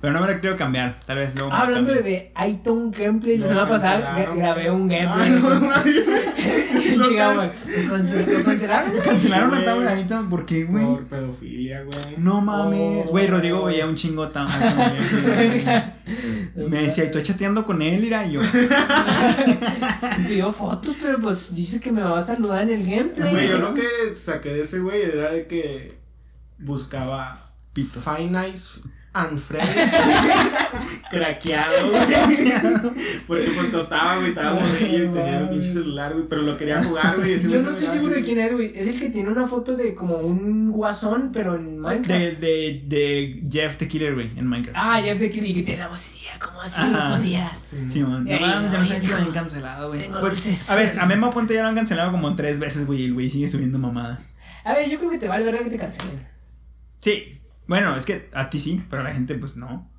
Pero no me lo quiero cambiar. Tal vez luego. me Ah, hablando de, cambie. de iTunes Gameplay, la semana pasada cancelaron, gra- grabé un gameplay. Ah, no, no, Lo Chica, can- güey. ¿Lo cancel- ¿Lo cancelaron? Cancelaron a güey. Town ahorita. ¿Por qué, güey? Por pedofilia, güey. No mames. Oh. Güey, Rodrigo veía un chingo Town. Me decía, y tú chateando con él, era y yo. Pidió fotos, pero pues dice que me va a saludar en el gameplay. Güey, yo lo que saqué de ese güey era de que buscaba Pitos. Fine Eyes and Friends craqueado, güey. Porque pues costaba, güey, estaba morrillo y tenía un pinche celular, güey, pero lo quería jugar, güey. Yo no estoy seguro de quién es, güey. Es el que tiene una foto de como un guasón, pero en Minecraft. De, de, de Jeff the Killer, güey, en Minecraft. Ah, Jeff de Kiri, que tiene la vocecilla, como así, vocecilla. Sí, man. No ya no sé que lo habían cancelado, güey. Tengo Pues, a ver, a Memo Ponte ya lo han cancelado como tres veces, güey. y El güey sigue subiendo mamadas. A ver, yo creo que te vale verga que te cancelen. Sí. Bueno, es que a ti sí, pero a la gente, pues no.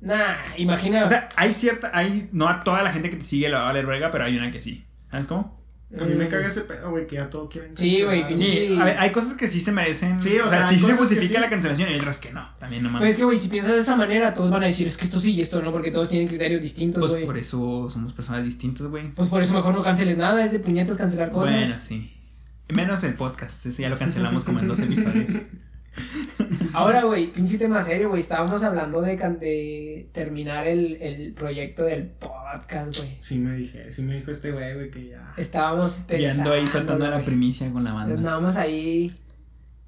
Nah, imagina. O sea, hay cierta. hay No a toda la gente que te sigue le va a valer verga, pero hay una que sí. ¿Sabes cómo? A mí me caga ese pedo, güey, que ya todo quieren Sí, güey, pinche- Sí, a ver, hay cosas que sí se merecen. Sí, o o sea, sea, sí se justifica sí. la cancelación y hay otras que no. También no Pues mames. es que, güey, si piensas de esa manera, todos van a decir, es que esto sí y esto no, porque todos tienen criterios distintos, Pues güey. por eso somos personas distintas, güey. Pues por eso mejor no canceles nada, es de puñetas cancelar cosas. Bueno, sí. Menos el podcast, ese ya lo cancelamos como en dos episodios. Ahora, güey, pinche tema serio, güey. Estábamos hablando de, de terminar el, el proyecto del podcast, güey. Sí me dije, sí me dijo este güey, güey, que ya. Estábamos ando pensando. ahí soltando la güey. primicia con la banda. Andábamos ahí.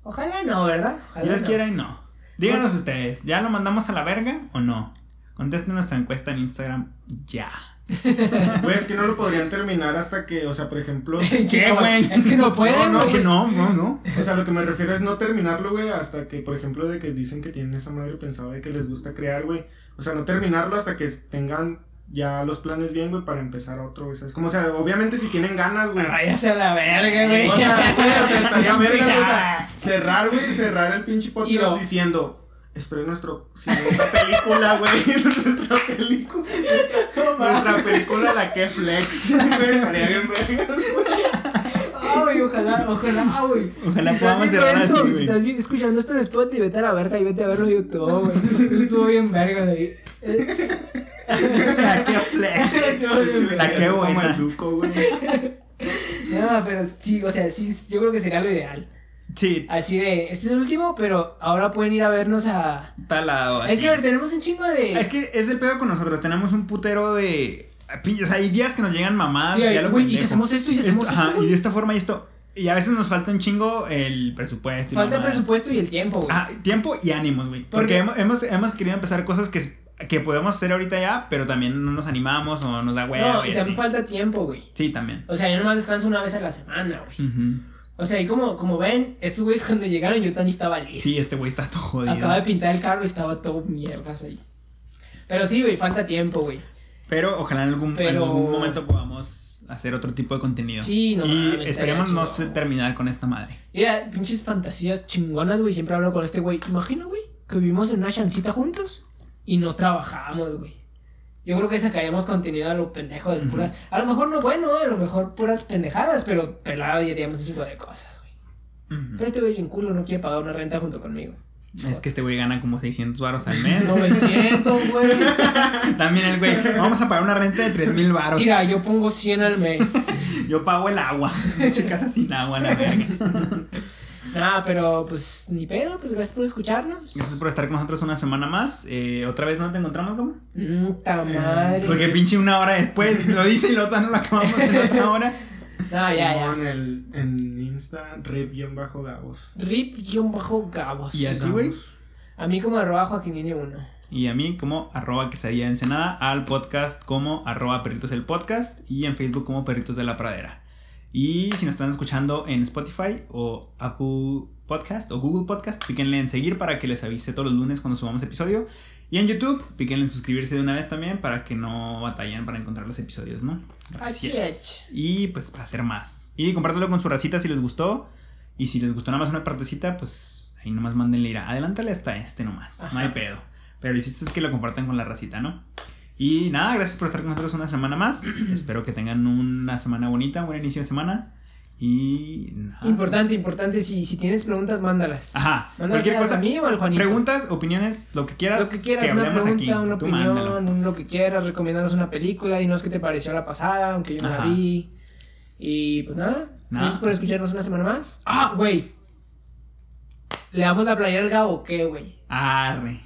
Ojalá no, ¿verdad? Ojalá Dios no. quiera y no. Díganos ustedes, ¿ya lo mandamos a la verga o no? Contesten nuestra encuesta en Instagram ya. Güey, es que no lo podrían terminar hasta que, o sea, por ejemplo. Chico, güey? Es que no pueden, No, Es güey. que no, no, no. O sea, lo que me refiero es no terminarlo, güey, hasta que, por ejemplo, de que dicen que tienen esa madre pensado de que les gusta crear, güey. O sea, no terminarlo hasta que tengan ya los planes bien, güey, para empezar otro, güey. ¿sabes? Como, o sea, obviamente si tienen ganas, güey. Váyase a la verga, güey. O sea, güey, o sea, estaría verga, güey, o sea, cerrar, güey, cerrar el pinche podcast diciendo, espero nuestro siguiente película, güey, nuestra película, nuestra película, la que flex, güey, estaría bien verga. Ay, ojalá, ojalá, güey. Ojalá Si podamos estás cerrar esto, así, Si güey. estás vi- escuchando esto en Spotify, vete a la verga y vete a verlo en YouTube, güey. Estuvo bien verga, güey. La que flex. La que Como buena. el Duco, güey. No, pero sí, o sea, sí, yo creo que sería lo ideal. Sí, Así de, este es el último, pero ahora pueden ir a vernos a... talado Es así. que, a ver, tenemos un chingo de... Es que es el pedo con nosotros, tenemos un putero de... O sea, hay días que nos llegan mamadas. Sí, y ya lo y si hacemos esto, y si hacemos ajá, esto. Y de esta forma y esto. Y a veces nos falta un chingo el presupuesto. y Falta el presupuesto y el tiempo, güey. Ajá, tiempo y ánimos, güey. Porque- Porque hemos, hemos, hemos querido empezar cosas que, que podemos hacer ahorita ya, pero también no nos animamos o nos da hueva. no, y y así. también falta tiempo, güey. Sí, también. O sea, yo nomás descanso una vez a la semana, güey. Ujú. O sea, y como, como ven, estos güeyes cuando llegaron yo tan estaba listo. Sí, este güey está todo jodido. Acaba de pintar el carro y estaba todo mierdas ahí. Pero sí, güey, falta tiempo, güey. Pero ojalá en algún, Pero- en algún momento podamos hacer otro tipo de contenido. Sí, no Y mames, esperemos no terminar con esta madre. Mira, pinches fantasías chingonas, güey. Siempre hablo con este güey. Imagina, güey, que vivimos en una chancita juntos y no trabajamos, güey. Yo creo que sacaríamos contenido a lo pendejo de puras. A lo mejor no bueno, a lo mejor puras pendejadas, pero pelado y haríamos un chingo de cosas, güey. Pero este güey bien culo no quiere pagar una renta junto conmigo. Es que este güey gana como 600 baros al mes. 900, güey. También el güey, vamos a pagar una renta de 3000 baros. Mira, yo pongo 100 al mes. Yo pago el agua. Chicas sin agua, la verga. Nah, pero pues ni pedo, pues gracias por escucharnos. Gracias por estar con nosotros una semana más. Eh, ¿Otra vez no te encontramos, cómo? Puta madre. Porque pinche una hora después lo dice y lo no lo acabamos en otra hora. No, ya, ya. Simón, el, en Insta, rip-gabos. Rip-gabos. ¿Y a ti, güey? A mí como arroba Joaquinini 1. Y a mí como arroba quesadilla ensenada, al podcast como arroba perritos del podcast y en Facebook como perritos de la pradera. Y si nos están escuchando en Spotify o Apple Podcast o Google Podcast, píquenle en seguir para que les avise todos los lunes cuando subamos episodio. Y en YouTube, píquenle en suscribirse de una vez también para que no batallen para encontrar los episodios, ¿no? Así es. Y pues para hacer más. Y compártelo con su racita si les gustó. Y si les gustó nada más una partecita, pues ahí nomás mándenle ir. Adelántale hasta este nomás. No hay pedo. Pero el chiste es que lo compartan con la racita, ¿no? Y nada, gracias por estar con nosotros una semana más. Espero que tengan una semana bonita, buen inicio de semana. Y nada. Importante, importante, si, si tienes preguntas, mándalas. Ajá. Mándalas Cualquier cosa. a mí o al Juanito. Preguntas, opiniones, lo que quieras. Lo que quieras, una hablemos pregunta, aquí. una Tú mándalo. opinión, un lo que quieras, recomendarnos una película, dinos qué te pareció la pasada, aunque yo no la vi. Y pues nada, Nada. gracias por escucharnos una semana más. Ah, güey. Le damos la playera al Gabo, ¿qué, güey? Arre.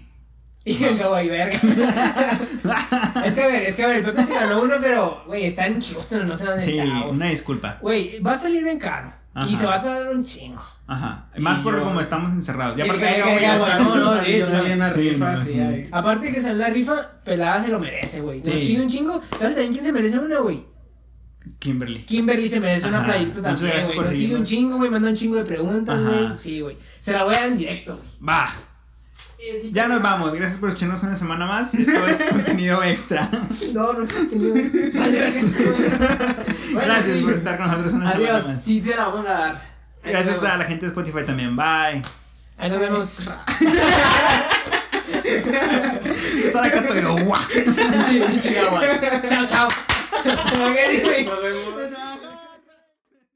Y el ahí, verga. es que a ver, es que a ver, el Pepe se ganó uno, pero, güey, está en Houston, no sé dónde Sí, está, güey. una disculpa. Güey, va a salir bien caro. Ajá. Y se va a tardar un chingo. Ajá. Más Y por yo- como estamos encerrados. Y aparte que- que- sí, sí. Sí, sí, sí. Aparte de que sale la rifa, pelada se lo merece, güey. Nos Sí. sigue un chingo. ¿Sabes también quién se merece una, güey? Kimberly. Kimberly se merece una playita también, güey. Nos sigue un chingo, güey. Manda un chingo de preguntas, güey. Sí, güey. Se la voy a dar en directo, güey. Va. Ya nos vamos. Gracias por escucharnos una semana más. Esto es contenido extra. No, no sé. Vale, gracias. Bueno, Gracias sí. por estar con nosotros una semana Adiós. más. Sí, se la vamos a dar. Ahí Gracias a la gente de Spotify también. Bye. Ahí nos vemos. Sara Cato y lo guau. Chao, chao. Nos vemos.